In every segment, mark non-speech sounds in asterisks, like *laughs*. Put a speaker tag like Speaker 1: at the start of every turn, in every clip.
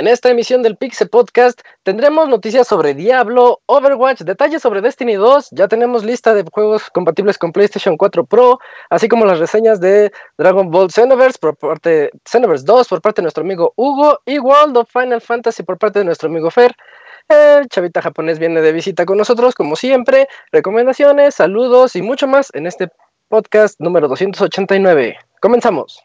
Speaker 1: En esta emisión del Pixel Podcast tendremos noticias sobre Diablo, Overwatch, detalles sobre Destiny 2, ya tenemos lista de juegos compatibles con PlayStation 4 Pro, así como las reseñas de Dragon Ball Xenoverse por parte Xenoverse 2 por parte de nuestro amigo Hugo y World of Final Fantasy por parte de nuestro amigo Fer. El chavita japonés viene de visita con nosotros como siempre, recomendaciones, saludos y mucho más en este podcast número 289. Comenzamos.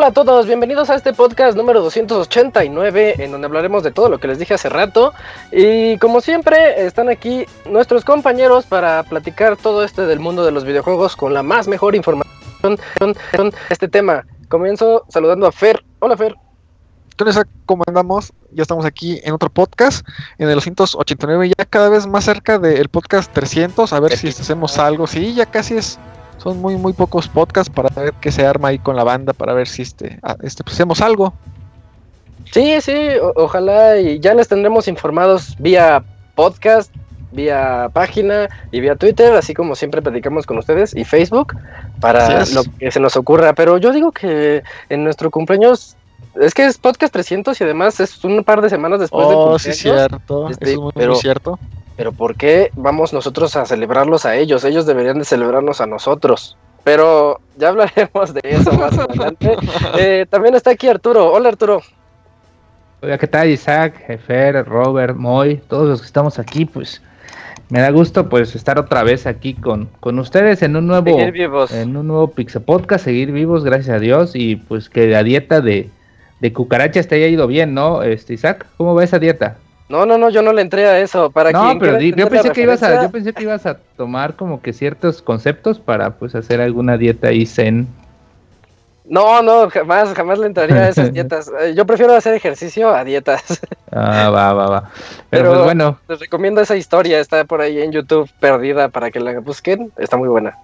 Speaker 1: Hola a todos, bienvenidos a este podcast número 289, en donde hablaremos de todo lo que les dije hace rato. Y como siempre, están aquí nuestros compañeros para platicar todo este del mundo de los videojuegos con la más mejor información de este tema. Comienzo saludando a Fer. Hola Fer.
Speaker 2: ¿cómo andamos? Ya estamos aquí en otro podcast, en el 289, ya cada vez más cerca del podcast 300, a ver si hacemos algo. Sí, ya casi es son muy muy pocos podcasts para ver qué se arma ahí con la banda para ver si este, ah, este pues, hacemos algo.
Speaker 1: Sí, sí, ojalá y ya les tendremos informados vía podcast, vía página y vía Twitter, así como siempre platicamos con ustedes y Facebook para lo que se nos ocurra. Pero yo digo que en nuestro cumpleaños es que es podcast 300 y además es un par de semanas después del
Speaker 2: Oh, sí,
Speaker 1: cumpleaños.
Speaker 2: cierto.
Speaker 1: Este,
Speaker 2: Eso es muy, muy
Speaker 1: pero-
Speaker 2: cierto.
Speaker 1: Pero ¿por qué vamos nosotros a celebrarlos a ellos? Ellos deberían de celebrarnos a nosotros. Pero ya hablaremos de eso más *laughs* adelante. Eh, también está aquí Arturo. Hola Arturo.
Speaker 3: Oiga, ¿qué tal Isaac, Jefer, Robert, Moy, todos los que estamos aquí? Pues me da gusto pues estar otra vez aquí con, con ustedes en un nuevo en un nuevo Pixel Podcast, seguir vivos, gracias a Dios, y pues que la dieta de, de cucarachas te haya ido bien, ¿no? Este Isaac, ¿cómo va esa dieta?
Speaker 1: No, no, no, yo no le entré a eso. Para
Speaker 3: no, pero di- yo pensé que ibas a, yo pensé que ibas a tomar como que ciertos conceptos para pues hacer alguna dieta ahí zen.
Speaker 1: No, no, jamás, jamás le entraría a esas dietas. *laughs* Eh, Yo prefiero hacer ejercicio a dietas.
Speaker 3: Ah, va, va, va. Pero,
Speaker 1: Pero-
Speaker 3: pues bueno,
Speaker 1: Les recomiendo esa historia, está por ahí en YouTube perdida para que la busquen. Está muy buena.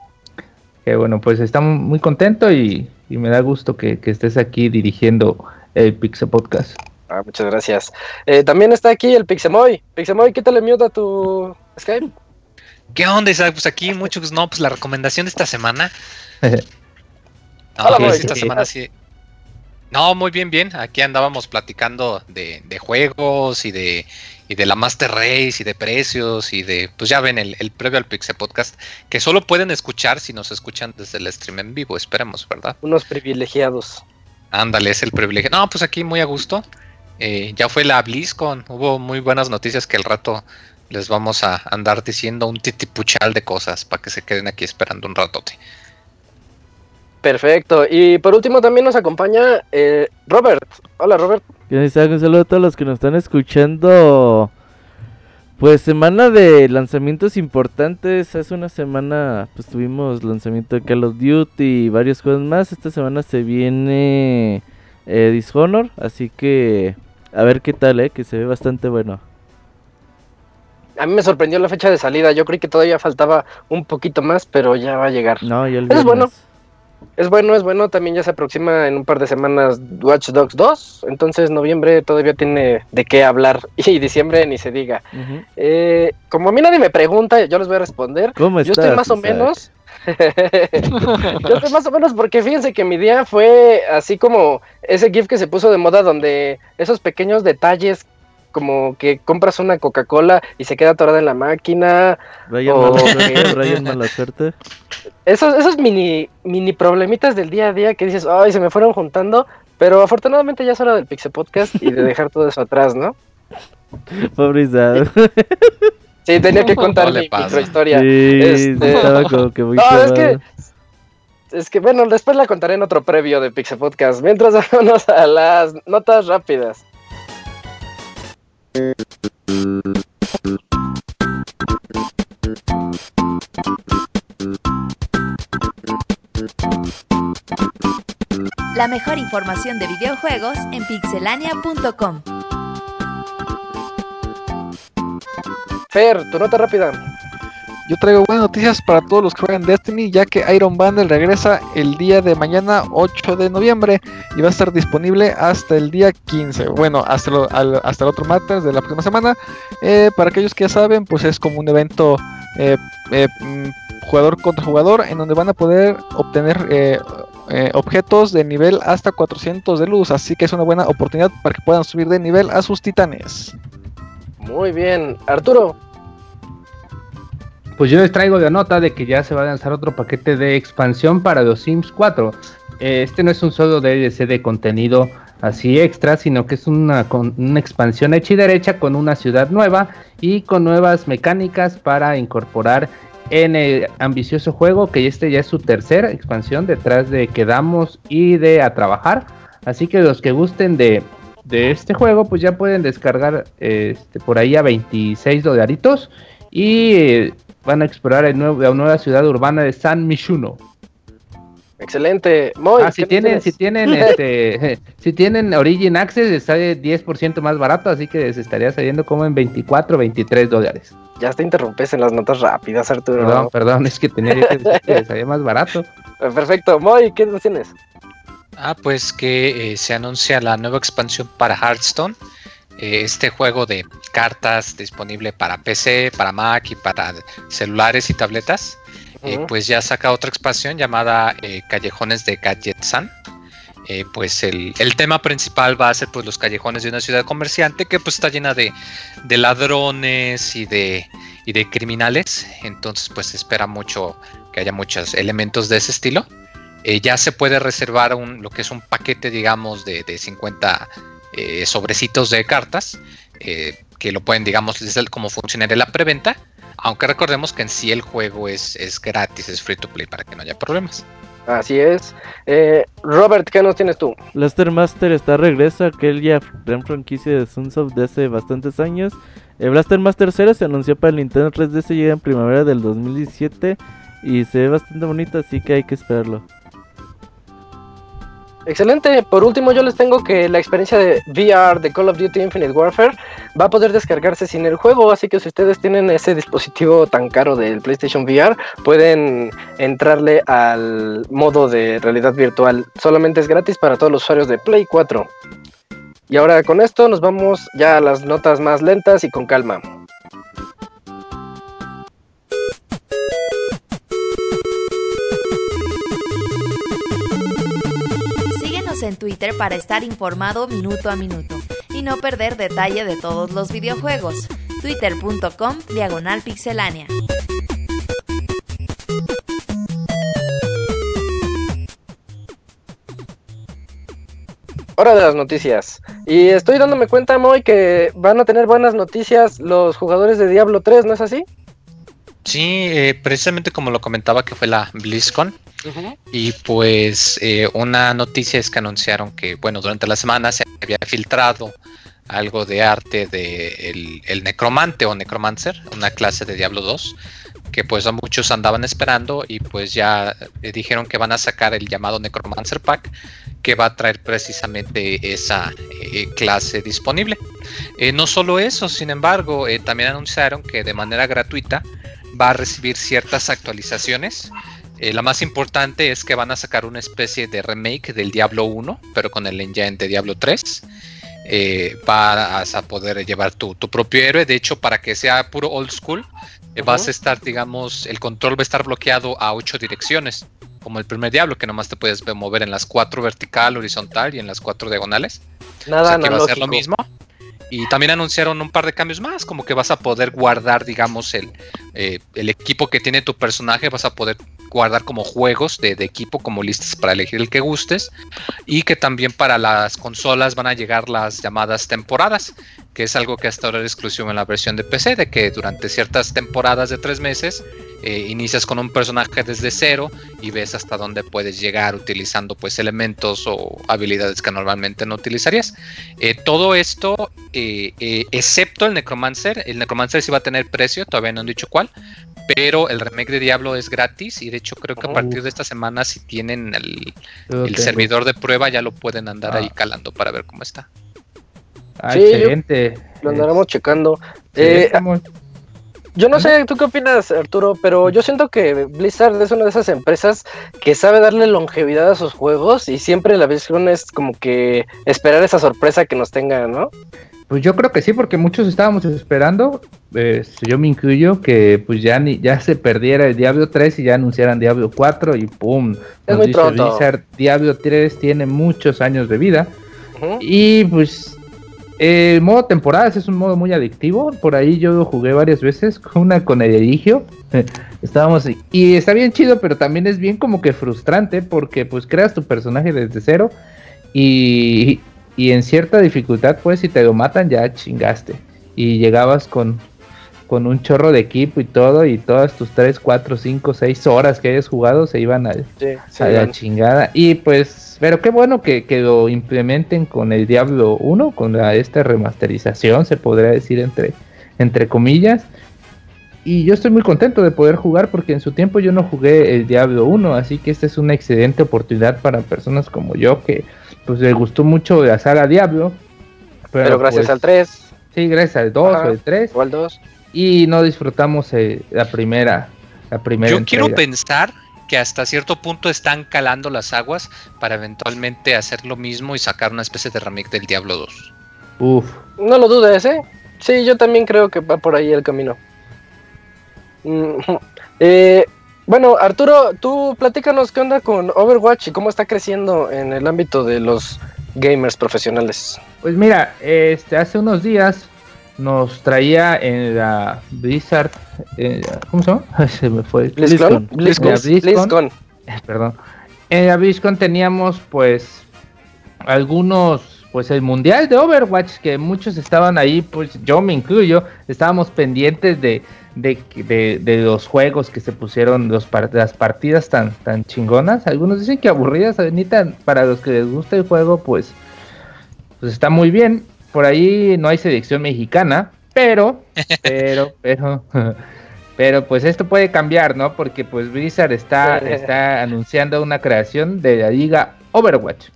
Speaker 3: Que bueno, pues estamos muy contentos y, y me da gusto que, que estés aquí dirigiendo el Pixel Podcast.
Speaker 1: Ah, muchas gracias. Eh, también está aquí el Pixemoy. Pixemoy, quítale mute a tu Skype.
Speaker 4: ¿Qué onda, Isaac? Pues aquí muchos, no, pues la recomendación de esta semana. No, *laughs*
Speaker 1: Hola,
Speaker 4: pues esta semana sí. No, muy bien, bien. Aquí andábamos platicando de, de juegos y de, y de la Master Race y de precios y de, pues ya ven el, el previo al Pixel Podcast, que solo pueden escuchar si nos escuchan desde el stream en vivo, esperemos, ¿verdad?
Speaker 1: Unos privilegiados.
Speaker 4: Ándale, es el privilegio. No, pues aquí muy a gusto. Eh, ya fue la BlizzCon, hubo muy buenas noticias que al rato les vamos a andar diciendo un titipuchal de cosas para que se queden aquí esperando un ratote.
Speaker 1: Perfecto. Y por último también nos acompaña eh, Robert. Hola Robert.
Speaker 5: ¿Qué tal, Isaac? Un saludo a todos los que nos están escuchando. Pues semana de lanzamientos importantes. Hace una semana pues tuvimos lanzamiento de Call of Duty y varios juegos más. Esta semana se viene eh, Dishonor, así que a ver qué tal, eh, que se ve bastante bueno.
Speaker 1: A mí me sorprendió la fecha de salida. Yo creí que todavía faltaba un poquito más, pero ya va a llegar.
Speaker 5: No, ya
Speaker 1: Es bueno. Es bueno, es bueno. También ya se aproxima en un par de semanas Watch Dogs 2. Entonces noviembre todavía tiene de qué hablar. *laughs* Y diciembre ni se diga. Eh, como a mí nadie me pregunta, yo les voy a responder.
Speaker 5: ¿Cómo
Speaker 1: Yo
Speaker 5: estás?
Speaker 1: estoy más o menos *laughs* Yo sé más o menos porque fíjense que mi día fue así como ese GIF que se puso de moda donde esos pequeños detalles como que compras una Coca-Cola y se queda atorada en la máquina.
Speaker 5: Ryan mala suerte,
Speaker 1: ok.
Speaker 5: Ryan mala suerte.
Speaker 1: Esos, esos mini, mini problemitas del día a día que dices, ay, se me fueron juntando. Pero afortunadamente ya es hora del Pixel Podcast y de dejar todo eso atrás, ¿no? *laughs*
Speaker 5: Pobre. *laughs*
Speaker 1: Sí, tenía que contar
Speaker 4: No le
Speaker 1: mi microhistoria.
Speaker 5: Sí,
Speaker 1: Este-
Speaker 5: estaba *laughs* como que muy
Speaker 1: No, es que, es que, bueno, después la contaré en otro previo de Pixel Podcast. Mientras *laughs* vámonos a las notas rápidas.
Speaker 6: La mejor información de videojuegos en pixelania.com.
Speaker 1: Fer, tu nota rápida.
Speaker 2: Yo traigo buenas noticias para todos los que juegan Destiny, ya que Iron Bundle regresa el día de mañana, 8 de noviembre, y va a estar disponible hasta el día 15. Bueno, hasta, el otro martes de la próxima semana. Eh, para aquellos que ya saben, pues es como un evento eh, eh, mm, jugador contra jugador, en donde van a poder obtener objetos de nivel hasta 400 de luz. Así que es una buena oportunidad para que puedan subir de nivel a sus titanes.
Speaker 1: Muy bien. Arturo.
Speaker 3: Pues yo les traigo la nota de que ya se va a lanzar otro paquete de expansión para los Sims 4. Eh, Este no es un solo DLC de contenido así extra, sino que es una, con- una expansión hecha y derecha con una ciudad nueva y con nuevas mecánicas para incorporar en el ambicioso juego, que este ya es su tercera expansión detrás de Quedamos y de A Trabajar. Así que los que gusten de, de este juego, pues ya pueden descargar este, por ahí a 26 dolaritos y eh, van a explorar el nuevo- la nueva ciudad urbana de San Michuno.
Speaker 1: Excelente. Muy
Speaker 3: Ah, si tienen, si tienen, *laughs* este, *laughs* si tienen Origin Access, sale 10% más barato, así que les estaría saliendo como en 24, 23 dólares.
Speaker 1: Ya te interrumpes en las notas rápidas, Arturo.
Speaker 3: Perdón, perdón, es que tenía que decir que les salía más barato. *laughs*
Speaker 1: Perfecto. Moy, ¿qué tienes?
Speaker 4: Ah, pues que eh, se anuncia la nueva expansión para Hearthstone. Eh, este juego de cartas disponible para PC, para Mac y para celulares y tabletas. eh,
Speaker 1: Ujú.
Speaker 4: pues ya saca otra expansión llamada Callejones de Gadget-san. Eh, pues el, el tema principal va a ser pues los callejones de una ciudad comerciante que pues está llena de, de ladrones y de, y de criminales. Entonces pues se espera mucho que haya muchos elementos de ese estilo. Eh, ya se puede reservar un, lo que es un paquete, digamos, de, de 50 eh, sobrecitos de cartas, eh, que lo pueden, digamos, es el- como funcionaría la preventa, aunque recordemos que en sí el juego es, es gratis, es free to play para que no haya problemas.
Speaker 1: Así es. Eh, Robert, ¿qué nos tienes tú?
Speaker 5: Blaster Master está regresa, aquella gran franquicia de Sunsoft de hace bastantes años. El Blaster Master 0 se anunció para el Nintendo 3DS llega en primavera del 2017 y se ve bastante bonito, así que hay que esperarlo.
Speaker 1: Excelente. Por último, yo les tengo que la experiencia de VR de Call of Duty Infinite Warfare va a poder descargarse sin el juego. Así que si ustedes tienen ese dispositivo tan caro del PlayStation VR, pueden entrarle al modo de realidad virtual. Solamente es gratis para todos los usuarios de Play 4. Y ahora con esto nos vamos ya a las notas más lentas y con calma.
Speaker 6: En Twitter para estar informado minuto a minuto y no perder detalle de todos los videojuegos. Twitter.com Diagonal Pixelánea.
Speaker 1: Hora de las noticias. Y estoy dándome cuenta, Moy, que van a tener buenas noticias los jugadores de Diablo 3, ¿no es así?
Speaker 4: Sí, eh, precisamente como lo comentaba que fue la BlizzCon, Y pues eh, una noticia es que anunciaron que, bueno, durante la semana se había filtrado algo de arte de el, necromante o necromancer, una clase de Diablo 2, que pues a muchos andaban esperando y pues ya eh, dijeron que van a sacar el llamado Necromancer Pack, que va a traer precisamente esa eh, clase disponible. No solo eso, sin embargo, también anunciaron que de manera gratuita va a recibir ciertas actualizaciones. Eh, la más importante es que van a sacar una especie de remake del Diablo 1, pero con el engine de Diablo 3. eh, vas a poder llevar tu, propio héroe. De hecho, para que sea puro old school, eh, vas a estar, digamos, el control va a estar bloqueado a ocho direcciones, como el primer Diablo, que nomás te puedes mover en las cuatro vertical, horizontal y en las cuatro diagonales.
Speaker 1: Nada,
Speaker 4: o sea, que va a ser lo mismo. Y también anunciaron un par de cambios más, como que vas a poder guardar, digamos, el, eh, el equipo que tiene tu personaje, vas a poder guardar como juegos de, equipo, como listas para elegir el que gustes. Y que también para las consolas van a llegar las llamadas temporadas, que es algo que hasta ahora es exclusivo en la versión de PC, de que durante ciertas temporadas de tres meses eh, inicias con un personaje desde cero y ves hasta dónde puedes llegar utilizando pues elementos o habilidades que normalmente no utilizarías. Eh, todo esto, eh, excepto el Necromancer, el Necromancer sí va a tener precio, todavía no han dicho cuál, pero el remake de Diablo es gratis y de hecho creo que a partir de esta semana si tienen el, servidor de prueba ya lo pueden andar ahí ah. calando para ver cómo está.
Speaker 3: Ah, excelente.
Speaker 1: Lo andaremos checando. Eh, yo no sé, ¿tú qué opinas, Arturo? Pero yo siento que Blizzard es una de esas empresas que sabe darle longevidad a sus juegos y siempre la visión es como que esperar esa sorpresa que nos tenga, ¿no?
Speaker 3: Pues yo creo que sí, porque muchos estábamos esperando, este, yo me incluyo, que pues ya ni, ya se perdiera el Diablo 3 y ya anunciaran Diablo 4 y ¡pum!
Speaker 1: Es muy pronto.
Speaker 3: Blizzard, Diablo 3 tiene muchos años de vida y pues el modo temporadas es un modo muy adictivo, por ahí yo jugué varias veces, *laughs* una con el Eligio, *laughs* estábamos y está bien chido, pero también es bien como que frustrante porque pues creas tu personaje desde cero y y en cierta dificultad, pues si te lo matan ya chingaste. Y llegabas con, con un chorro de equipo y todo, y todas tus 3, 4, 5, 6 horas que hayas jugado se iban a, la chingada. Y pues, pero qué bueno que, que, lo implementen con el Diablo 1, con la, esta remasterización, se podría decir entre, entre comillas. Y yo estoy muy contento de poder jugar porque en su tiempo yo no jugué el Diablo 1, así que esta es una excelente oportunidad para personas como yo que pues le gustó mucho la saga Diablo.
Speaker 1: Pero, gracias pues, al 3.
Speaker 3: Sí, gracias al 2 o al 3.
Speaker 1: O al 2.
Speaker 3: Y no disfrutamos eh, la primera. La primera
Speaker 4: Yo quiero pensar que hasta cierto punto están calando las aguas para eventualmente hacer lo mismo y sacar una especie de remake del Diablo 2.
Speaker 1: Uf. No lo dudes, ¿eh? Sí, yo también creo que va por ahí el camino. Mm, *laughs* eh, bueno, Arturo, tú platícanos qué onda con Overwatch y cómo está creciendo en el ámbito de los gamers profesionales.
Speaker 3: Pues mira, este hace unos días nos traía en la Blizzard, eh, ¿cómo se llama? *laughs* Se me fue.
Speaker 1: BlizzCon. BlizzCon. *laughs*
Speaker 3: Perdón. En la BlizzCon teníamos pues algunos pues el mundial de Overwatch que muchos estaban ahí, pues yo me incluyo, estábamos pendientes de de, de, los juegos que se pusieron, los las partidas tan, tan chingonas. Algunos dicen que aburridas, para los que les gusta el juego, pues, pues está muy bien. Por ahí no hay selección mexicana, pero, *laughs* pero, pero, pero pues esto puede cambiar, ¿no? Porque pues Blizzard está, *laughs* está anunciando una creación de la liga Overwatch.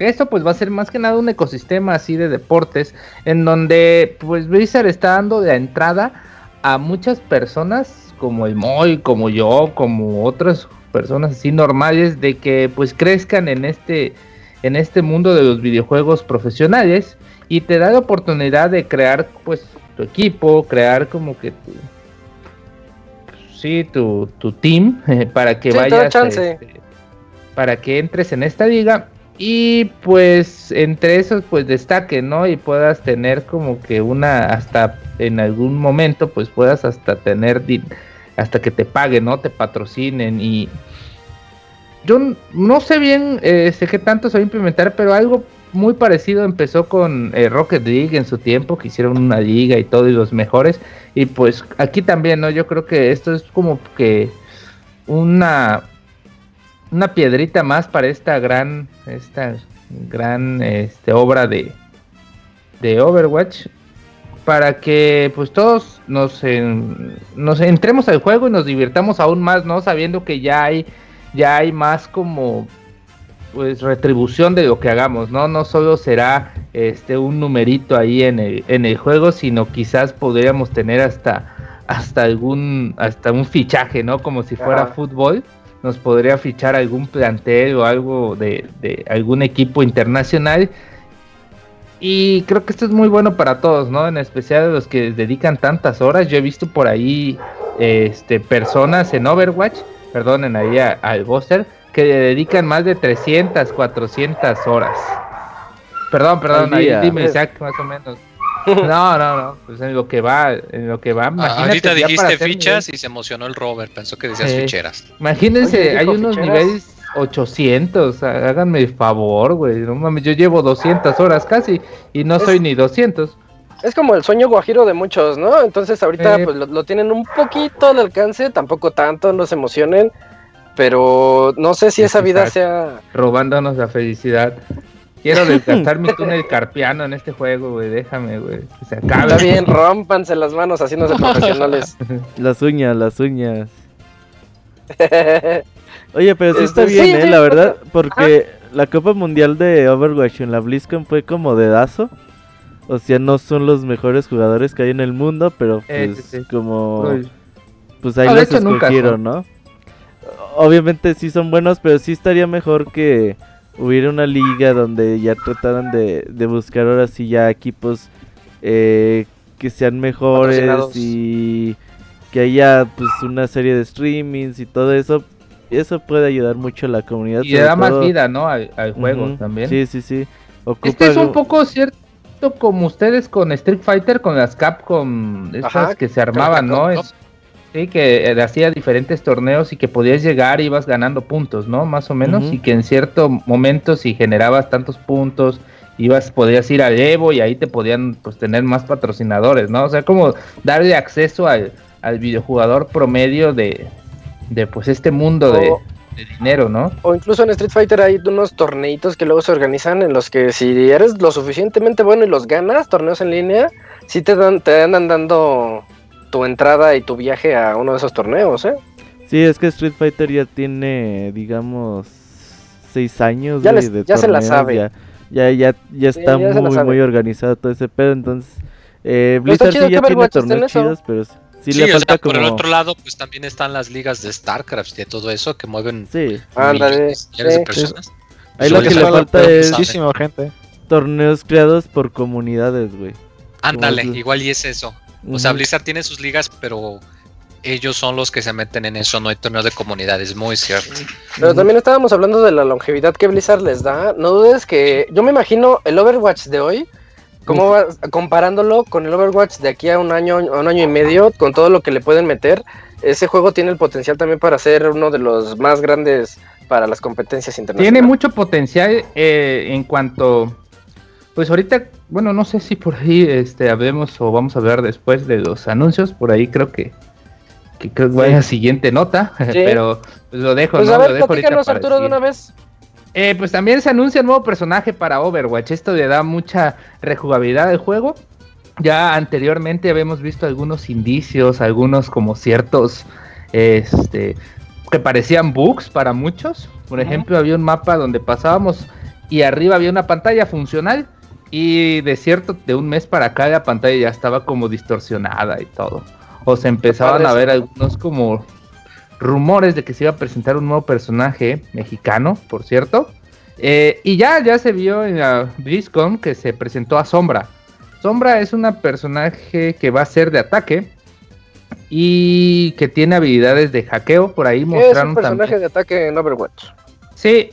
Speaker 3: Esto pues va a ser más que nada un ecosistema así de deportes en donde pues Blizzard está dando de entrada a muchas personas como el Moy, como yo, como otras personas así normales de que pues crezcan en este en este mundo de los videojuegos profesionales y te da la oportunidad de crear pues tu equipo, crear como que tu sí, tu, tu team *laughs* para que vayas este, para que entres en esta liga y pues entre esos pues destaque, ¿no? Y puedas tener como que una hasta en algún momento pues puedas hasta tener hasta que te paguen, ¿no? Te patrocinen y yo no sé bien sé qué tanto se va a implementar, pero algo muy parecido empezó con eh, Rocket League en su tiempo, que hicieron una liga y todo y los mejores. Y pues aquí también, ¿no? Yo creo que esto es como que una una piedrita más para esta gran, esta gran este, obra de, de Overwatch para que pues todos nos, nos entremos al juego y nos divirtamos aún más, ¿no? Sabiendo que ya hay, ya hay más como pues retribución de lo que hagamos, ¿no? No solo será este un numerito ahí en el, en el juego, sino quizás podríamos tener hasta hasta algún hasta un fichaje, ¿no? Como si fuera fútbol nos podría fichar algún plantel o algo de, algún equipo internacional Y creo que esto es muy bueno para todos, ¿no? En especial los que dedican tantas horas. Yo he visto por ahí este, personas en Overwatch, perdonen ahí al Buster, que le dedican más de 300, 400 horas. Perdón, perdón, ahí dime Isaac, más o menos. No, no, no, pues en lo que va, en lo que va.
Speaker 4: Ah, ahorita dijiste fichas y se emocionó el Robert, pensó que decías ficheras.
Speaker 3: Imagínense, hay unos niveles 800, háganme el favor, güey, no mames, yo llevo 200 horas casi y no soy ni 200.
Speaker 1: Es como el sueño guajiro de muchos, ¿no? Entonces ahorita pues lo, tienen un poquito de alcance, tampoco tanto, no se emocionen, pero no sé si esa vida sea...
Speaker 3: Robándonos la felicidad. Quiero *laughs* desgastar mi túnel carpiano en este juego, güey. Déjame, güey.
Speaker 1: se Está bien, rompanse las manos haciéndose *laughs* profesionales.
Speaker 5: Las uñas, las uñas. *laughs* Oye, pero sí está bien, ¿eh? La verdad, porque la Copa Mundial de Overwatch en la BlizzCon fue como de dazo. O sea, no son los mejores jugadores que hay en el mundo, pero eh, pues como... Pues ahí los escogieron, ¿no? Obviamente sí son buenos, pero sí estaría mejor que hubiera una liga donde ya trataran de, buscar ahora sí ya equipos eh, que sean mejores y que haya pues una serie de streamings y todo eso. Eso puede ayudar mucho a la comunidad.
Speaker 3: Y le da más vida, ¿no? Al, juego también.
Speaker 5: Sí, sí, sí.
Speaker 3: este es un poco cierto como ustedes con Street Fighter, con las Capcom, esas que se armaban, ¿no? Es, Sí, que eh, hacía diferentes torneos y que podías llegar y ibas ganando puntos, ¿no? Más o menos, y que en cierto momento si generabas tantos puntos, ibas, podías ir al Evo y ahí te podían pues tener más patrocinadores, ¿no? O sea, como darle acceso al, al videojugador promedio de, de pues este mundo de, dinero, ¿no?
Speaker 1: O incluso en Street Fighter hay unos torneitos que luego se organizan en los que si eres lo suficientemente bueno y los ganas, torneos en línea, sí te dan, te andan dando tu entrada y tu viaje a uno de esos torneos, ¿eh?
Speaker 5: Sí, es que Street Fighter ya tiene, digamos, seis años
Speaker 1: ya, de ya se la sabe.
Speaker 5: Ya, ya, ya, está muy, muy organizado todo ese pedo, entonces... Eh, Blizzard sí ya tiene torneos chidos, pero sí, le falta como...
Speaker 4: Por el otro lado, pues también están las ligas de StarCraft y todo eso que mueven
Speaker 5: sí.
Speaker 1: millones
Speaker 4: de personas.
Speaker 5: Ahí lo que le falta es muchísima gente. torneos creados por comunidades, güey.
Speaker 4: Ándale, igual y es eso. O sea, Blizzard tiene sus ligas, pero ellos son los que se meten en eso, no hay torneos de comunidades, muy cierto.
Speaker 1: Pero también estábamos hablando de la longevidad que Blizzard les da. No dudes que yo me imagino el Overwatch de hoy, cómo va, comparándolo con el Overwatch de aquí a un año, a un año y medio, con todo lo que le pueden meter, ese juego tiene el potencial también para ser uno de los más grandes para las competencias internacionales.
Speaker 3: Tiene mucho potencial eh, en cuanto pues ahorita, bueno, no sé si por ahí este, hablemos o vamos a hablar después de los anuncios, por ahí creo que, que creo que va a la siguiente nota, *laughs* pero pues lo dejo,
Speaker 1: pues ¿no? a ver, lo dejo Arturo, de una vez.
Speaker 3: Eh, pues también se anuncia un nuevo personaje para Overwatch, esto le da mucha rejugabilidad al juego. Ya anteriormente habíamos visto algunos indicios, algunos como ciertos, este, que parecían bugs para muchos. Por ejemplo, había un mapa donde pasábamos y arriba había una pantalla funcional y de cierto, de un mes para acá la pantalla ya estaba como distorsionada y todo. O se empezaban a ver algunos como rumores de que se iba a presentar un nuevo personaje mexicano, por cierto. Eh, y ya, ya se vio en la BlizzCon que se presentó a Sombra. Sombra es una personaje que va a ser de ataque y que tiene habilidades de hackeo. Por ahí mostraron. Es un
Speaker 1: personaje de ataque en Overwatch.
Speaker 3: Sí,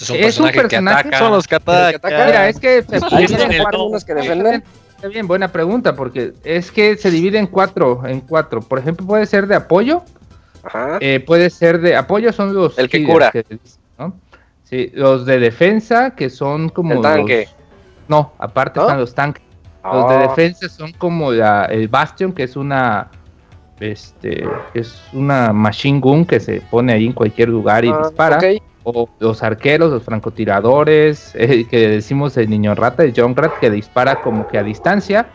Speaker 3: es un personaje,
Speaker 4: que Son los que atacan.
Speaker 3: Mira, es que
Speaker 1: se en cuatro. que defienden.
Speaker 3: Está bien, buena pregunta, porque es que se divide en cuatro, en cuatro. Por ejemplo, puede ser de apoyo. Ajá. Eh, puede ser de apoyo son los
Speaker 1: el que cura.
Speaker 3: Sí, los de defensa que son como
Speaker 1: el tanque.
Speaker 3: no, aparte están los tanques. Los de oh. defensa son como el Bastion, que es una este es una machine gun que se pone ahí en cualquier lugar y ah, dispara los arqueros, los francotiradores, *laughs* eh, que decimos el niño rata, el John Rat, que dispara como que a distancia.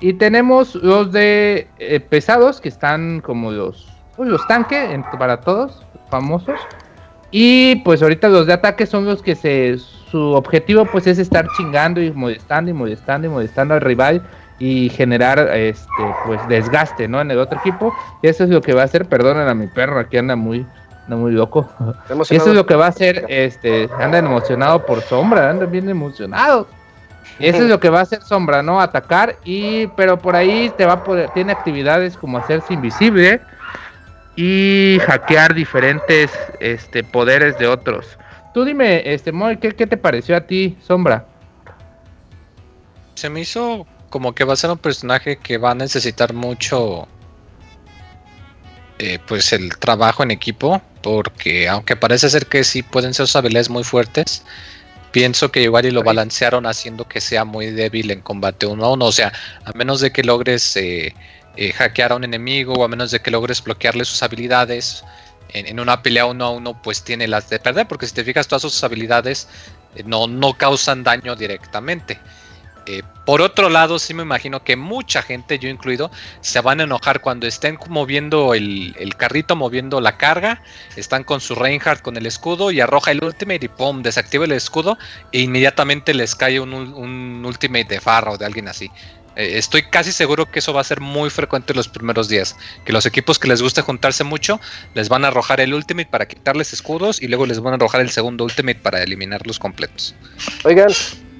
Speaker 3: Y tenemos los de eh, pesados, que están como los, pues, los tanques para todos, famosos. Y pues ahorita los de ataque son los que se, su objetivo pues es estar chingando y molestando y molestando y molestando al rival y generar este pues desgaste, ¿no? En el otro equipo. Y eso es lo que va a hacer, perdonen a mi perro, aquí anda muy anda muy loco. Y eso es lo que va a hacer, este, andan emocionado por sombra, andan bien emocionados. Eso es lo que va a hacer Sombra, ¿no? Atacar y pero por ahí te va a poder tiene actividades como hacerse invisible y hackear diferentes este poderes de otros. Tú dime, este Moy, ¿qué, qué te pareció a ti, Sombra?
Speaker 4: Se me hizo como que va a ser un personaje que va a necesitar mucho eh, pues el trabajo en equipo porque aunque parece ser que sí pueden ser sus habilidades muy fuertes pienso que igual y lo balancearon haciendo que sea muy débil en combate uno a uno. O sea a menos de que logres eh, eh, hackear a un enemigo o a menos de que logres bloquearle sus habilidades en, en, una pelea uno a uno pues tiene las de perder porque si te fijas todas sus habilidades no, no causan daño directamente eh, por otro lado, sí me imagino que mucha gente, yo incluido, se van a enojar cuando estén moviendo el, carrito, moviendo la carga, están con su Reinhardt con el escudo y arroja el ultimate y pum, desactiva el escudo e inmediatamente les cae un, ultimate de Farra o de alguien así. Eh, estoy casi seguro que eso va a ser muy frecuente los primeros días. Que los equipos que les guste juntarse mucho les van a arrojar el ultimate para quitarles escudos y luego les van a arrojar el segundo ultimate para eliminarlos completos.
Speaker 1: Oigan,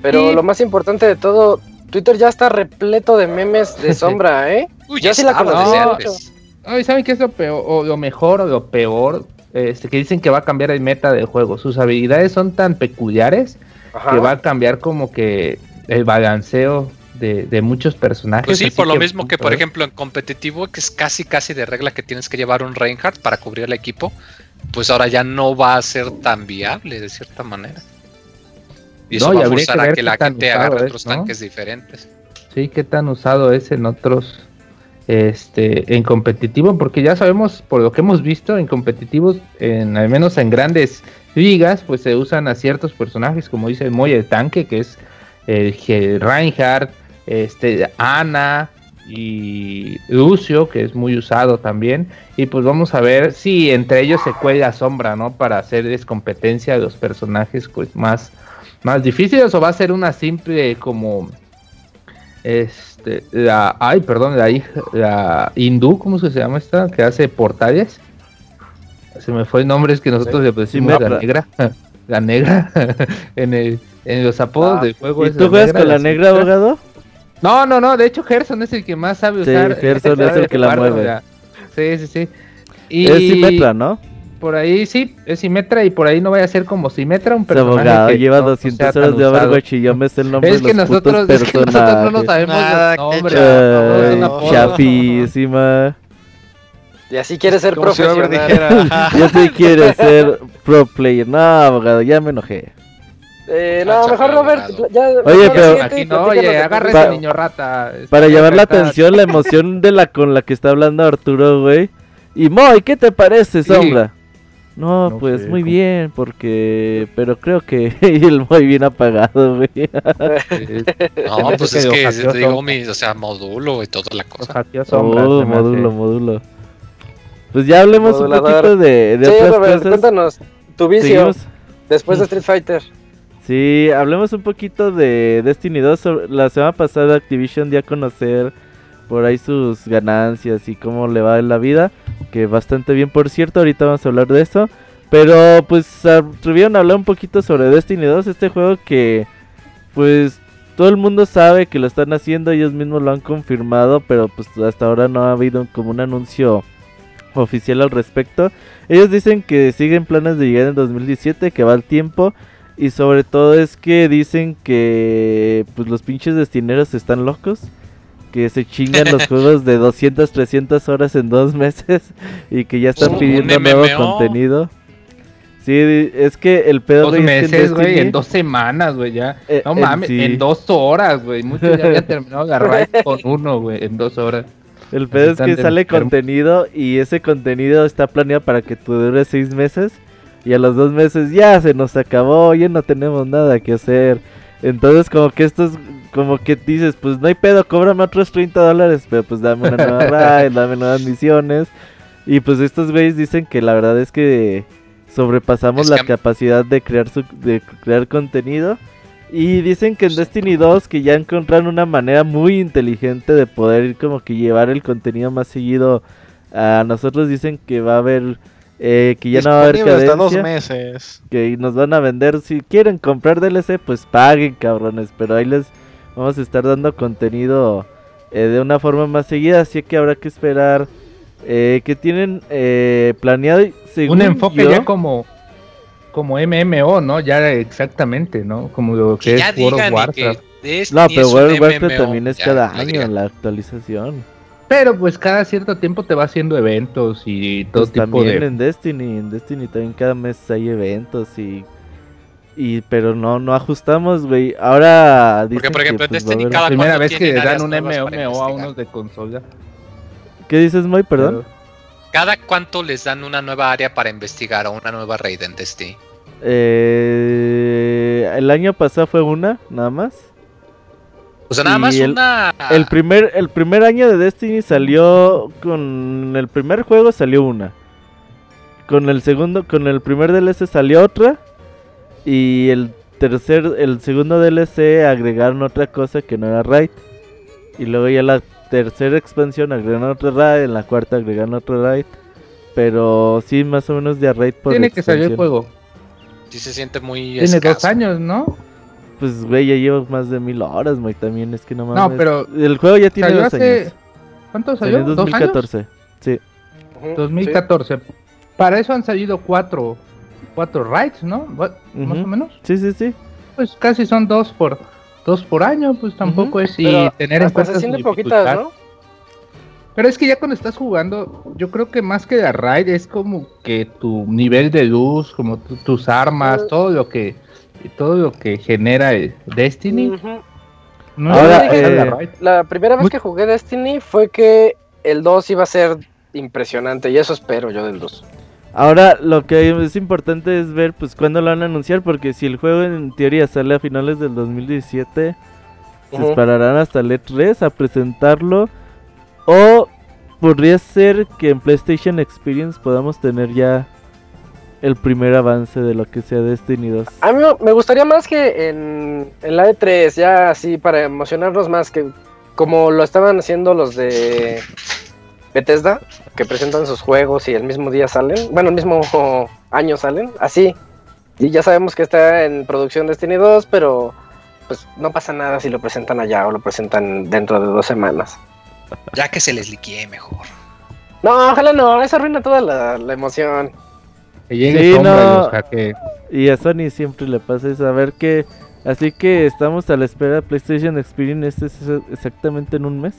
Speaker 1: pero lo más importante de todo, Twitter ya está repleto de memes de *laughs* sombra, ¿eh?
Speaker 4: Uy,
Speaker 1: Yo sí la
Speaker 4: antes.
Speaker 3: Ay, ¿saben qué es lo peor o lo mejor o lo peor? Este, que dicen que va a cambiar el meta del juego. Sus habilidades son tan peculiares
Speaker 1: Ajá.
Speaker 3: que va a cambiar como que el balanceo de, de muchos personajes.
Speaker 4: Pues sí,
Speaker 3: así
Speaker 4: por lo
Speaker 3: que,
Speaker 4: mismo que, por ejemplo, en competitivo, que es casi casi de regla que tienes que llevar un Reinhardt para cubrir el equipo, pues ahora ya no va a ser tan viable de cierta manera. Y eso
Speaker 3: No, y
Speaker 4: va a
Speaker 3: habría que
Speaker 4: forzar a que la gente agarre
Speaker 3: es,
Speaker 4: otros
Speaker 3: ¿no?
Speaker 4: tanques diferentes.
Speaker 3: Sí, qué tan usado es en otros, este, en competitivo, porque ya sabemos, por lo que hemos visto, en competitivos, en, al menos en grandes ligas, pues se usan a ciertos personajes, como dice Moy, el tanque, que es el Ge- Reinhardt, este, Ana y Lucio, que es muy usado también, y pues vamos a ver si entre ellos se cuelga sombra, ¿no? Para hacerles competencia a los personajes pues más, más difíciles, o va a ser una simple como este, la, ay, perdón, la hija, la hindú, ¿cómo se llama esta? Que hace portales. Se me fue el nombre, es que nosotros le decimos *laughs* la negra. La *laughs* negra. en, el, en los apodos
Speaker 1: Ah,
Speaker 3: del juego.
Speaker 5: ¿Y
Speaker 3: es
Speaker 5: tú juegas con la negra, abogado?
Speaker 3: No, no, no, de hecho Gerson es el que más sabe
Speaker 5: Sí,
Speaker 3: usar.
Speaker 5: Gerson *laughs* es el que la mueve.
Speaker 3: Sí, sí, sí. Y
Speaker 5: Es Simetra, ¿no?
Speaker 3: Por ahí sí, es Simetra y por ahí no vaya a ser como Simetra, un personaje
Speaker 5: abogado
Speaker 3: que
Speaker 5: lleva
Speaker 3: no- no
Speaker 5: 200
Speaker 3: sea tan
Speaker 5: horas de. Overwatch y yo me sé el nombre
Speaker 3: Es
Speaker 5: de
Speaker 3: que
Speaker 5: los
Speaker 3: nosotros,
Speaker 5: putos
Speaker 3: es que nosotros no sabemos
Speaker 7: Nada,
Speaker 3: los nombres. no,
Speaker 5: chapísima.
Speaker 1: Y así quiere ser
Speaker 7: Como si
Speaker 1: profesional.
Speaker 7: dijera. *laughs* *laughs*
Speaker 5: Yo sí quiere ser pro player. No, abogado, ya me enojé.
Speaker 1: Eh, no, mejor Robert. Ya,
Speaker 5: Oye, pero-
Speaker 3: Aquí no, oye,
Speaker 1: de
Speaker 3: agarra ese niño rata. Está
Speaker 5: Para llamar la atención, la emoción de la con la que está hablando Arturo, güey. Y Moy, ¿qué te parece,
Speaker 3: Sí.
Speaker 5: Sombra? No,
Speaker 3: No
Speaker 5: pues
Speaker 3: sé,
Speaker 5: muy
Speaker 3: ¿cómo?
Speaker 5: bien, porque... Pero creo que *laughs* el Moy bien apagado, güey.
Speaker 4: No, pues
Speaker 3: que
Speaker 4: es que te digo mi, o sea, módulo y toda la cosa.
Speaker 3: Sombra,
Speaker 5: Oh, módulo, módulo. Pues ya hablemos un poquito de, de
Speaker 1: Sí,
Speaker 5: otras
Speaker 1: Robert,
Speaker 5: cosas.
Speaker 1: cuéntanos tu vicio
Speaker 5: Seguimos.
Speaker 1: después de Street Fighter.
Speaker 5: Sí, hablemos un poquito de Destiny 2. Sobre- La semana pasada Activision dio a conocer por ahí sus ganancias y cómo le va en la vida. Que bastante bien, por cierto. Ahorita vamos a hablar de eso. Pero pues atrevieron a hablar un poquito sobre Destiny 2. Este juego que pues todo el mundo sabe que lo están haciendo. Ellos mismos lo han confirmado. Pero pues hasta ahora no ha habido como un anuncio oficial al respecto. Ellos dicen que siguen planes de llegar en 2017, que va el tiempo. Y sobre todo es que dicen que pues los pinches destineros están locos. Que se chingan los *laughs* juegos de 200, 300 horas en dos meses. *laughs* Y que ya están
Speaker 4: Un
Speaker 5: pidiendo nuevo contenido. Sí, es que el pedo
Speaker 3: Dos meses, güey,
Speaker 5: Destiny-
Speaker 3: en dos semanas, güey, ya.
Speaker 5: Eh,
Speaker 3: No mames,
Speaker 5: sí.
Speaker 3: en dos horas, güey. Muchos ya habían terminado raid *laughs* con uno, güey, en dos horas.
Speaker 5: El pedo es que sale contenido y ese contenido está planeado para que tú dure seis meses y a los dos meses ya se nos acabó, ya no tenemos nada que hacer. Entonces como que esto es como que dices, pues no hay pedo, cóbrame otros 30 dólares, pero pues dame una nueva *laughs* raid, dame nuevas misiones. Y pues estos güeyes dicen que la verdad es que sobrepasamos
Speaker 4: Es
Speaker 5: la capacidad de crear su, de crear contenido. Y dicen que en Destiny 2 que ya encontraron una manera muy inteligente de poder ir como que llevar el contenido más seguido a nosotros. Dicen que va a haber, eh, que ya no va a haber
Speaker 7: hasta dos
Speaker 5: cadencia,
Speaker 7: meses.
Speaker 5: que nos van a vender. Si quieren comprar DLC, pues paguen cabrones. Pero ahí les, vamos a estar dando contenido eh, de una forma más seguida, así que habrá que esperar eh, que tienen eh, planeado según
Speaker 3: Un enfoque
Speaker 5: yo-
Speaker 3: ya como como MMO, ¿no? Ya exactamente, ¿no? Como lo que,
Speaker 4: Que ya
Speaker 3: es World of Warcraft.
Speaker 5: No, pero World of Warcraft también es
Speaker 4: ya,
Speaker 5: cada año
Speaker 4: digan.
Speaker 5: la actualización.
Speaker 3: Pero pues cada cierto tiempo te va haciendo eventos y todo
Speaker 5: Pues
Speaker 3: tipo
Speaker 5: también
Speaker 3: de...
Speaker 5: en Destiny, en Destiny también cada mes hay eventos y y pero no no ajustamos, güey. Ahora
Speaker 4: Porque,
Speaker 5: dicen
Speaker 4: por ejemplo,
Speaker 5: que,
Speaker 4: en
Speaker 5: pues,
Speaker 4: Destiny cada
Speaker 3: Primera vez que dan un MMO a unos de consola.
Speaker 5: ¿Qué dices, Moy? Perdón.
Speaker 4: Cada cuánto les dan una nueva área para investigar o una nueva raid en Destiny.
Speaker 5: Eh, el año pasado fue una, nada más.
Speaker 4: O sea, nada
Speaker 5: Y
Speaker 4: más
Speaker 5: el-
Speaker 4: una.
Speaker 5: El primer, el primer año de Destiny salió con el primer juego salió una. Con el segundo, con el primer DLC salió otra. Y el tercer, el segundo DLC agregaron otra cosa que no era raid. Y luego ya la tercera expansión agregaron otra raid, en la cuarta agregaron otra raid. Pero sí, más o menos de raid por
Speaker 3: Tiene que salir el juego.
Speaker 4: Sí se siente muy
Speaker 3: Tiene dos años, ¿no?
Speaker 5: Pues güey, ya llevo más de mil horas, güey, también es que no
Speaker 3: No,
Speaker 5: mames.
Speaker 3: pero
Speaker 5: El juego ya tiene dos
Speaker 3: hace...
Speaker 5: años.
Speaker 3: ¿Cuánto
Speaker 5: Salió
Speaker 3: salió?
Speaker 5: en
Speaker 3: ¿Dos años?
Speaker 5: 2014. Sí.
Speaker 1: Ujú,
Speaker 3: 2014. Para eso han salido cuatro, cuatro raids, ¿no? Más
Speaker 5: Ujú.
Speaker 3: o menos.
Speaker 5: Sí, sí, sí.
Speaker 3: Pues casi son dos por dos por año, pues tampoco es y
Speaker 1: Pero
Speaker 3: tener en cuenta
Speaker 1: se poquitas, ¿no?
Speaker 3: Pero es que ya cuando estás jugando, yo creo que más que la raid es como que tu nivel de luz, como tu- tus armas, todo lo que todo lo que genera el Destiny.
Speaker 1: Ujú.
Speaker 3: No
Speaker 5: Ahora, eh.
Speaker 1: La primera vez que jugué Destiny fue que el 2 iba a ser impresionante y eso espero yo del 2.
Speaker 5: Ahora lo que es importante es ver pues cuándo lo van a anunciar porque si el juego en teoría sale a finales del 2017 se esperarán hasta el E3 a presentarlo o podría ser que en PlayStation Experience podamos tener ya el primer avance de lo que sea Destiny 2.
Speaker 1: A mí me gustaría más que en, en la E3, ya así para emocionarnos más, que como lo estaban haciendo los de Bethesda, que presentan sus juegos y el mismo día salen, bueno, el mismo año salen, así. Y ya sabemos que está en producción Destiny 2, pero pues no pasa nada si lo presentan allá o lo presentan dentro de dos semanas.
Speaker 4: Ya que se les liquie mejor.
Speaker 1: No, ojalá no, eso arruina toda la, la emoción.
Speaker 3: Que llegue
Speaker 5: Sí,
Speaker 3: y
Speaker 5: no.
Speaker 3: los hackee.
Speaker 5: Y a Sony siempre le pasa eso, a ver que... Así que estamos a la espera de PlayStation Experience, este es exactamente en un mes,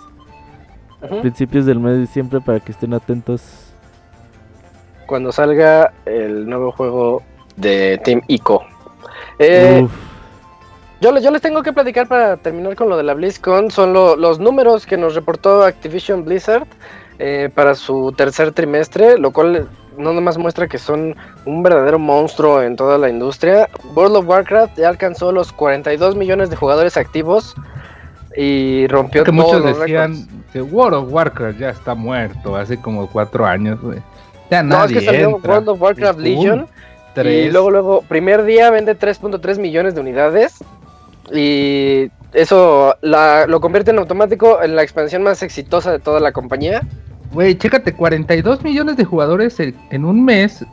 Speaker 5: principios del mes de diciembre para que estén atentos.
Speaker 1: Cuando salga el nuevo juego de Team Ico. Eh. Yo, yo les tengo que platicar para terminar con lo de la BlizzCon. Son lo- los números que nos reportó Activision Blizzard eh, para su tercer trimestre, lo cual no nomás muestra que son un verdadero monstruo en toda la industria. World of Warcraft ya alcanzó los 42 millones de jugadores activos y rompió
Speaker 3: Que
Speaker 1: todos
Speaker 3: muchos
Speaker 1: los
Speaker 3: decían que World of Warcraft ya está muerto hace como cuatro años, güey. Ya
Speaker 1: No, es
Speaker 3: nadie
Speaker 1: que salió
Speaker 3: entra.
Speaker 1: World of Warcraft
Speaker 3: Y
Speaker 1: Legion. Y luego, luego, primer día vende 3.3 millones de unidades. Y eso la- lo convierte en automático en la expansión más exitosa de toda la compañía.
Speaker 3: Güey, chécate, 42 millones de jugadores en, en un mes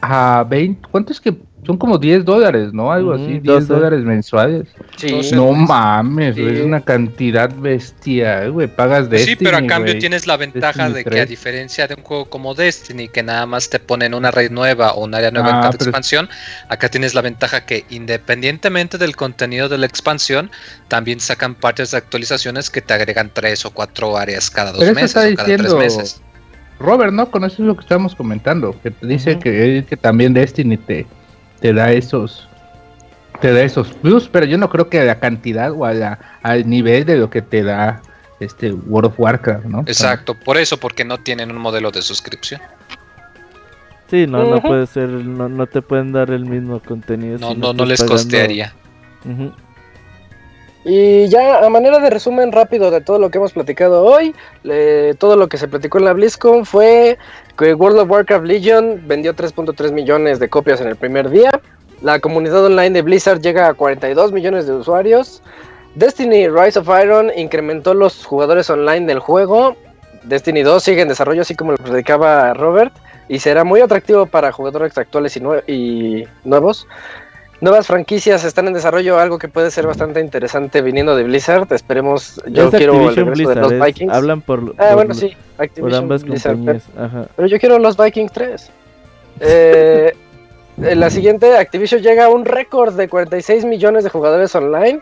Speaker 3: a 20. ¿Cuánto es que? Son como 10 dólares, ¿no? Algo así, 10
Speaker 5: 12.
Speaker 3: dólares mensuales.
Speaker 1: Sí.
Speaker 3: No
Speaker 4: pues.
Speaker 3: mames,
Speaker 1: Sí.
Speaker 3: es una cantidad bestia, güey. Pagas de
Speaker 4: Sí, pero a cambio tienes la ventaja
Speaker 3: Destiny
Speaker 4: de que
Speaker 3: 3.
Speaker 4: a diferencia de un juego como Destiny, que nada más te ponen una raid nueva o un área nueva en
Speaker 3: Ah,
Speaker 4: cada
Speaker 3: pero-
Speaker 4: expansión, acá tienes la ventaja que independientemente del contenido de la expansión, también sacan partes de actualizaciones que te agregan tres o cuatro áreas cada dos
Speaker 3: Pero
Speaker 4: meses
Speaker 3: está
Speaker 4: o cada tres
Speaker 3: diciendo-
Speaker 4: meses.
Speaker 3: Robert, ¿no? Con eso es lo que estábamos comentando. Que te dice que, que también Destiny te, te da esos. Te da esos plus, pero yo no creo que a la cantidad o a la- al nivel de lo que te da este World of Warcraft, ¿no?
Speaker 4: Exacto, por eso, porque no tienen un modelo de suscripción.
Speaker 5: Sí, no, no puede ser, no, no te pueden dar el mismo contenido.
Speaker 4: No,
Speaker 5: si
Speaker 4: no, no les
Speaker 5: pagando.
Speaker 4: costearía.
Speaker 1: Y ya a manera de resumen rápido de todo lo que hemos platicado hoy, le- todo lo que se platicó en la BlizzCon fue World of Warcraft Legion vendió 3.3 millones de copias en el primer día. La comunidad online de Blizzard llega a 42 millones de usuarios. Destiny Rise of Iron incrementó los jugadores online del juego. Destiny 2 sigue en desarrollo, así como lo predicaba Robert, y será muy atractivo para jugadores actuales y nuevos. Nuevas franquicias están en desarrollo, algo que puede ser bastante interesante viniendo de Blizzard. Esperemos, yo
Speaker 5: Es
Speaker 1: quiero el
Speaker 5: Activision
Speaker 1: regreso de los
Speaker 5: es-
Speaker 1: Vikings.
Speaker 5: hablan por,
Speaker 1: Ah,
Speaker 5: por-
Speaker 1: bueno, sí,
Speaker 5: por ambas
Speaker 1: Blizzard,
Speaker 5: compañías. Ajá.
Speaker 1: Pero yo quiero los Vikings 3. Eh, en la siguiente, Activision llega a un récord de 46 millones de jugadores online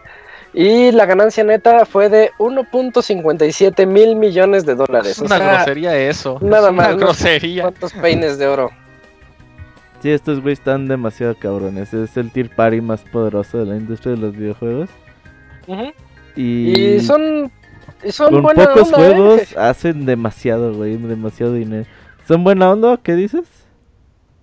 Speaker 1: y la ganancia neta fue de 1.57 mil millones de dólares.
Speaker 7: Es
Speaker 1: O
Speaker 7: una
Speaker 1: sea,
Speaker 7: grosería eso.
Speaker 1: nada
Speaker 7: es una
Speaker 1: más, ¿no?
Speaker 7: grosería.
Speaker 1: ¿Cuántos peines de oro?
Speaker 5: Sí, estos güeyes están demasiado cabrones. Es el tier party más poderoso de la industria de los videojuegos. Y,
Speaker 1: Y son, y son
Speaker 5: con
Speaker 1: buena
Speaker 5: pocos
Speaker 1: onda,
Speaker 5: juegos
Speaker 1: ¿eh? *laughs*
Speaker 5: hacen demasiado, güey. Demasiado dinero. ¿Son buena onda? ¿Qué dices?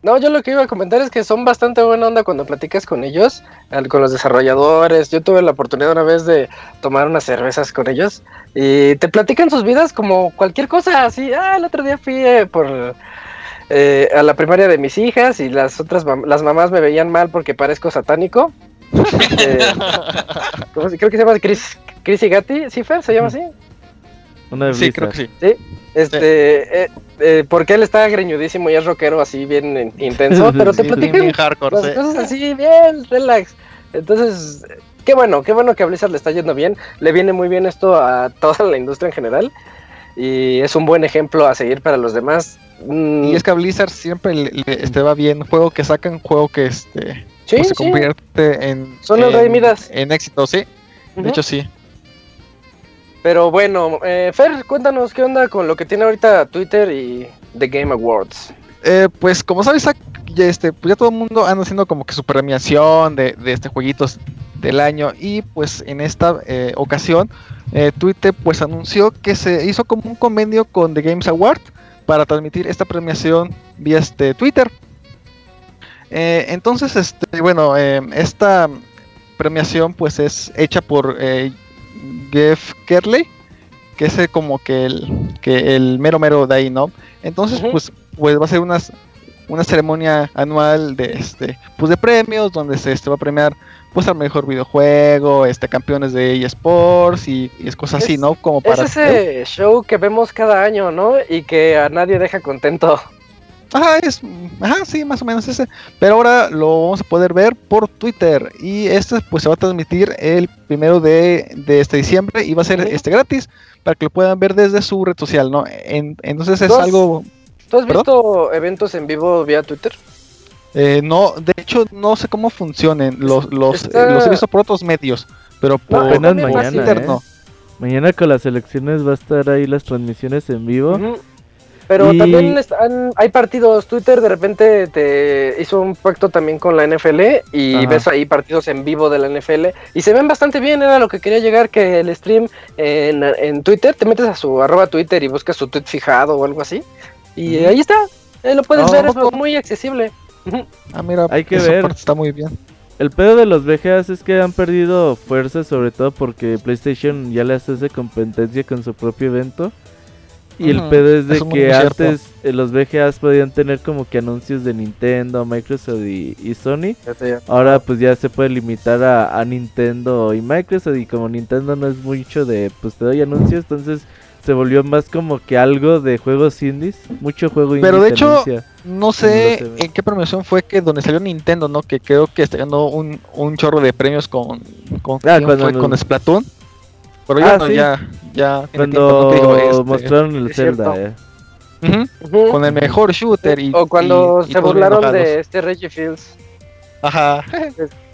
Speaker 1: No, yo lo que iba a comentar es que son bastante buena onda cuando platicas con ellos, con los desarrolladores. Yo tuve la oportunidad una vez de tomar unas cervezas con ellos y te platican sus vidas como cualquier cosa. Así, ah, el otro día fui eh, por eh, a la primaria de mis hijas y las otras mam- las mamás me veían mal porque parezco satánico. *laughs* Eh, ¿cómo se- creo que se llama Chris, Chris y Gatti, ¿sí, Fer? ¿Se llama así?
Speaker 5: Una de
Speaker 7: Sí, creo que sí.
Speaker 1: Este, eh, eh, porque él está greñudísimo y es rockero así bien in- intenso, *laughs* pero te
Speaker 5: Sí,
Speaker 1: platican
Speaker 7: bien hardcore,
Speaker 1: las
Speaker 7: sí.
Speaker 1: cosas así bien, relax. Entonces, qué bueno, qué bueno que a Blizzard le está yendo bien, le viene muy bien esto a toda la industria en general y es un buen ejemplo a seguir para los demás. Mm,
Speaker 7: Y es que a Blizzard siempre le, le- este, va bien. Juego que sacan, juego que este,
Speaker 1: sí,
Speaker 7: pues, se
Speaker 1: sí.
Speaker 7: convierte en.
Speaker 1: Son el
Speaker 7: en-
Speaker 1: Rey Midas.
Speaker 7: En éxito, sí. De hecho, sí.
Speaker 1: Pero bueno, eh, Fer, cuéntanos qué onda con lo que tiene ahorita Twitter y The Game Awards.
Speaker 7: Eh, pues como sabes, ya, este, pues ya todo el mundo anda haciendo como que su premiación de, de este jueguitos del año y pues en esta eh, ocasión eh, Twitter pues anunció que se hizo como un convenio con The Games Award para transmitir esta premiación vía este Twitter. Eh, entonces, este, bueno, eh, esta premiación pues es hecha por eh, Jeff Kerley, que es como que el, que el mero mero de ahí, ¿no? Entonces, pues, pues va a ser unas, una ceremonia anual de este, pues de premios, donde se este, va a premiar pues al mejor videojuego, este campeones de eSports y, y es cosas así,
Speaker 1: Es-
Speaker 7: ¿no? Como
Speaker 1: Es
Speaker 7: para
Speaker 1: ese show que vemos cada año, ¿no? Y que a nadie deja contento.
Speaker 7: Ajá, es, ajá, sí, más o menos ese. Pero ahora lo vamos a poder ver por Twitter. Y este pues se va a transmitir el primero de, de este diciembre y va a ser este gratis para que lo puedan ver desde su red social, ¿no? En- entonces es algo,
Speaker 1: ¿Tú has
Speaker 7: ¿Perdón?
Speaker 1: visto eventos en vivo vía Twitter?
Speaker 7: Eh, no, de hecho no sé cómo funcionen. Los, los,
Speaker 1: Está-
Speaker 7: eh, los he visto por otros medios, pero por
Speaker 1: No,
Speaker 5: mañana, ¿eh?
Speaker 7: no.
Speaker 5: Mañana con las elecciones va a estar ahí las transmisiones en vivo.
Speaker 1: Pero
Speaker 5: Y-
Speaker 1: también están, hay partidos, Twitter de repente te hizo un pacto también con la NFL y
Speaker 5: Ajá.
Speaker 1: ves ahí partidos en vivo de la NFL y se ven bastante bien, era lo que quería llegar, que el stream en, en Twitter, te metes a su arroba Twitter y buscas su tweet fijado o algo así y ahí está, eh, lo puedes ver, es muy accesible.
Speaker 7: Ah, mira,
Speaker 5: Hay que
Speaker 7: esa
Speaker 5: ver.
Speaker 7: parte está muy bien.
Speaker 5: El pedo de los VGAs es que han perdido fuerza, sobre todo porque PlayStation ya le hace esa competencia con su propio evento. Y el pedo es de
Speaker 7: eso
Speaker 5: que antes eh, los VGAs podían tener como que anuncios de Nintendo, Microsoft y, y Sony. Ahora pues ya se puede limitar a, a Nintendo y Microsoft y como Nintendo no es mucho de pues te doy anuncios, entonces se volvió más como que algo de juegos indies, mucho juego indie.
Speaker 7: Pero de hecho. No sé en qué premiación fue que donde salió Nintendo, ¿no? Que creo que está ganando un, un chorro de premios con, con,
Speaker 5: Ah,
Speaker 7: con Splatoon. Pero
Speaker 5: Ah,
Speaker 7: ya, no,
Speaker 5: sí.
Speaker 7: ya, ya.
Speaker 5: cuando
Speaker 7: tiempo, ¿no? Te digo, este,
Speaker 5: mostraron el. Zelda, eh.
Speaker 7: con el mejor shooter y
Speaker 1: o cuando
Speaker 7: y- y
Speaker 1: se
Speaker 7: todos
Speaker 1: burlaron de este Reggie Fields.
Speaker 7: Ajá.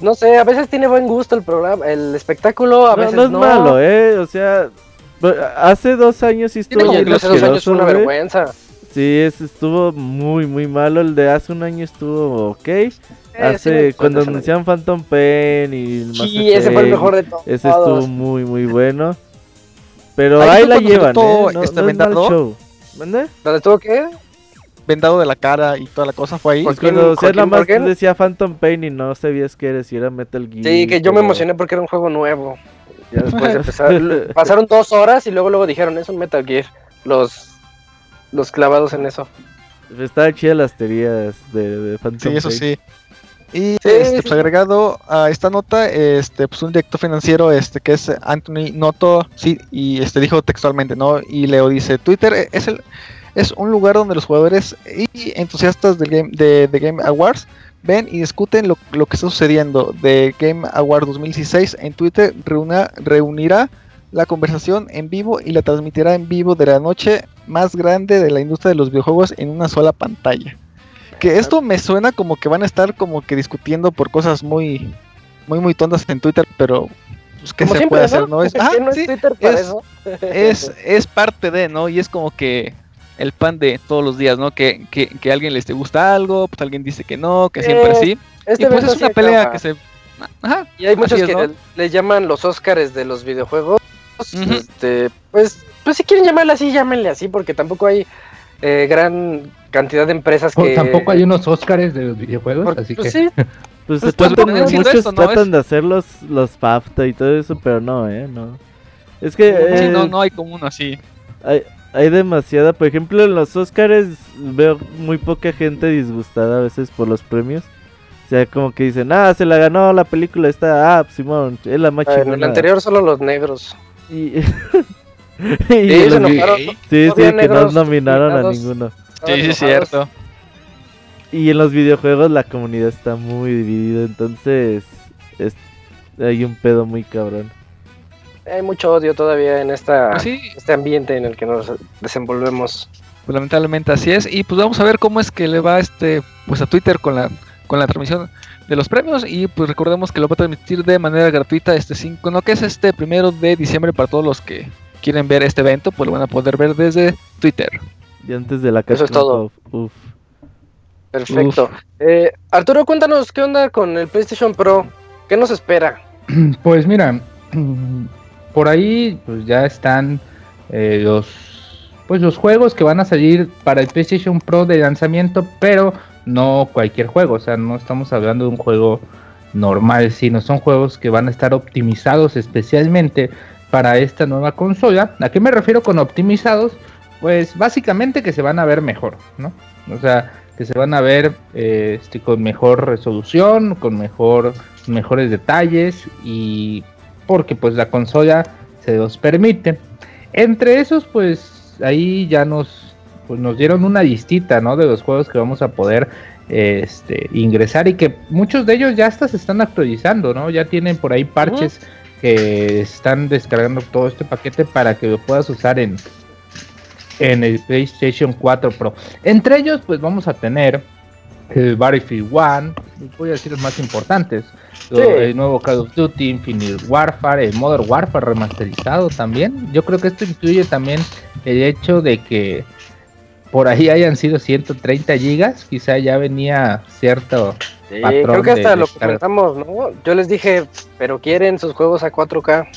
Speaker 1: No sé, a veces tiene buen gusto el programa, el espectáculo, a
Speaker 5: No,
Speaker 1: veces
Speaker 5: no es
Speaker 1: no.
Speaker 5: malo, eh, o sea, hace dos años sí estuvo bien
Speaker 1: hace dos años fue una vergüenza.
Speaker 5: Sí, ese estuvo muy, muy malo. El de hace un año estuvo ok.
Speaker 1: Eh, sí
Speaker 5: hace,
Speaker 1: me gustó
Speaker 5: cuando anunciaron Phantom Pain y el
Speaker 1: Sí, ese fue el mejor de todos.
Speaker 5: Ese estuvo muy, muy bueno. Pero
Speaker 7: Ahí
Speaker 5: ahí la llevan,
Speaker 7: todo
Speaker 5: ¿eh? No,
Speaker 7: este
Speaker 5: no es mal
Speaker 7: vendado.
Speaker 5: show. ¿Mande?
Speaker 1: ¿Dónde tuvo que?
Speaker 7: Vendado de la cara y toda la cosa fue ahí.
Speaker 1: Pues,
Speaker 5: Pues cuando
Speaker 1: Joaquín-
Speaker 5: o sea, nada
Speaker 1: Joaquín
Speaker 5: más decía Phantom Pain y no sabías qué era, si era Metal Gear.
Speaker 1: Sí, que yo me emocioné porque era un juego nuevo. Ya después de empezar, *laughs* pasaron dos horas y luego luego dijeron, es un Metal Gear. Los, los clavados en eso.
Speaker 5: Estaban chidas las teorías de, de Phantom
Speaker 7: Sí, eso sí. Y
Speaker 1: Sí,
Speaker 7: este,
Speaker 1: sí.
Speaker 7: pues, agregado a esta nota, este, pues un director financiero, este, que es Anthony Noto, sí, y este dijo textualmente, ¿no? Y Leo dice, Twitter es el, es un lugar donde los jugadores y entusiastas del game, de, de Game Awards ven y discuten lo, lo que está sucediendo de Game Award 2016 en Twitter, reunirá la conversación en vivo y la transmitirá en vivo de la noche más grande de la industria de los videojuegos en una sola pantalla. Que esto me suena como que van a estar como que discutiendo por cosas muy, muy, muy tontas en Twitter, pero pues, ¿qué
Speaker 1: Como
Speaker 7: se
Speaker 1: siempre,
Speaker 7: puede hacer? ¿no? Es, *laughs*
Speaker 1: ¿Que
Speaker 7: ah,
Speaker 1: no es
Speaker 7: sí,
Speaker 1: Twitter para
Speaker 7: es-
Speaker 1: eso? *laughs*
Speaker 7: es, es parte de, ¿no? Y es como que el pan de todos los días, ¿no? Que, que, que a alguien les te gusta algo, pues alguien dice que no, que siempre
Speaker 1: Eh,
Speaker 7: sí.
Speaker 1: Este
Speaker 7: y pues es una pelea
Speaker 1: acaba.
Speaker 7: que se... Ajá,
Speaker 1: Y hay muchos
Speaker 7: es,
Speaker 1: que
Speaker 7: ¿no?
Speaker 1: le, llaman los Óscares de los videojuegos. Este, pues, pues si quieren llamarle así, llámenle así, porque tampoco hay eh, gran cantidad de empresas
Speaker 3: O
Speaker 1: que.
Speaker 3: tampoco hay unos Óscares de los videojuegos,
Speaker 1: Por-
Speaker 3: así
Speaker 1: pues
Speaker 3: que
Speaker 1: sí, *laughs*
Speaker 5: Pues,
Speaker 1: Pues,
Speaker 5: se
Speaker 1: pues,
Speaker 5: tratan- muchos
Speaker 7: esto, ¿no?
Speaker 5: tratan de hacer los, los FAFTA y todo eso, pero no, ¿eh? No. Es que
Speaker 7: Sí,
Speaker 5: eh,
Speaker 7: no, no hay como uno así.
Speaker 5: Hay, hay demasiada, por ejemplo, en los Oscars veo muy poca gente disgustada a veces por los premios. O sea, como que dicen, ah, se la ganó la película esta, ah, Simón, es la más
Speaker 1: en el
Speaker 5: chingona".
Speaker 1: anterior solo los negros.
Speaker 5: Y, *laughs* y
Speaker 1: Sí,
Speaker 5: los
Speaker 1: enojaron.
Speaker 4: Sí.
Speaker 5: sí,
Speaker 1: no
Speaker 5: sí,
Speaker 1: había
Speaker 5: que no nominaron a ninguno.
Speaker 7: Sí, sí, es cierto.
Speaker 5: Y en los videojuegos la comunidad está muy dividida, entonces es, hay un pedo muy cabrón.
Speaker 1: Hay mucho odio todavía en esta,
Speaker 7: Así,
Speaker 1: este ambiente en el que nos desenvolvemos.
Speaker 7: pues lamentablemente así es. Y pues vamos a ver cómo es que le va este pues a Twitter con la con la transmisión de los premios. Y pues recordemos que lo va a transmitir de manera gratuita este 5, no que es este primero de diciembre para todos los que quieren ver este evento, pues lo van a poder ver desde Twitter.
Speaker 5: Y antes de la
Speaker 1: Eso es todo.
Speaker 5: Uf.
Speaker 1: Perfecto. Eh, Arturo, cuéntanos qué onda con el PlayStation Pro. ¿Qué nos espera? *clears throat*
Speaker 3: Pues mira, *clears throat* por ahí pues ya están eh, los pues los juegos que van a salir para el PlayStation Pro de lanzamiento, pero no cualquier juego, o sea, no estamos hablando de un juego normal, sino son juegos que van a estar optimizados especialmente para esta nueva consola. ¿A qué me refiero con optimizados? Pues básicamente que se van a ver mejor, ¿no? O sea, que se van a ver eh, este, con mejor resolución, con mejor mejores detalles y porque pues la consola se los permite. Entre esos pues ahí ya nos pues, nos dieron una listita, ¿no? De los juegos que vamos a poder este ingresar y que muchos de ellos ya hasta se están actualizando, ¿no? Ya tienen por ahí parches que están descargando todo este paquete para que lo puedas usar en en el PlayStation 4 Pro. Entre ellos pues vamos a tener el Battlefield 1, voy a decir los más importantes.
Speaker 1: Sí.
Speaker 3: El nuevo Call of Duty, Infinite Warfare, el Modern Warfare remasterizado también. Yo creo que esto incluye también el hecho de que por ahí hayan sido 130 gigas, quizá ya venía cierto
Speaker 1: Sí,
Speaker 3: Patrón
Speaker 1: creo que hasta
Speaker 3: de
Speaker 1: lo
Speaker 3: descarga.
Speaker 1: comentamos, ¿no? Yo les dije, pero quieren sus juegos a 4K.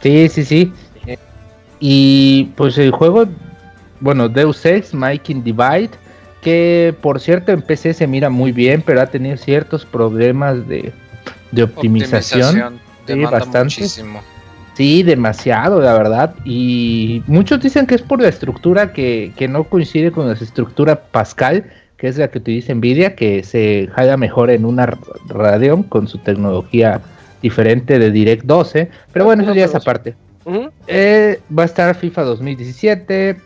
Speaker 3: Sí, sí, sí. Y pues el juego, bueno, Deus Ex, Making Divide, que por cierto en PC se mira muy bien, pero ha tenido ciertos problemas de, de optimización.
Speaker 4: demanda
Speaker 3: bastante.
Speaker 4: muchísimo.
Speaker 3: Sí, demasiado, la verdad. Y muchos dicen que es por la estructura que, que no coincide con la estructura Pascal, que es la que utiliza Nvidia, que se jala mejor en una Radeon con su tecnología diferente de Direct 12. Pero bueno, eso ya es aparte. Eh, va a estar FIFA 2017.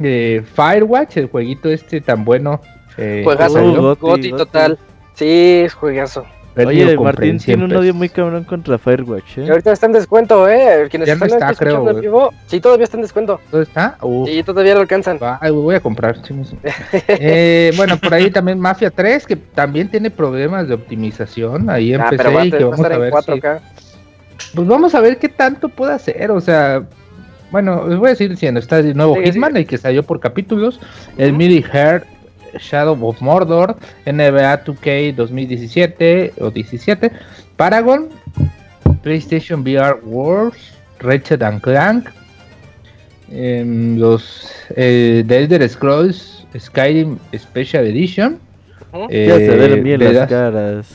Speaker 3: Eh, Firewatch, el jueguito este tan bueno. eh,
Speaker 1: Juegazo,
Speaker 5: Uh, Goti,
Speaker 1: Goti
Speaker 5: Goti.
Speaker 1: total. Sí, es juegazo.
Speaker 5: Oye, Martín tiene un
Speaker 3: 100
Speaker 5: odio muy cabrón contra Firewatch,
Speaker 1: Y
Speaker 5: ¿eh?
Speaker 1: ahorita está en descuento, ¿eh? Quienes
Speaker 3: Ya no
Speaker 1: están
Speaker 3: está, creo,
Speaker 1: vivo, sí, todavía está en descuento.
Speaker 3: ¿Dónde está? Uf,
Speaker 1: Y todavía lo alcanzan.
Speaker 3: va, voy a comprar. Eh, bueno, por ahí también Mafia 3, que también tiene problemas de optimización ahí en
Speaker 1: Ah, va, a-
Speaker 3: y que vamos
Speaker 1: estar
Speaker 3: a
Speaker 1: en
Speaker 3: ver
Speaker 1: 4K.
Speaker 3: si- pues vamos a ver qué tanto puede hacer, o sea, bueno, les voy a decir diciendo, está el nuevo
Speaker 1: Sigue,
Speaker 3: Hitman,
Speaker 1: sigue.
Speaker 3: el que salió por capítulos, el
Speaker 1: Ujú.
Speaker 3: Midi Heart Shadow of Mordor, NBA 2K 2017 o 17, Paragon, PlayStation VR Wars, Ratchet and Clank, em, los eh, The Elder Scrolls Skyrim Special Edition.
Speaker 5: Ya se
Speaker 3: eh,
Speaker 5: ven bien las
Speaker 3: las-
Speaker 5: caras.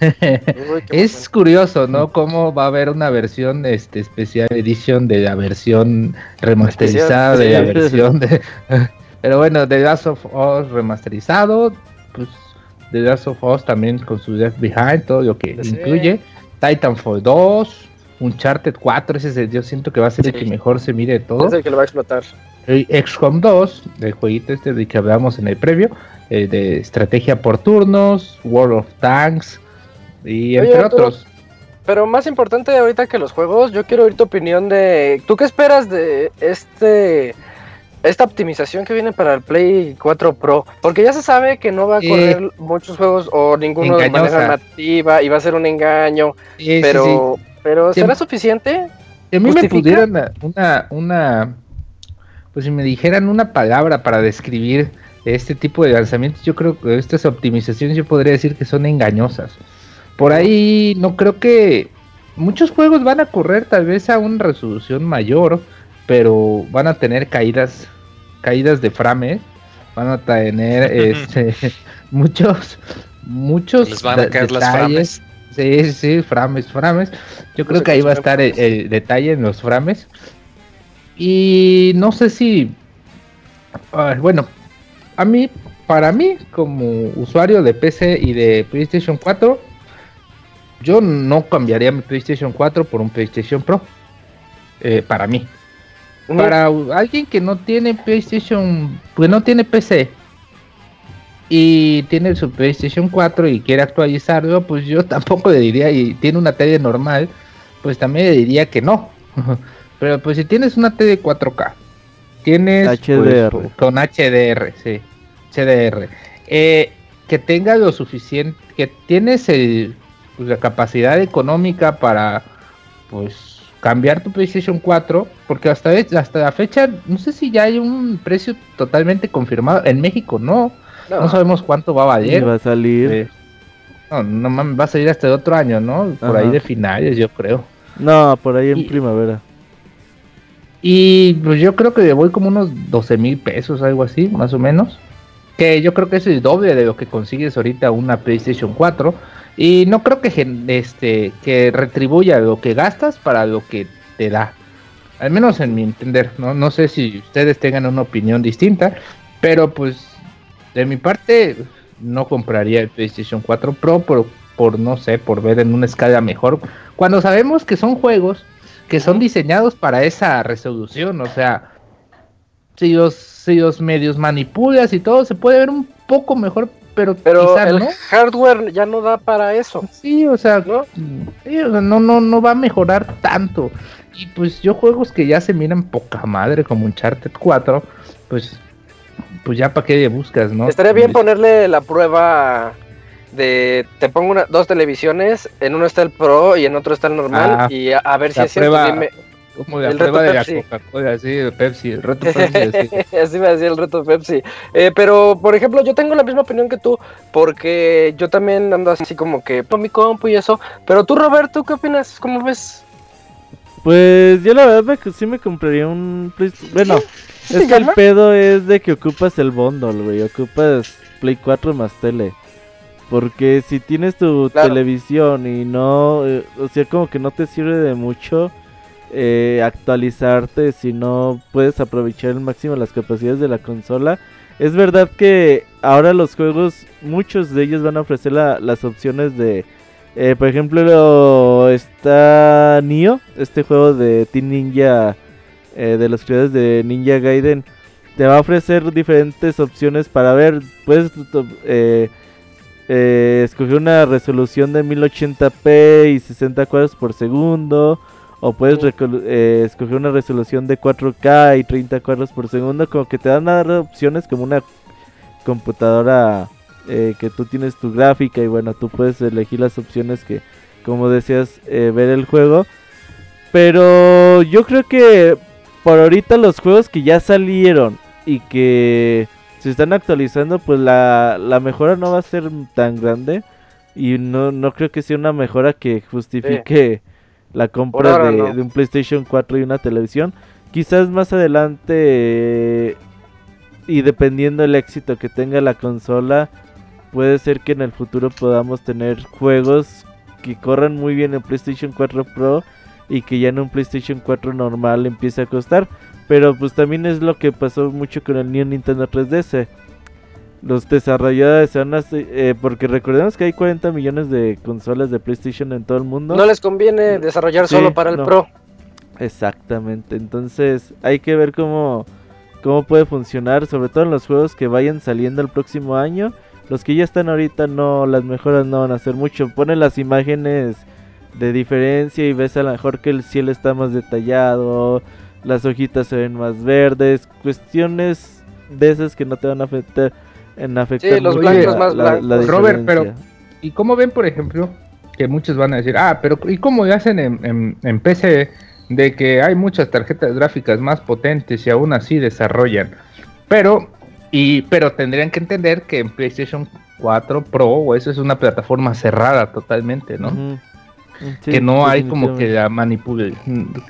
Speaker 1: Uy,
Speaker 3: es curioso, ¿no? Cómo va a haber una versión este, especial edition de la versión remasterizada de la versión de. *laughs* Pero bueno, The Last of Us remasterizado, pues The Last of Us también con su Left Behind, todo lo que
Speaker 1: Sí.
Speaker 3: incluye. Titanfall 2, Uncharted 4, ese es el- yo siento que va a ser el que mejor se mire de todo.
Speaker 1: Es el que lo va a explotar.
Speaker 3: XCOM 2, el jueguito este de que hablamos en el previo, eh, de estrategia por turnos, World of Tanks y
Speaker 1: Oye,
Speaker 3: entre
Speaker 1: Arturo,
Speaker 3: otros.
Speaker 1: Pero más importante ahorita que los juegos, yo quiero oír tu opinión de... ¿Tú qué esperas de este... Esta optimización que viene para el Play 4 Pro, porque ya se sabe que no va a
Speaker 3: Eh,
Speaker 1: correr muchos juegos o ninguno de manera nativa y va a ser un engaño,
Speaker 3: Sí, sí, sí.
Speaker 1: pero, pero. ¿será suficiente?
Speaker 3: Si a mí me
Speaker 1: ¿Justifica?
Speaker 3: pudieran a- una, una, pues si me dijeran una palabra para describir este tipo de lanzamientos, yo creo que estas optimizaciones yo podría decir que son engañosas. Por ahí no creo que muchos juegos van a correr tal vez a una resolución mayor, pero van a tener caídas, caídas de frames, van a tener *laughs* este, *laughs* muchos, muchos
Speaker 4: Les van a caer las
Speaker 3: detalles.
Speaker 4: frames.
Speaker 3: Sí, sí, frames, frames. Yo creo que ahí va a estar el,
Speaker 1: frames.
Speaker 3: el detalle en los frames. Y no sé si. ah, bueno, a mí, para mí, como usuario de PC y de PlayStation 4, yo no cambiaría mi PlayStation 4 por un PlayStation Pro. Eh, para mí. Para alguien que no tiene PlayStation, pues no tiene PC y tiene su PlayStation 4 y quiere actualizarlo, pues yo *laughs* tampoco le diría, y tiene una tele normal, pues también le diría que no. *laughs* Pero pues si tienes una tele 4K, tienes pues,
Speaker 5: HDR.
Speaker 3: con HDR, sí, HDR, eh, que tenga lo suficiente, que tienes el, pues, la capacidad económica para pues cambiar tu PlayStation 4, porque hasta, hasta la fecha, no sé si ya hay un precio totalmente confirmado. En México no,
Speaker 1: No.
Speaker 3: no sabemos cuánto va a valer.
Speaker 5: va a salir.
Speaker 3: Eh, no, no mames, va a salir hasta el otro año, ¿no? Por
Speaker 5: Ajá.
Speaker 3: ahí de finales, yo creo.
Speaker 5: No, por ahí en
Speaker 3: Y-
Speaker 5: primavera.
Speaker 3: Y pues yo creo que le voy como unos 12 mil pesos, algo así, más o menos. Que yo creo que es el doble de lo que consigues ahorita una PlayStation 4. Y no creo que, este, que retribuya lo que gastas para lo que te da. Al menos en mi entender, ¿no? No sé si ustedes tengan una opinión distinta. Pero pues de mi parte no compraría el PlayStation 4 Pro por, por no sé, por ver en una escala mejor. Cuando sabemos que son juegos que son diseñados para esa resolución, o sea, si los, si los medios manipulas y todo, se puede ver un poco mejor, pero,
Speaker 1: Pero el
Speaker 3: no.
Speaker 1: hardware ya no da para eso,
Speaker 3: Sí, o sea,
Speaker 1: ¿no?
Speaker 3: sí, o sea, no, no, no va a mejorar tanto. Y pues yo juegos que ya se miran poca madre, como Uncharted 4, pues, pues ya para qué le buscas, ¿no?
Speaker 1: Estaría bien ponerle la prueba de te pongo una, dos televisiones, en uno está el Pro y en otro está el normal
Speaker 3: Ah,
Speaker 1: y a, a ver si es cierto.
Speaker 3: prueba-
Speaker 1: dime-
Speaker 3: Como la
Speaker 1: el
Speaker 3: prueba de la. Coca-Cola, sí, Pepsi, el reto *laughs* Pepsi. así. *laughs*
Speaker 1: Así me decía el reto Pepsi. Eh, pero, por ejemplo, yo tengo la misma opinión que tú, porque yo también ando así como que por mi compu y eso. Pero tú, Roberto, ¿qué opinas? ¿Cómo ves?
Speaker 5: Pues yo la verdad me, sí me compraría un. Bueno,
Speaker 1: ¿Se
Speaker 5: es que el pedo es de que ocupas el bundle, güey. Ocupas Play 4 más tele. Porque si tienes tu
Speaker 1: Claro.
Speaker 5: televisión y no. eh, o sea, como que no te sirve de mucho eh, actualizarte si no puedes aprovechar al máximo las capacidades de la consola. Es verdad que ahora los juegos, muchos de ellos van a ofrecer la- las opciones de. eh, por ejemplo, lo- está Nioh, este juego de Team Ninja, eh, de los creadores de Ninja Gaiden. Te va a ofrecer diferentes opciones para ver. Puedes escoger una resolución de 1080p y 60 cuadros por segundo. O puedes eh, escoger una resolución de 4K y 30 cuadros por segundo. Como que te dan a dar opciones como una computadora eh, que tú tienes tu gráfica. Y bueno, tú puedes elegir las opciones que, como decías, eh, ver el juego. Pero yo creo que por ahorita los juegos que ya salieron y que se están actualizando, pues la, la mejora no va a ser tan grande. Y no, no creo que sea una mejora que justifique la compra de,
Speaker 1: no.
Speaker 5: de un PlayStation 4 y una televisión. Quizás más adelante eh, y dependiendo del éxito que tenga la consola, puede ser que en el futuro podamos tener juegos que corran muy bien en PlayStation 4 Pro y que ya en un PlayStation 4 normal empiece a costar. Pero pues también es lo que pasó mucho con el New Nintendo 3DS. Los desarrolladores se van a... eh, porque recordemos que hay 40 millones de consolas de PlayStation en todo el mundo.
Speaker 1: No les conviene desarrollar
Speaker 5: Sí,
Speaker 1: solo para el
Speaker 5: no.
Speaker 1: Pro.
Speaker 5: Exactamente, entonces hay que ver cómo cómo puede funcionar, sobre todo en los juegos que vayan saliendo el próximo año. Los que ya están ahorita no, las mejoras no van a hacer mucho. Ponen las imágenes de diferencia y ves a lo mejor que el cielo está más detallado, las hojitas se ven más verdes, cuestiones de esas que no te van a afectar en afectar
Speaker 1: Sí, los blancos
Speaker 5: la-
Speaker 1: más
Speaker 5: la-
Speaker 1: blancos.
Speaker 5: la
Speaker 3: Robert, pero-. ¿Y cómo ven, por ejemplo, que muchos van a decir, ah, pero ¿y cómo hacen en, en, en PC de que hay muchas tarjetas gráficas más potentes y aún así desarrollan? Pero, y, pero tendrían que entender que en PlayStation 4 Pro, o eso es una plataforma cerrada totalmente, ¿no?
Speaker 5: Sí,
Speaker 3: que no hay como que la manipul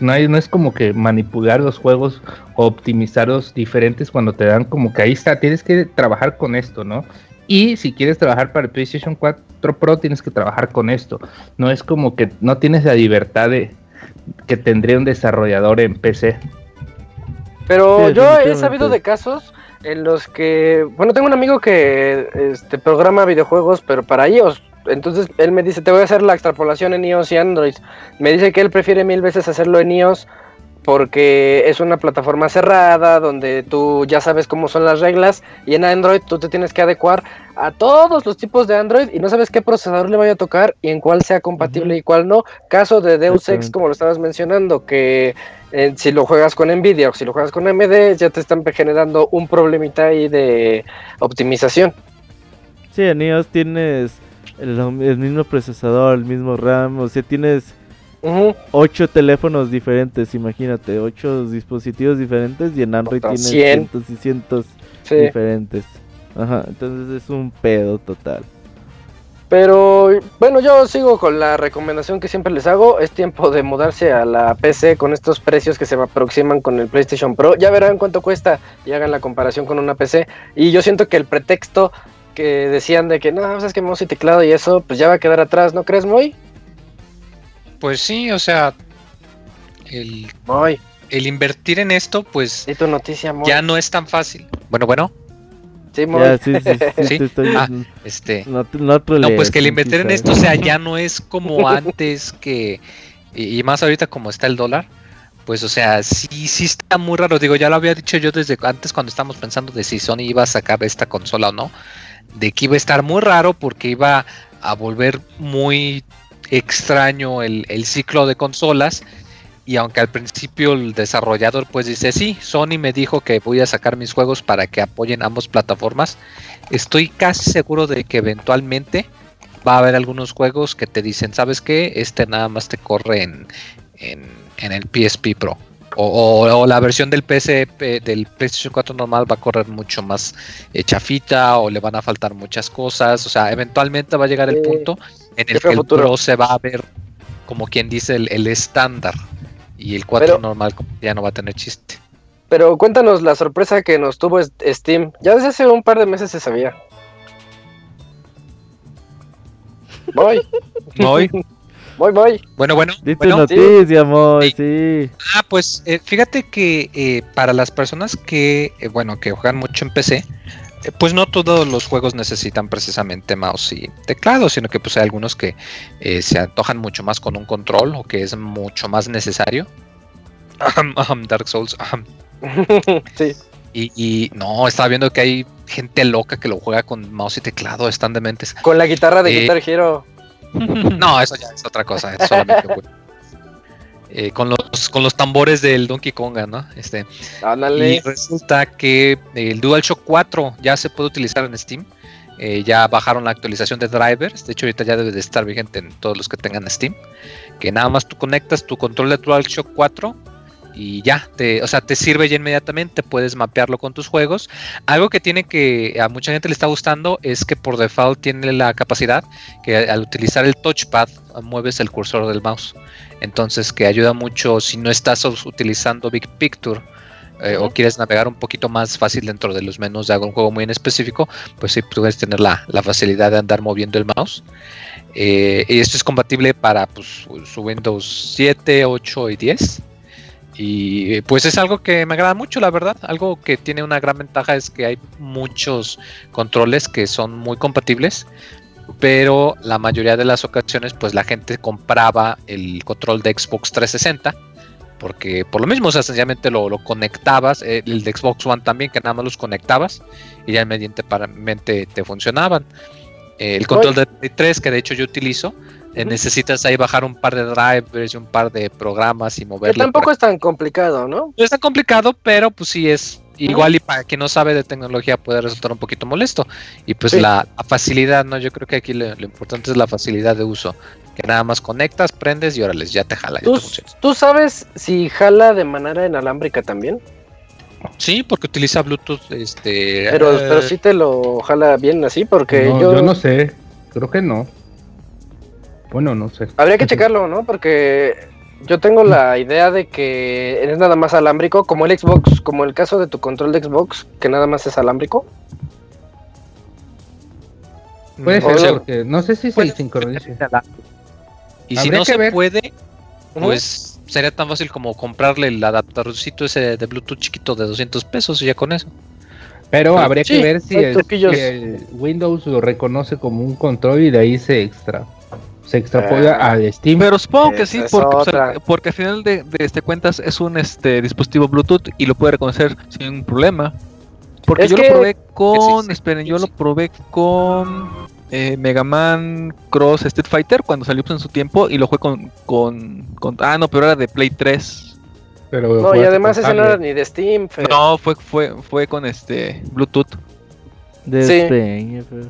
Speaker 3: no hay no es como que manipular los juegos o optimizarlos diferentes cuando te dan como que ahí está tienes que trabajar con esto no y si quieres trabajar para el PlayStation 4 Pro tienes que trabajar con esto. No es como que no tienes la libertad de que tendría un desarrollador en PC
Speaker 1: Pero
Speaker 5: Sí,
Speaker 1: yo he sabido de casos en los que, bueno, tengo un amigo que este programa videojuegos, pero para iOS. Entonces él me dice, te voy a hacer la extrapolación en iOS y Android. Me dice que él prefiere mil veces hacerlo en iOS porque es una plataforma cerrada donde tú ya sabes cómo son las reglas y en Android tú te tienes que adecuar a todos los tipos de Android y no sabes qué procesador le vaya a tocar y en cuál sea compatible y cuál no. Caso de Deus Ex, como lo estabas mencionando, que eh, si lo juegas con Nvidia o si lo juegas con AMD, ya te están generando un problemita ahí de optimización.
Speaker 5: Sí, en iOS tienes el, el mismo procesador, el mismo RAM, o sea, tienes
Speaker 1: Ujú.
Speaker 5: ocho teléfonos diferentes, imagínate, ocho dispositivos diferentes y en Android tienes
Speaker 1: 100.
Speaker 5: cientos y cientos
Speaker 1: Sí.
Speaker 5: diferentes. Ajá, entonces es un pedo total.
Speaker 1: Pero bueno, yo sigo con la recomendación que siempre les hago. Es tiempo de mudarse a la PC con estos precios que se aproximan con el PlayStation Pro. Ya verán cuánto cuesta y hagan la comparación con una PC. Y yo siento que el pretexto que decían de que no, pues es que mouse y teclado y eso, pues ya va a quedar atrás, ¿no crees, Moy?
Speaker 4: Pues sí, o sea, el,
Speaker 1: Moy,
Speaker 4: el invertir en esto, pues
Speaker 1: tu noticia, Moy.
Speaker 4: ya no es tan fácil. Bueno, bueno,
Speaker 1: Sí, Moy.
Speaker 5: Ya, sí, sí, sí, *laughs*
Speaker 4: Sí.
Speaker 5: estoy-
Speaker 4: Ah, este,
Speaker 5: no, no,
Speaker 4: No, pues que el invertir en esto, o sea, ya no es como *laughs* antes que, y, y más ahorita como está el dólar, pues o sea, sí, sí está muy raro. Digo, ya lo había dicho yo desde antes cuando estábamos pensando de si Sony iba a sacar esta consola o no, de que iba a estar muy raro porque iba a volver muy extraño el, el ciclo de consolas. Y aunque al principio el desarrollador pues dice, sí, Sony me dijo que voy a sacar mis juegos para que apoyen ambas plataformas, estoy casi seguro de que eventualmente va a haber algunos juegos que te dicen, ¿sabes qué? Este nada más te corre en, en, en el PSP Pro. O, o- o la versión del PSP, del PlayStation 4 normal va a correr mucho más eh, chafita o le van a faltar muchas cosas. O sea, eventualmente va a llegar el punto en el que el
Speaker 1: futuro.
Speaker 4: Pro se va a ver como quien dice el el estándar. Y el 4
Speaker 1: Pero-
Speaker 4: normal ya no va a tener chiste.
Speaker 1: Pero cuéntanos la sorpresa que nos tuvo Steam. Ya desde hace un par de meses se sabía. Voy,
Speaker 4: Voy. *laughs*
Speaker 1: voy, voy.
Speaker 4: Bueno, bueno.
Speaker 5: Di tu
Speaker 4: bueno.
Speaker 5: noticia, Moy,
Speaker 4: Sí.
Speaker 5: sí.
Speaker 4: Ah, pues eh, fíjate que eh, para las personas que, eh, bueno, que juegan mucho en PC, eh, pues no todos los juegos necesitan precisamente mouse y teclado, sino que pues hay algunos que eh, se antojan mucho más con un control o que es mucho más necesario. *laughs* Dark Souls. *laughs*
Speaker 1: sí.
Speaker 4: Y, y no, estaba viendo que hay gente loca que lo juega con mouse y teclado, están dementes.
Speaker 1: Con la guitarra de
Speaker 4: Eh,
Speaker 1: Guitar Hero. *laughs*
Speaker 4: No, eso ya es otra cosa, es solamente. *laughs* Eh, con los con los tambores del Donkey Konga, ¿no? Este, y resulta que el DualShock 4 ya se puede utilizar en Steam. Eh, ya bajaron la actualización de drivers. De hecho, ahorita ya debe de estar vigente en todos los que tengan Steam. Que nada más tú conectas tu control de DualShock 4 y ya, te, o sea, te sirve ya inmediatamente. Puedes mapearlo con tus juegos. Algo que tiene que a mucha gente le está gustando es que por default tiene la capacidad que al utilizar el touchpad mueves el cursor del mouse. Entonces, que ayuda mucho si no estás utilizando Big Picture eh, o quieres navegar un poquito más fácil dentro de los menús de algún juego muy en específico, pues sí puedes tener la, la facilidad de andar moviendo el mouse. Eh, y esto es compatible para pues, su Windows 7, 8 y 10. Y pues es algo que me agrada mucho, la verdad. Algo que tiene una gran ventaja es que hay muchos controles que son muy compatibles. Pero la mayoría de las ocasiones, pues la gente compraba el control de Xbox 360 porque por lo mismo, o sea, sencillamente lo, lo conectabas, eh, el de Xbox One también, que nada más los conectabas y ya inmediatamente te funcionaban. Eh, el control de Play 3, que de hecho yo utilizo, eh, necesitas ahí bajar un par de drivers y un par de programas y
Speaker 1: Que
Speaker 4: moverlo.
Speaker 1: tampoco
Speaker 4: para-
Speaker 1: es tan complicado, ¿no?
Speaker 4: No es tan complicado, pero pues sí es igual y para quien no sabe de tecnología puede resultar un poquito molesto. Y pues
Speaker 1: Sí.
Speaker 4: la, la facilidad, ¿no? Yo creo que aquí lo, lo importante es la facilidad de uso. Que nada más conectas, prendes y órale, ya te jala, ya
Speaker 1: ¿Tú,
Speaker 4: te
Speaker 1: tú sabes si jala de manera inalámbrica también?
Speaker 4: Sí, porque utiliza Bluetooth, este...
Speaker 1: Pero,
Speaker 4: eh,
Speaker 1: pero sí te lo jala bien así, porque
Speaker 3: no,
Speaker 1: yo...
Speaker 3: yo no sé. Creo que no. Bueno, no sé.
Speaker 1: Habría que checarlo, ¿no? Porque yo tengo la idea de que es nada más alámbrico, como el Xbox, como el caso de tu control de Xbox, que nada más es alámbrico.
Speaker 3: Puede ser, porque no sé si se sincroniza.
Speaker 4: Y si no
Speaker 3: que
Speaker 4: se
Speaker 3: ver.
Speaker 4: puede, pues sería tan fácil como comprarle el adaptadorcito ese de Bluetooth chiquito de 200 pesos y ya con eso.
Speaker 3: Pero habría
Speaker 1: Sí,
Speaker 3: que ver si el, el Windows lo reconoce como un control y de ahí se extra se extrapola
Speaker 1: Ah.
Speaker 3: al Steam.
Speaker 2: Pero supongo que sí, porque, pues, porque al final de, de este cuentas es un este dispositivo Bluetooth y lo puede reconocer sin problema. Porque
Speaker 1: Es
Speaker 2: yo
Speaker 1: que-
Speaker 2: lo probé con,
Speaker 4: Sí, sí,
Speaker 2: esperen,
Speaker 4: sí,
Speaker 2: yo
Speaker 4: sí.
Speaker 2: lo probé con eh, Mega Man Cross Street Fighter cuando salió pues, en su tiempo y lo jugué con, con, con- ah no, pero era de Play 3.
Speaker 3: pero
Speaker 1: No, y además ese no era ni de Steam.
Speaker 2: No, fue fue fue con este Bluetooth.
Speaker 5: De
Speaker 1: Sí.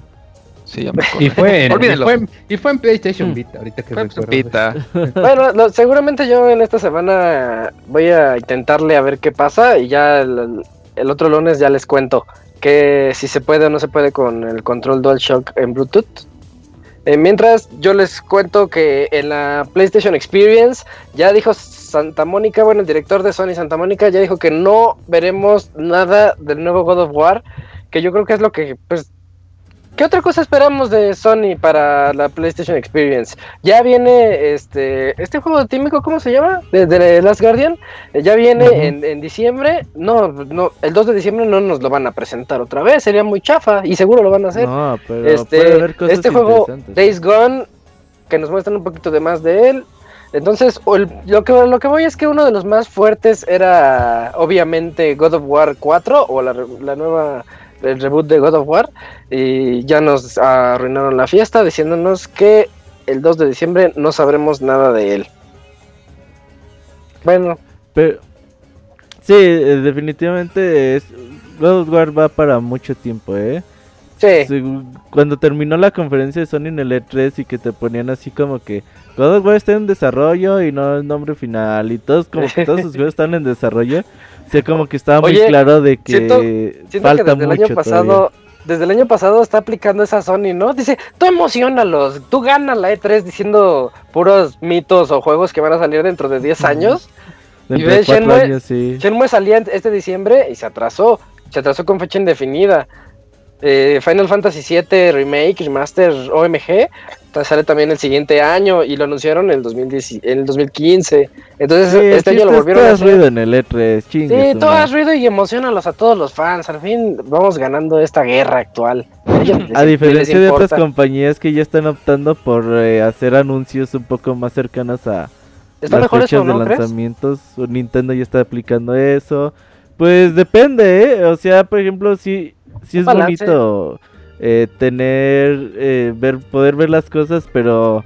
Speaker 5: Despeña, pero-
Speaker 2: Sí, ya me acuerdo.
Speaker 3: Y fue, en, y, fue en, y fue en PlayStation
Speaker 5: Mm.
Speaker 3: Vita, ahorita que
Speaker 2: Fue
Speaker 3: recuerdo.
Speaker 2: Vita. *laughs*
Speaker 1: Bueno, seguramente yo en esta semana voy a intentarle a ver qué pasa y ya el, el otro lunes ya les cuento que si se puede o no se puede con el control DualShock en Bluetooth. Eh, mientras yo les cuento que en la PlayStation Experience ya dijo Santa Mónica, bueno, el director de Sony Santa Mónica ya dijo que no veremos nada del nuevo God of War, que yo creo que es lo que pues ¿Qué otra cosa esperamos de Sony para la PlayStation Experience? Ya viene este este juego típico, ¿cómo se llama? De, de Last Guardian. Eh, Ya viene en, en diciembre. No, no, el 2 de diciembre no nos lo van a presentar otra vez. Sería muy chafa y seguro lo van a hacer.
Speaker 5: No, pero
Speaker 1: este
Speaker 5: cosas
Speaker 1: este juego. Days Gone que nos muestran un poquito de más de él. Entonces, el- lo que lo que voy es que uno de los más fuertes era obviamente God of War 4 o la, la nueva el reboot de God of War y ya nos arruinaron la fiesta diciéndonos que el 2 de diciembre no sabremos nada de él. Bueno,
Speaker 5: Pero sí, eh, definitivamente es God of War va para mucho tiempo, ¿eh?
Speaker 1: sí,
Speaker 5: Cuando terminó la conferencia de Sony en el E3 y que te ponían así como que God of War está en desarrollo y no el nombre final y todos como que todos *laughs* sus juegos están en desarrollo, sea, como que estaba muy claro de que
Speaker 1: siento- siento que
Speaker 5: falta
Speaker 1: desde el
Speaker 5: mucho
Speaker 1: año pasado
Speaker 5: todavía.
Speaker 1: desde el año pasado está aplicando esa Sony, ¿no? Dice, tú emocionalos, tú gana la E3 diciendo puros mitos o juegos que van a salir dentro de 10 años. Y
Speaker 5: cuatro
Speaker 1: Shenmue-
Speaker 5: años, sí.
Speaker 1: Shenmue salía este diciembre y se atrasó. Se atrasó con fecha indefinida. Eh, Final Fantasy VII Remake, Remaster, OMG, sale también el siguiente año y lo anunciaron en el, 2010 en el 2015. Entonces
Speaker 5: Sí,
Speaker 1: este año lo volvieron a hacer.
Speaker 5: ruido en el E3, chingue
Speaker 1: Sí, todo es ruido y emocionalos a todos los fans. Al fin vamos ganando esta guerra actual. *laughs* A,
Speaker 5: diferencia de otras compañías que ya están optando por eh, hacer anuncios un poco más cercanos a
Speaker 1: Está
Speaker 5: las fechas
Speaker 1: eso, ¿no
Speaker 5: de lanzamientos, Nintendo ya está aplicando eso. Pues depende, ¿eh? O sea, por ejemplo, sí, sí es
Speaker 1: balance.
Speaker 5: bonito eh, tener, eh, ver, poder ver las cosas, pero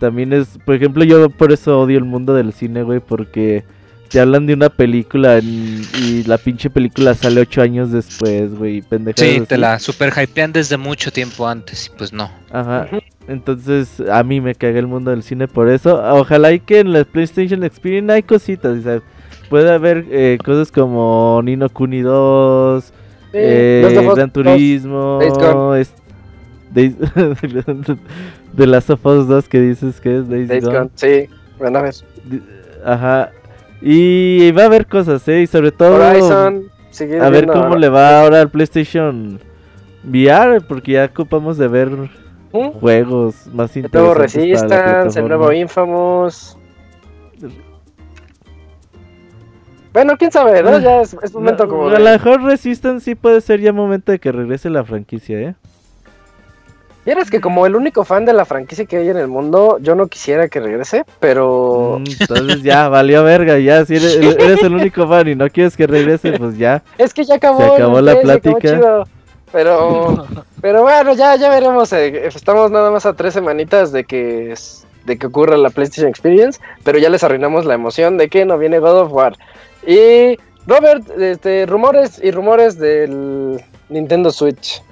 Speaker 5: también es, por ejemplo, yo por eso odio el mundo del cine, güey, porque te hablan de una película en- y la pinche película sale ocho años después, güey, pendejadas
Speaker 4: Sí, te la super hypean desde mucho tiempo antes y pues no.
Speaker 5: Ajá. Entonces, a mí me caga el mundo del cine por eso. Ojalá y que en la PlayStation Experience hay cositas, o sea, puede haber eh, cosas como Nino Kuni 2,
Speaker 1: Sí,
Speaker 5: eh, Gran
Speaker 1: 2.
Speaker 5: Turismo,
Speaker 1: Days
Speaker 5: Days- *laughs* de Last of Us 2 que dices que es Days,
Speaker 1: Days
Speaker 5: Gone.
Speaker 1: Gone, Sí, bueno, a ver.
Speaker 5: Ajá. Y va a haber cosas, ¿eh? Y sobre todo
Speaker 1: Horizon,
Speaker 5: a ver cómo le va ahora al PlayStation VR, porque ya ocupamos de ver
Speaker 1: ¿Mm?
Speaker 5: juegos más
Speaker 1: El nuevo
Speaker 5: interesantes para la
Speaker 1: Resistance, el nuevo. Infamous. Bueno, quién sabe, ¿no? Ya es, es momento
Speaker 5: No,
Speaker 1: como
Speaker 5: A lo mejor Resistance sí puede ser ya momento de que regrese la franquicia, ¿eh?
Speaker 1: Vieras que como el único fan de la franquicia que hay en el mundo, yo no quisiera que regrese, pero...
Speaker 5: Mm, Entonces ya, *laughs* valió verga, ya, si eres, eres el único fan y no quieres que regrese, pues ya.
Speaker 1: Es que ya acabó,
Speaker 5: Se acabó la
Speaker 1: E3, acabó
Speaker 5: plática.
Speaker 1: chido. Pero, *laughs* pero bueno, ya, ya veremos. eh, Estamos nada más a tres semanitas de que, de que ocurra la PlayStation Experience, pero ya les arruinamos la emoción de que no viene God of War. Y Robert, este, rumores y rumores del Nintendo Switch.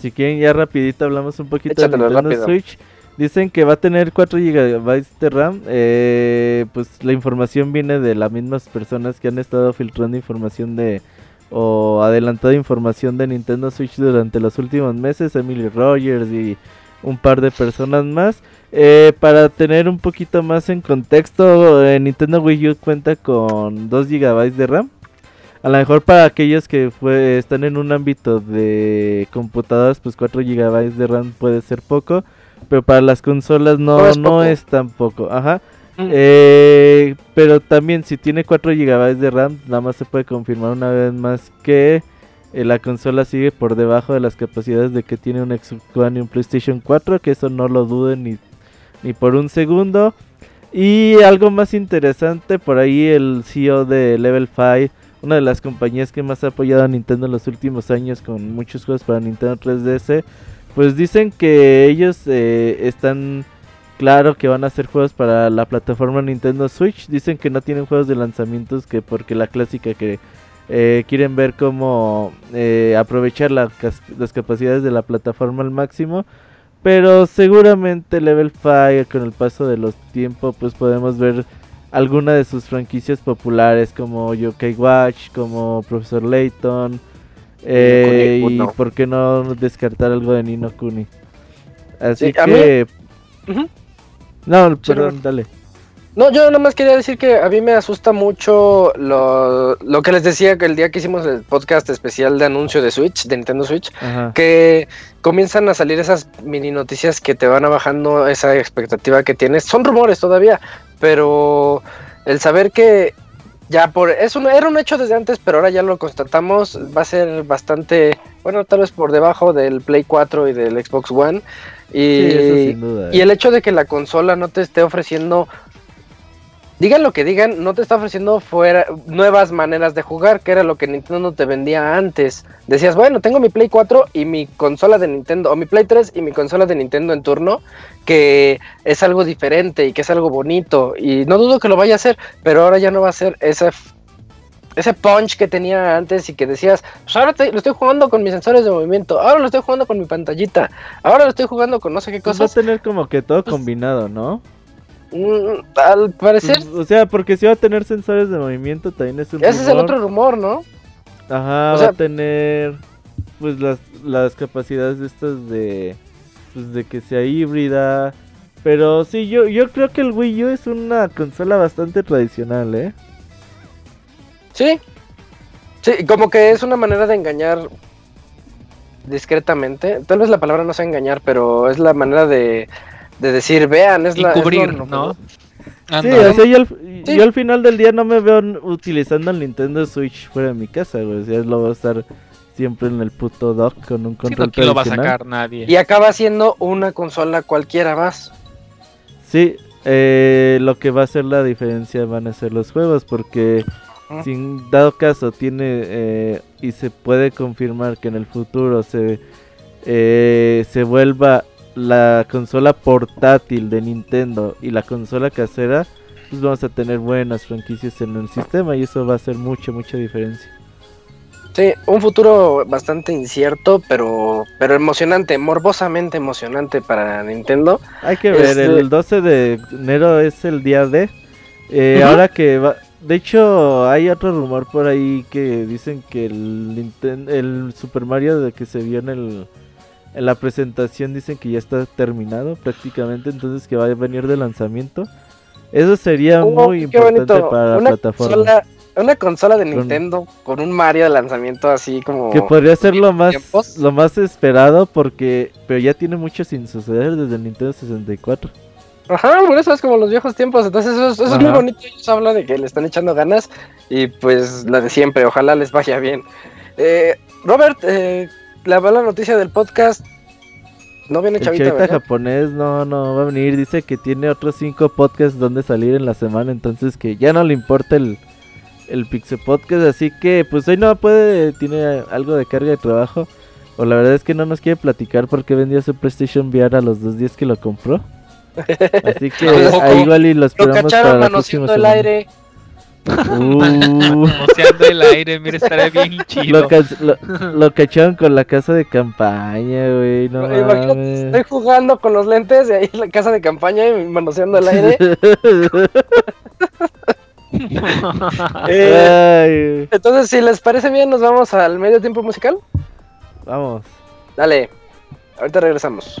Speaker 5: Si quieren, ya rapidito hablamos un poquito
Speaker 1: Échatelo
Speaker 5: Nintendo
Speaker 1: rápido.
Speaker 5: Switch. Dicen que va a tener 4 GB de RAM. eh, pues la información viene de las mismas personas que han estado filtrando información de o adelantado información de Nintendo Switch durante los últimos meses. Emily Rogers y un par de personas más. Eh, para tener un poquito más en contexto, eh, Nintendo Wii U cuenta con 2 GB de RAM. A lo mejor para aquellos que fue, están en un ámbito de computadoras, pues 4 GB de RAM puede ser poco. Pero para las consolas no,
Speaker 1: No es
Speaker 5: no es tan poco. Ajá.
Speaker 1: Mm.
Speaker 5: Eh, pero también si tiene 4 GB de RAM, nada más se puede confirmar una vez más que la consola sigue por debajo de las capacidades de que tiene un Xbox One y un PlayStation 4, que eso no lo duden ni, ni por un segundo. Y algo más interesante, por ahí el CEO de Level 5, una de las compañías que más ha apoyado a Nintendo en los últimos años con muchos juegos para Nintendo 3DS, pues dicen que ellos eh, están claro que van a hacer juegos para la plataforma Nintendo Switch. Dicen que no tienen juegos de lanzamientos que porque la clásica que eh, quieren ver cómo eh, aprovechar la las capacidades de la plataforma al máximo. Pero seguramente Level 5 con el paso de los tiempos pues podemos ver alguna de sus franquicias populares como Yokai Watch, como Professor Layton. eh, y por qué no descartar algo de Nino Kuni. Así
Speaker 1: Sí, a mí-
Speaker 5: que... No, perdón, dale.
Speaker 1: No, yo nada más quería decir que a mí me asusta mucho lo, lo que les decía que el día que hicimos el podcast especial de anuncio de Switch, de Nintendo Switch,
Speaker 5: Ajá.
Speaker 1: que comienzan a salir esas mini noticias que te van bajando esa expectativa que tienes. Son rumores todavía, pero el saber que ya por es un era un hecho desde antes, pero ahora ya lo constatamos, va a ser bastante, bueno, tal vez por debajo del Play 4 y del Xbox One y
Speaker 5: Sí, eso sin duda.
Speaker 1: y el hecho de que la consola no te esté ofreciendo, digan lo que digan, no te está ofreciendo fuera nuevas maneras de jugar, que era lo que Nintendo te vendía antes. Decías, bueno, tengo mi Play 4 y mi consola de Nintendo, o mi Play 3 y mi consola de Nintendo en turno, que es algo diferente y que es algo bonito. Y no dudo que lo vaya a hacer, pero ahora ya no va a ser ese ese punch que tenía antes y que decías, pues ahora te- lo estoy jugando con mis sensores de movimiento, ahora lo estoy jugando con mi pantallita, ahora lo estoy jugando con no sé qué
Speaker 5: Pues va a
Speaker 1: cosas.
Speaker 5: tener como que todo
Speaker 1: pues,
Speaker 5: combinado, ¿no?
Speaker 1: Mm, al parecer,
Speaker 5: o sea, porque si va a tener sensores de movimiento también es un
Speaker 1: ese es el otro rumor, ¿no?
Speaker 5: Ajá,
Speaker 1: o
Speaker 5: va
Speaker 1: sea-
Speaker 5: a tener pues las, las capacidades de estas de pues de que sea híbrida. Pero sí, yo yo creo que el Wii U es una consola bastante tradicional, ¿eh?
Speaker 1: Sí. Sí, como que es una manera de engañar discretamente. Tal vez la palabra no sea engañar, pero es la manera de, de decir, vean, es
Speaker 4: Y
Speaker 1: la... es
Speaker 4: cubrir,
Speaker 1: lo-
Speaker 4: ¿no?
Speaker 5: Sí, o sea, yo al,
Speaker 1: Sí.
Speaker 5: yo al final del día no me veo utilizando el Nintendo Switch fuera de mi casa, güey. Sea, lo voy a estar siempre en el puto dock con un
Speaker 7: Sí,
Speaker 5: control
Speaker 7: no, ¿quién lo va a sacar? Nadie.
Speaker 1: Y acaba siendo una consola cualquiera más.
Speaker 5: Sí, eh, lo que va a ser la diferencia van a ser los juegos, porque
Speaker 1: Ujú.
Speaker 5: si en dado caso tiene eh, y se puede confirmar que en el futuro se, eh, se vuelva la consola portátil de Nintendo y la consola casera, pues vamos a tener buenas franquicias en el sistema y eso va a hacer mucha, mucha diferencia.
Speaker 1: Sí, un futuro bastante incierto, pero, pero emocionante, morbosamente emocionante para Nintendo.
Speaker 5: Hay que ver,
Speaker 1: Este-
Speaker 5: el 12 de enero es el día de. eh. Ahora que va. De hecho, hay otro rumor por ahí que dicen que el, Ninten- el Super Mario de que se vio en, el, en la presentación dicen que ya está terminado prácticamente, entonces que va a venir de lanzamiento. Eso sería
Speaker 1: Oh,
Speaker 5: muy importante
Speaker 1: bonito.
Speaker 5: para la plataforma.
Speaker 1: Consola, una consola de Nintendo con un Mario de lanzamiento así como...
Speaker 5: Que podría ser lo más,
Speaker 1: tiempos.
Speaker 5: lo más esperado porque... Pero ya tiene mucho sin suceder desde el Nintendo 64.
Speaker 1: Ajá, por eso es como los viejos tiempos. Entonces, eso, es- eso es muy bonito. Ellos hablan de que le están echando ganas. Y pues la de siempre, ojalá les vaya bien. Eh, Robert, eh, la mala noticia del podcast. No viene
Speaker 5: El
Speaker 1: Chavita,
Speaker 5: chavita
Speaker 1: ¿verdad?
Speaker 5: japonés no, no va a venir. Dice que tiene otros cinco podcasts donde salir en la semana. Entonces que ya no le importa el, el Pixel Podcast. Así que pues hoy no puede, tiene algo de carga de trabajo. O la verdad es que no nos quiere platicar por qué vendió su PlayStation VR a los dos días que lo compró. *laughs* Así que ahí igual y lo
Speaker 1: Lo
Speaker 5: esperamos para la próxima
Speaker 1: el
Speaker 5: semana.
Speaker 1: aire.
Speaker 5: Uh,
Speaker 7: Manoseando el aire, mira, estaría bien chido.
Speaker 5: lo, lo- lo cacharon con la casa de campaña, güey. No
Speaker 1: Imagínate, estoy jugando con los lentes y ahí en la casa de campaña y manoseando el aire. *laughs* Eh, entonces, si les parece bien, nos vamos al medio tiempo musical.
Speaker 5: vamos.
Speaker 1: Dale, ahorita regresamos.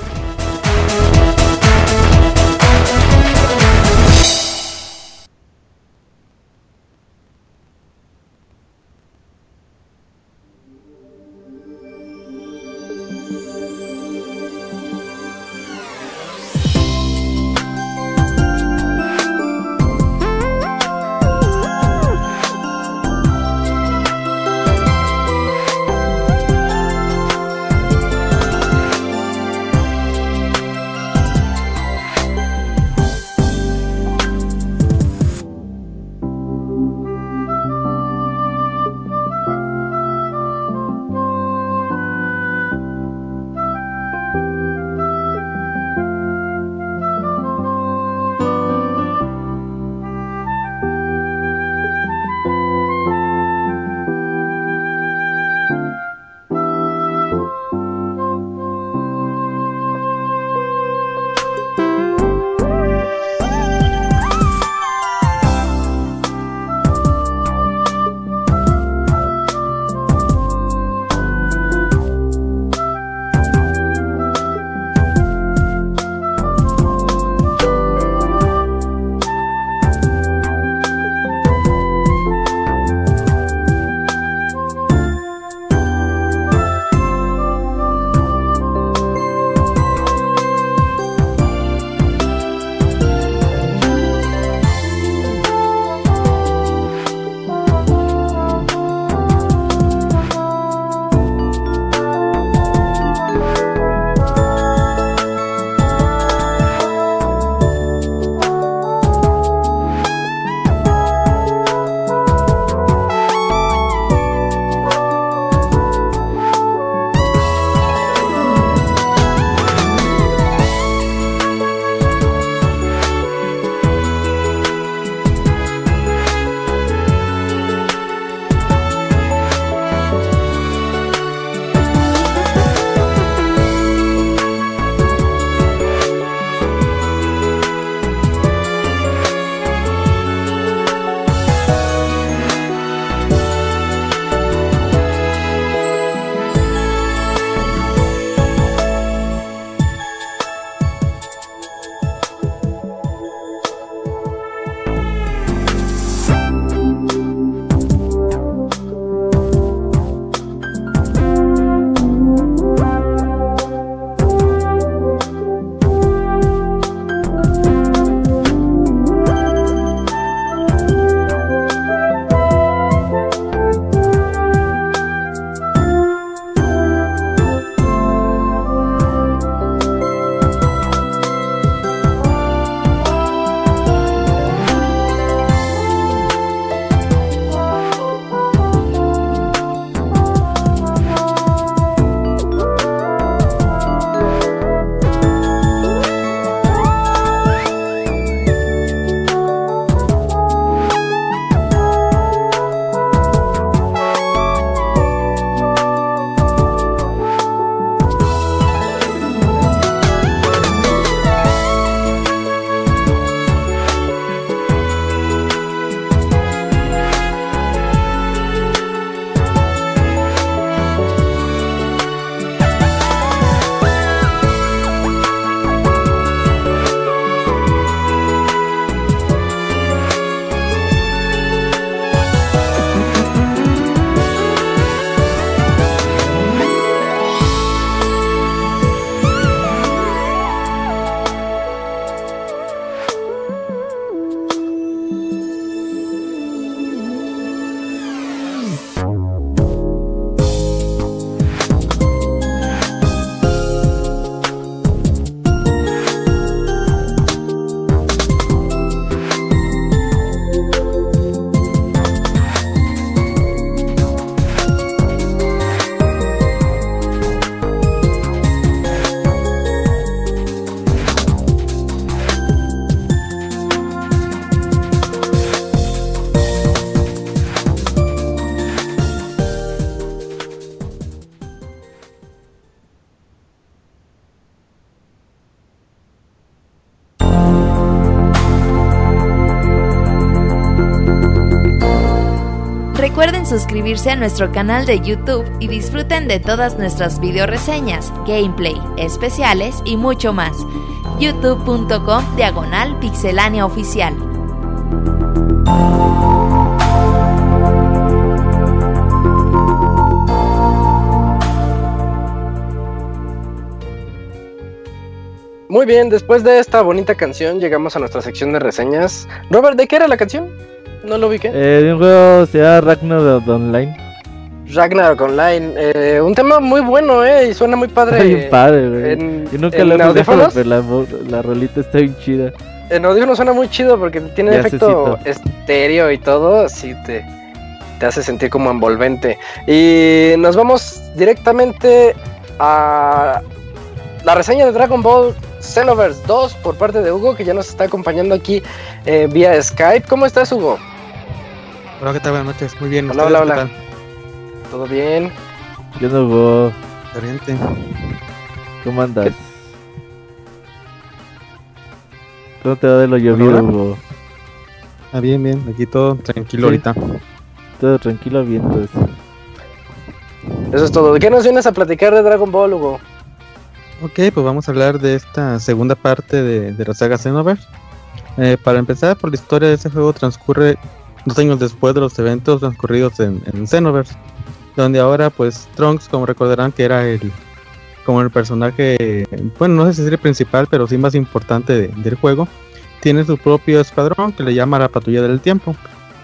Speaker 6: suscribirse a nuestro canal de YouTube y disfruten de todas nuestras video reseñas, gameplay, especiales y mucho más. youtube.com diagonal pixelania oficial.
Speaker 1: Muy bien, después de esta bonita canción llegamos a nuestra sección de reseñas. Robert, ¿de qué era la canción? No lo ubiqué.
Speaker 5: Eh, de un juego se llama Ragnarok Online.
Speaker 1: Ragnarok Online. eh, un tema muy bueno, ¿eh? Y suena muy padre.
Speaker 5: Está bien padre, güey.
Speaker 1: en-
Speaker 5: Yo nunca
Speaker 1: en
Speaker 5: lo he
Speaker 1: audífonos?
Speaker 5: pero la, rolita está bien chida.
Speaker 1: En audífono suena muy chido porque tiene efecto estéreo y todo, así te, te hace sentir como envolvente. Y nos vamos directamente a la reseña de Dragon Ball Xenoverse 2 por parte de Hugo, que ya nos está acompañando aquí eh, vía Skype. ¿Cómo estás, Hugo?
Speaker 8: Hola, ¿qué tal? Buenas noches. Muy bien.
Speaker 1: Hola,
Speaker 8: ¿ustedes
Speaker 1: hola,
Speaker 8: qué
Speaker 1: hola. ¿Todo bien?
Speaker 5: Yo no?
Speaker 8: Excelente.
Speaker 5: ¿Cómo andas? ¿Cómo te va de lo llovido. Hugo?
Speaker 8: Ah, bien, bien. Aquí todo tranquilo
Speaker 5: Sí.
Speaker 8: ahorita.
Speaker 5: Todo tranquilo viendo eso.
Speaker 1: Eso es todo. ¿De qué nos vienes a platicar de Dragon Ball, Hugo?
Speaker 8: Ok, pues vamos a hablar de esta segunda parte de, de la saga Xenoverse. Eh, para empezar, por la historia de este juego transcurre dos años después de los eventos transcurridos en, en Xenoverse, donde ahora pues Trunks, como recordarán que era el como el personaje, bueno, no sé si es el principal, pero sí más importante de- del juego, tiene su propio escuadrón que le llama la Patrulla del Tiempo,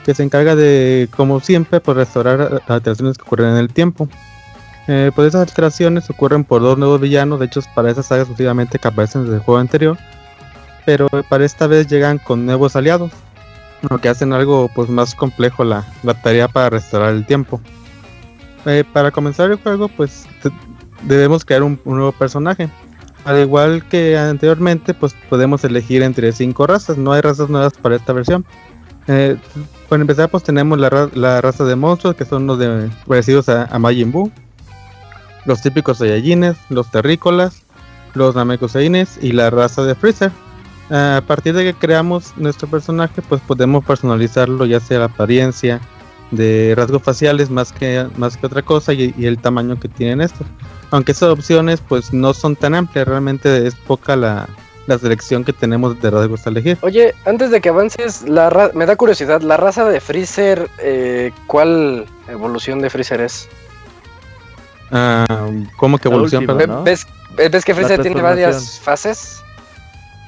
Speaker 8: que se encarga de, como siempre, pues restaurar las alteraciones que ocurren en el tiempo. Eh, pues esas alteraciones ocurren por dos nuevos villanos, de hecho para esa saga exclusivamente que aparecen desde el juego anterior, pero para esta vez llegan con nuevos aliados, lo que hacen algo pues más complejo la, la tarea para restaurar el tiempo. Eh, para comenzar el juego pues debemos crear un, nuevo personaje. Al igual que anteriormente pues podemos elegir entre cinco razas, no hay razas nuevas para esta versión. Eh, para empezar pues tenemos la, la raza de monstruos que son los de, parecidos a, a Majin Buu los típicos Saiyajines, los terrícolas, los Namekuseines y la raza de Freezer. A partir de que creamos nuestro personaje, pues podemos personalizarlo, ya sea la apariencia, de rasgos faciales más que, más que otra cosa y, y el tamaño que tienen estos. Aunque esas opciones pues no son tan amplias, realmente es poca la, la selección que tenemos de rasgos a elegir.
Speaker 1: Oye, antes de que avances, la ra- me da curiosidad, la raza de Freezer, eh, ¿cuál evolución de Freezer es?
Speaker 8: Ah, ¿Cómo que evolución?
Speaker 5: última,
Speaker 8: perdón?
Speaker 5: ¿no?
Speaker 1: ¿Ves, ves que Freezer tiene varias fases?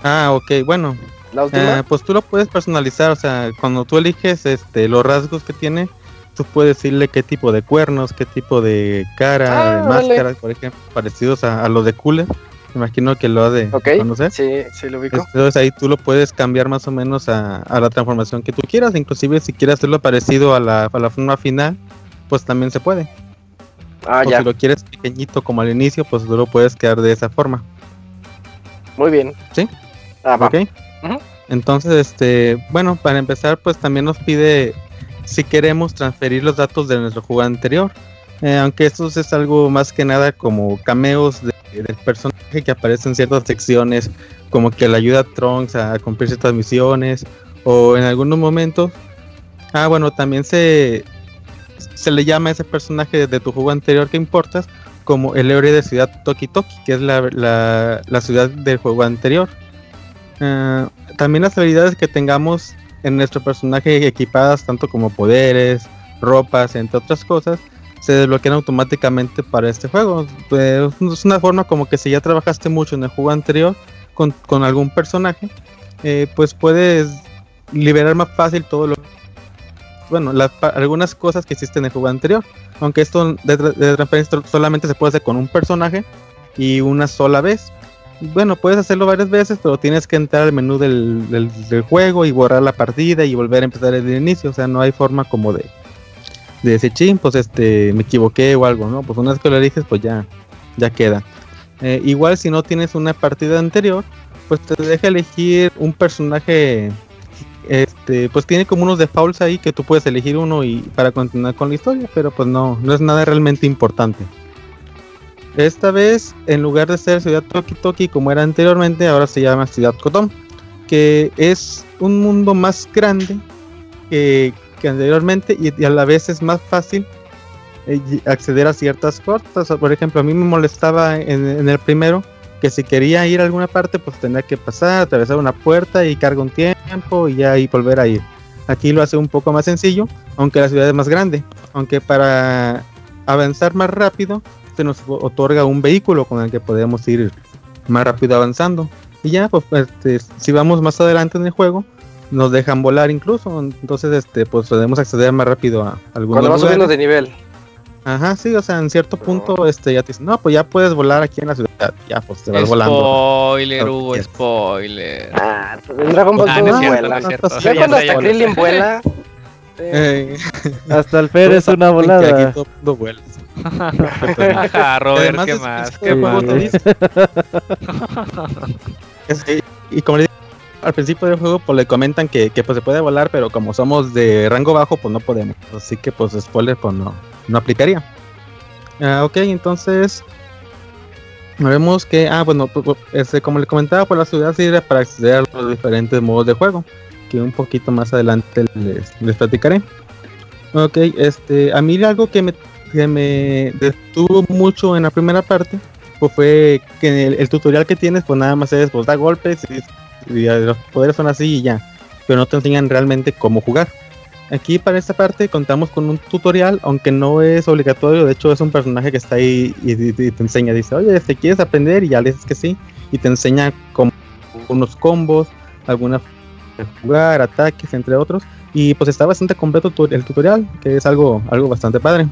Speaker 8: Ah, ok, bueno,
Speaker 1: La última.
Speaker 8: Ah, pues tú lo puedes personalizar, o sea, cuando tú eliges este los rasgos que tiene, tú puedes decirle qué tipo de cuernos, qué tipo de cara,
Speaker 1: Ah,
Speaker 8: de máscaras, por ejemplo, parecidos a, a los de Cooler. Me imagino que lo ha de
Speaker 1: ok,
Speaker 8: conocer.
Speaker 1: sí, sí lo ubico.
Speaker 8: Entonces ahí tú lo puedes cambiar más o menos a, a la transformación que tú quieras, inclusive si quieres hacerlo parecido a la, a la forma final, pues también se puede.
Speaker 1: Ah,
Speaker 8: o
Speaker 1: ya,
Speaker 8: si lo quieres pequeñito como al inicio, pues tú lo puedes quedar de esa forma.
Speaker 1: muy bien.
Speaker 8: ¿Sí?
Speaker 1: Ah.
Speaker 8: ¿Ok? Entonces, este, bueno, para empezar, pues también nos pide si queremos transferir los datos de nuestro juego anterior. Eh, aunque esto es algo más que nada como cameos de- del personaje que aparece en ciertas secciones, como que le ayuda a Trunks a cumplir ciertas misiones, o en algunos momentos. Ah, bueno, también se, se le llama a ese personaje de tu juego anterior que importas como el héroe de ciudad Toki Toki, que es la, la- la ciudad del juego anterior. Ah, también las habilidades que tengamos en nuestro personaje equipadas, tanto como poderes, ropas, entre otras cosas, se desbloquean automáticamente para este juego. Eh, es una forma como que si ya trabajaste mucho en el juego anterior con, algún personaje, eh, pues puedes liberar más fácil todo lo bueno, algunas cosas que existen en el juego anterior. Aunque esto de, de solamente se puede hacer con un personaje y una sola vez. Bueno, puedes hacerlo varias veces, pero tienes que entrar al menú del, juego y borrar la partida y volver a empezar desde el inicio. O sea, no hay forma como de, de decir, ching, pues este, me equivoqué o algo, ¿no? Pues una vez que lo eliges, pues ya, ya queda. Eh, igual si no tienes una partida anterior, pues te deja elegir un personaje. Este, pues tiene como unos defaults ahí que tú puedes elegir uno y para continuar con la historia, pero pues no, no es nada realmente importante. Esta vez, en lugar de ser Ciudad Toki Toki como era anteriormente, ahora se llama Ciudad Kotom, que es un mundo más grande que anteriormente y, a la vez es más fácil eh, acceder a ciertas cosas. Por ejemplo, a mí me molestaba en, en el primero que si quería ir a alguna parte, pues tenía que pasar, atravesar una puerta y carga un tiempo y ya y volver a ir. Aquí lo hace un poco más sencillo, aunque la ciudad es más grande. Aunque para avanzar más rápido, se nos otorga un vehículo con el que podemos ir más rápido avanzando. Y ya, pues, este, si vamos más adelante en el juego, nos dejan volar incluso. Entonces, este, pues podemos acceder más rápido a algunos
Speaker 1: Cuando vas
Speaker 8: lugares.
Speaker 1: subiendo de nivel.
Speaker 8: Ajá, sí, o sea, en cierto punto, este, ya te dicen, no, pues ya puedes volar aquí en la ciudad. Ya, pues te vas volando.
Speaker 7: Spoiler, Hugo,
Speaker 8: Yes.
Speaker 7: spoiler.
Speaker 1: Ah, en Dragon Ball
Speaker 7: Ah, no
Speaker 1: vuela.
Speaker 7: no es cierto.
Speaker 8: Ya
Speaker 1: cuando hasta. Krillin vuela. *laughs* eh,
Speaker 8: Eh, *laughs*
Speaker 5: Hasta el Fer es una volada.
Speaker 8: aquí todo vuela.
Speaker 7: Ajá, *laughs* Robert,
Speaker 8: Además,
Speaker 7: ¿qué más? ¿Qué más? *laughs*
Speaker 8: y como le dije al principio del juego, pues le comentan que, que, pues se puede volar, pero como somos de rango bajo, pues no podemos. Así que pues spoiler pues no, no aplicaría. Ah, ok, entonces vemos que, ah, bueno, pues, pues, este, como le comentaba, pues la ciudad sirve para acceder a los diferentes modos de juego, que un poquito más adelante les, les platicaré. Ok, este, a mí algo que me, que me detuvo mucho en la primera parte, pues fue que el, el tutorial que tienes, pues nada más es, pues da golpes y, y los poderes son así y ya, pero no te enseñan realmente cómo jugar. Aquí para esta parte contamos con un tutorial, aunque no es obligatorio, de hecho es un personaje que está ahí y, y- y te enseña, dice, oye, ¿te quieres aprender? Y ya le dices que sí, y te enseña como unos combos, alguna jugar, ataques, entre otros, y pues está bastante completo el tutorial, que es algo, algo bastante padre.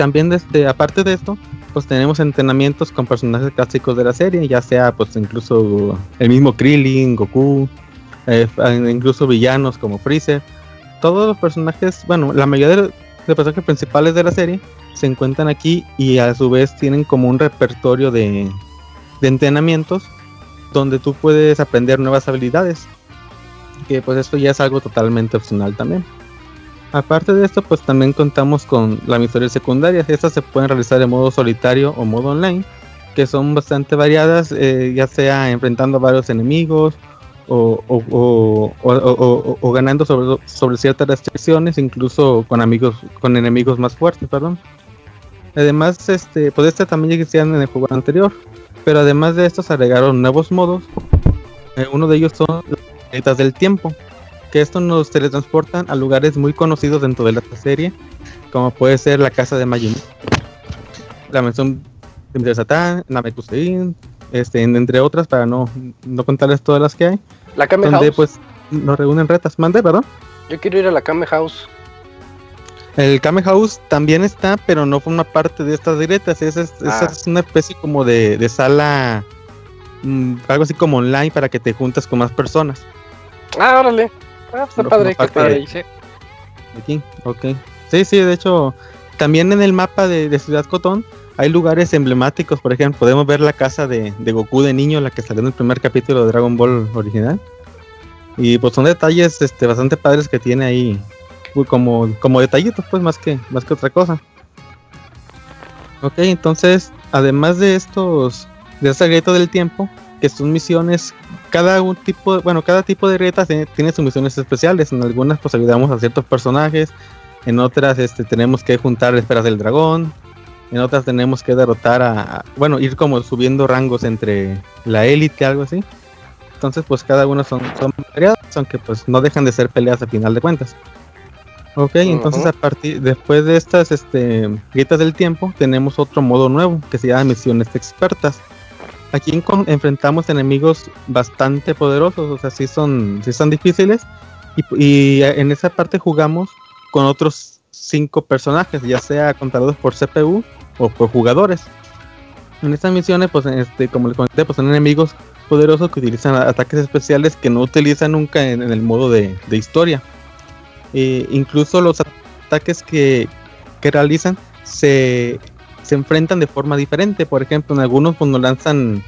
Speaker 8: También desde, aparte de esto, pues tenemos entrenamientos con personajes clásicos de la serie, ya sea pues incluso el mismo Krillin, Goku, eh, incluso villanos como Freezer. Todos los personajes, bueno, la mayoría de los personajes principales de la serie se encuentran aquí y a su vez tienen como un repertorio de, de entrenamientos donde tú puedes aprender nuevas habilidades. Que pues esto ya es algo totalmente opcional también. Aparte de esto, pues también contamos con las misiones secundarias. Estas se pueden realizar en modo solitario o modo online, que son bastante variadas, eh, ya sea enfrentando a varios enemigos o, ganando sobre, sobre ciertas restricciones, incluso con amigos, con enemigos más fuertes, perdón. Además, este, pues este también ya existían en el juego anterior, pero además de estos agregaron nuevos modos. Eh, uno de ellos son las del tiempo, que estos nos teletransportan a lugares muy conocidos dentro de la serie, como puede ser la casa de Majin, la mansión de Satán, Namekusein, este, en- entre otras, para no, no contarles todas las que hay,
Speaker 1: La Kame
Speaker 8: donde
Speaker 1: House.
Speaker 8: pues nos reúnen retas. Mande, perdón.
Speaker 1: Yo quiero ir a la Kame House.
Speaker 8: El Kame House también está, pero no forma parte de estas directas. Esa es,
Speaker 1: Ah.
Speaker 8: es una especie como de, de sala, mm, algo así como online para que te juntas con más personas.
Speaker 1: Ah, órale. Ah, pues está
Speaker 8: No,
Speaker 1: padre, que
Speaker 8: de-.
Speaker 7: Sí.
Speaker 8: Aquí, ok. Sí, sí, de hecho, también en el mapa de, de Ciudad Cotón hay lugares emblemáticos. Por ejemplo, podemos ver la casa de, de Goku de niño, la que salió en el primer capítulo de Dragon Ball original. Y pues son detalles este, bastante padres que tiene ahí, pues, como, como detallitos, pues más que, más que otra cosa. Ok, entonces, además de estos, de esta grieta del tiempo, que son misiones, cada un tipo, bueno, cada tipo de grietas tiene, tiene sus misiones especiales. En algunas pues ayudamos a ciertos personajes, en otras este, tenemos que juntar esferas del dragón, en otras tenemos que derrotar a, a- bueno, ir como subiendo rangos entre la élite, algo así. Entonces pues cada uno son, son variadas, aunque pues no dejan de ser peleas a final de cuentas. Ok, entonces a partir, después de estas este, grietas del tiempo, tenemos otro modo nuevo que se llama misiones expertas. Aquí enfrentamos enemigos bastante poderosos, o sea, sí son, sí son difíciles. Y, en esa parte jugamos con otros cinco personajes, ya sea contados por CPU o por jugadores. En estas misiones, pues, este, como les comenté, pues son enemigos poderosos que utilizan ataques especiales que no utilizan nunca en, el modo de, de historia. Eh, incluso los ataques que, que realizan se, se enfrentan de forma diferente. Por ejemplo, en algunos pues, nos lanzan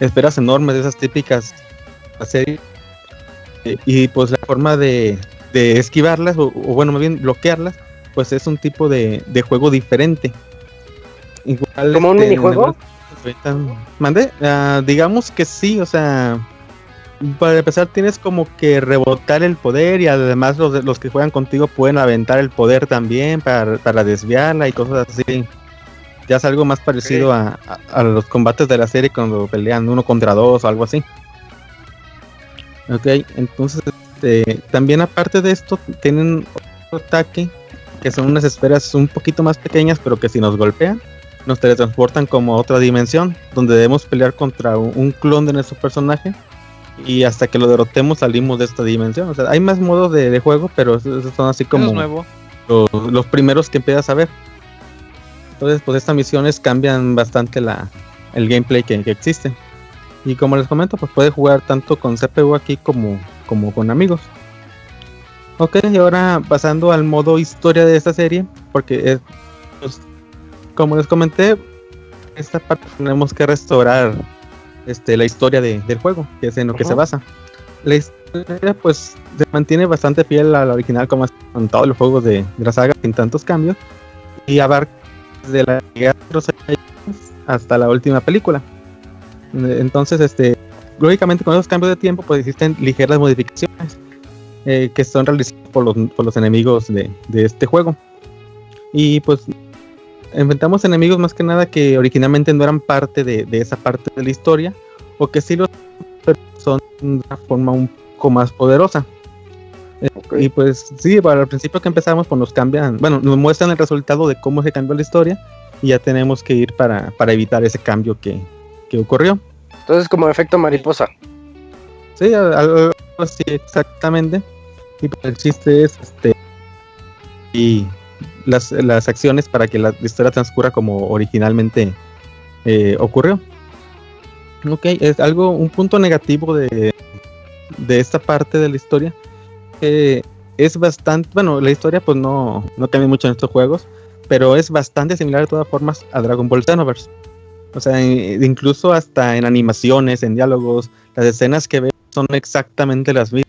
Speaker 8: esferas enormes, de esas típicas de la serie. Eh, y pues la forma de, de esquivarlas, o, o bueno, más bien bloquearlas, pues es un tipo de, de juego diferente. Igual,
Speaker 1: ¿Como un
Speaker 8: este,
Speaker 1: minijuego?
Speaker 8: ¿Mande? Ah, digamos que sí, o sea, para empezar tienes como que rebotar el poder y además los, los que juegan contigo pueden aventar el poder también para, para desviarla y cosas así. Ya es algo más parecido a, a- a los combates de la serie cuando pelean uno contra dos o algo así. Ok, entonces este, también aparte de esto tienen otro ataque que son unas esferas un poquito más pequeñas pero que si nos golpean nos teletransportan como a otra dimensión donde debemos pelear contra un, un clon de nuestro personaje y hasta que lo derrotemos salimos de esta dimensión. O sea, hay más modos de, de juego, pero esos son así como
Speaker 7: es nuevo.
Speaker 8: los, los primeros que empiezas a ver. Entonces, pues estas misiones cambian bastante la, el gameplay que, que existe. Y como les comento, pues puede jugar tanto con CPU aquí como, como con amigos. Ok, y ahora pasando al modo historia de esta serie, porque es, pues, como les comenté, esta parte tenemos que restaurar este, la historia de- del juego, que es en lo que se basa. La historia pues se mantiene bastante fiel a la original como con todos los juegos de, de la saga sin tantos cambios y abarca desde la llegada hasta la última película. Entonces, este, lógicamente con esos cambios de tiempo pues existen ligeras modificaciones eh, que son realizadas por los, por los enemigos de, de este juego. Y pues inventamos enemigos más que nada que originalmente no eran parte de, de esa parte de la historia o que sí lo son de una forma un poco más poderosa. Eh. Y pues sí, para el principio que empezamos pues nos cambian, bueno, nos muestran el resultado de cómo se cambió la historia y ya tenemos que ir para, para evitar ese cambio que, que ocurrió.
Speaker 1: Entonces, como efecto mariposa.
Speaker 8: Sí, al- algo así exactamente. Y pues, el chiste es este y las, las acciones para que la historia transcurra como originalmente eh, ocurrió. Ok, es algo, un punto negativo de, de esta parte de la historia. Que es bastante, bueno, la historia pues no, no cambia mucho en estos juegos, pero es bastante similar de todas formas a Dragon Ball Xenoverse. O sea, in- incluso hasta en animaciones, en diálogos, las escenas que ves son exactamente las mismas.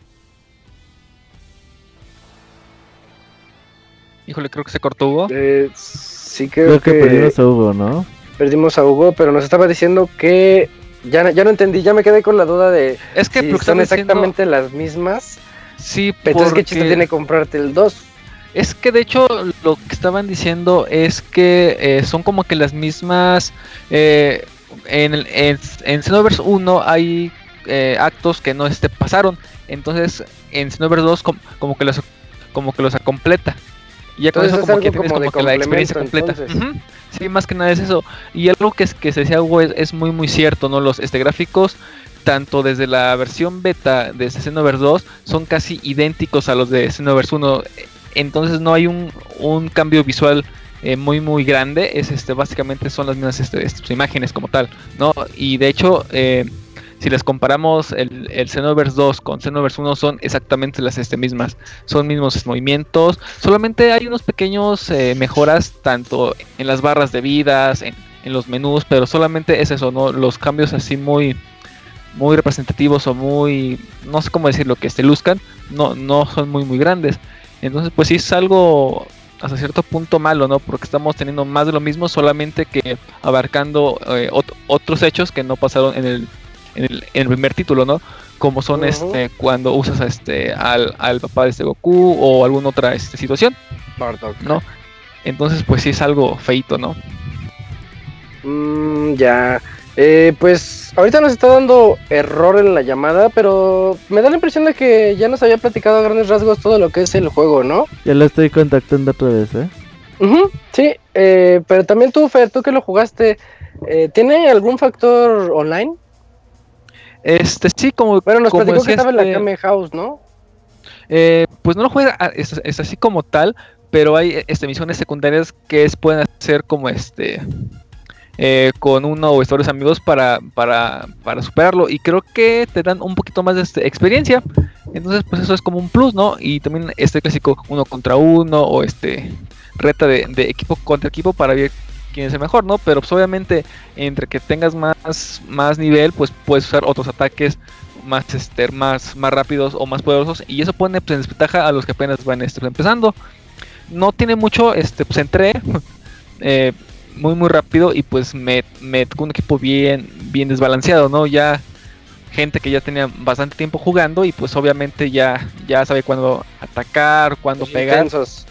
Speaker 7: Híjole, creo que se cortó Hugo.
Speaker 1: Eh, sí, creo,
Speaker 5: Creo que
Speaker 1: que,
Speaker 5: perdimos a Hugo, ¿no?
Speaker 1: perdimos a Hugo, pero nos estaba diciendo que ya, no- ya no entendí, ya me quedé con la duda de
Speaker 7: Es que
Speaker 1: si son
Speaker 7: diciendo-
Speaker 1: exactamente las mismas.
Speaker 7: Sí,
Speaker 1: Pero entonces, ¿qué chiste
Speaker 7: porque-
Speaker 1: tiene comprarte el 2?
Speaker 7: Es que de hecho lo que estaban diciendo es que eh, son como que las mismas. eh, en, el- en, en Xenoverse 1 hay eh, actos que no este, pasaron. Entonces en Xenoverse 2 com- como que los como que los completa. Y ya con
Speaker 1: Entonces
Speaker 7: eso
Speaker 1: es
Speaker 7: como que tienes
Speaker 1: como
Speaker 7: que la experiencia completa. Sí, más que nada es eso. Y algo que, es, que se decía es, es muy muy cierto, ¿no? Los este, gráficos tanto desde la versión beta de Xenoverse 2 son casi idénticos a los de Xenoverse 1 entonces no hay un, cambio visual eh, muy muy grande. Es este básicamente son las mismas este, imágenes como tal no y de hecho eh, si les comparamos el, el Xenoverse 2 con Xenoverse 1 son exactamente las este, mismas. Son mismos movimientos. Solamente hay unos pequeños eh, mejoras tanto en las barras de vidas en, en los menús pero solamente es eso no los cambios así muy muy representativos o muy no sé cómo decirlo que se luzcan no no son muy muy grandes entonces, pues sí es algo hasta cierto punto malo, ¿no? Porque estamos teniendo más de lo mismo, solamente que abarcando eh, ot- otros hechos que no pasaron en el, en el, en el primer título, ¿no? Como son este cuando usas a este al, al papá de este Goku o alguna otra este, situación,
Speaker 1: Bardock.
Speaker 7: ¿no? Entonces, pues sí es algo feito, ¿no?
Speaker 1: Mm, ya. Eh, pues ahorita nos está dando error en la llamada, pero me da la impresión de que ya nos había platicado a grandes rasgos todo lo que es el juego, ¿no?
Speaker 5: Ya lo estoy contactando otra vez, ¿eh?
Speaker 1: Sí, eh, pero también tú, Fer, tú que lo jugaste, eh, ¿tiene algún factor online?
Speaker 7: Este sí, como
Speaker 1: Bueno, nos
Speaker 7: como
Speaker 1: platicó que estaba en la
Speaker 7: este-
Speaker 1: Kame House, ¿no?
Speaker 7: Eh, pues no lo juega, ah, es, es así como tal, pero hay este, misiones secundarias que es, pueden hacer como este eh, con uno o varios amigos para, para, para superarlo y creo que te dan un poquito más de este, experiencia. Entonces, pues eso es como un plus, ¿no? Y también este clásico uno contra uno o este reta de, equipo contra equipo para ver quién es el mejor, ¿no? Pero pues obviamente entre que tengas más, más nivel, pues puedes usar otros ataques más este, más, más rápidos o más poderosos y eso pone pues, en desventaja a los que apenas van este, empezando. No tiene mucho, este, pues entré *laughs* eh, muy muy rápido y pues me, me tocó un equipo bien, bien desbalanceado, ¿no? Ya gente que ya tenía bastante tiempo jugando y pues obviamente ya, ya sabe cuándo atacar, cuándo pegar.
Speaker 1: Intensos.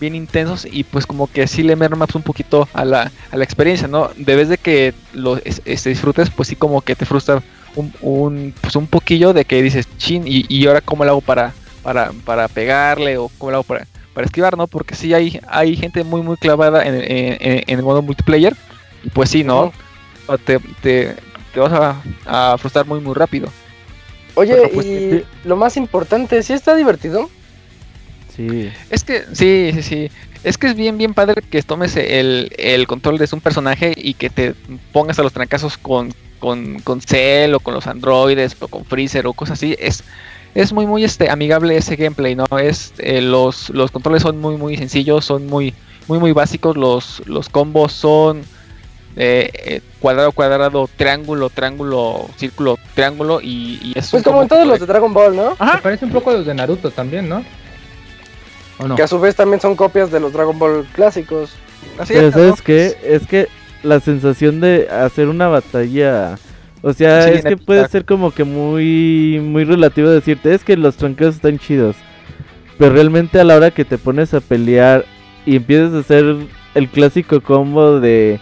Speaker 7: bien intensos y pues como que sí le mermas un poquito a la, a la experiencia, ¿no? Debes de que lo es- disfrutes, pues sí como que te frustra un, un, pues un poquillo de que dices, chin, y, y ahora cómo lo hago para, para, para pegarle o cómo lo hago para, para esquivar, ¿no? Porque sí hay, hay gente muy muy clavada en, en- en- en el modo multiplayer y pues sí, ¿no? Te, te, te vas a, a frustrar muy muy rápido.
Speaker 1: Oye,
Speaker 2: Pero, pues,
Speaker 1: y
Speaker 2: sí.
Speaker 1: lo más importante, ¿sí está divertido?
Speaker 5: Sí.
Speaker 7: Es que, sí, sí, sí. Es que es bien, bien padre que tomes el, el control de un personaje y que te pongas a los trancazos con, con, con Cell o con los androides o con Freezer o cosas así. Es, es muy, muy este, amigable ese gameplay, ¿no? Es, eh, los, los controles son muy, muy sencillos, son muy, muy, muy básicos. Los, los combos son eh, eh, cuadrado, cuadrado, triángulo, triángulo, círculo, triángulo y, y es un
Speaker 1: Pues como en todos los de Dragon Ball, ¿no?
Speaker 3: Se parece un poco a los de Naruto también, ¿no? ¿O no?
Speaker 1: Que a su vez también son copias de los Dragon Ball clásicos.
Speaker 7: Así
Speaker 5: Pero
Speaker 7: es,
Speaker 5: ¿sabes
Speaker 7: ¿no?
Speaker 5: qué? Es que la sensación de hacer una batalla... O sea,
Speaker 7: Sí,
Speaker 5: es que puede ser como que muy muy relativo decirte, es que los trancazos están chidos. Pero realmente a la hora que te pones a pelear y empiezas a hacer el clásico combo de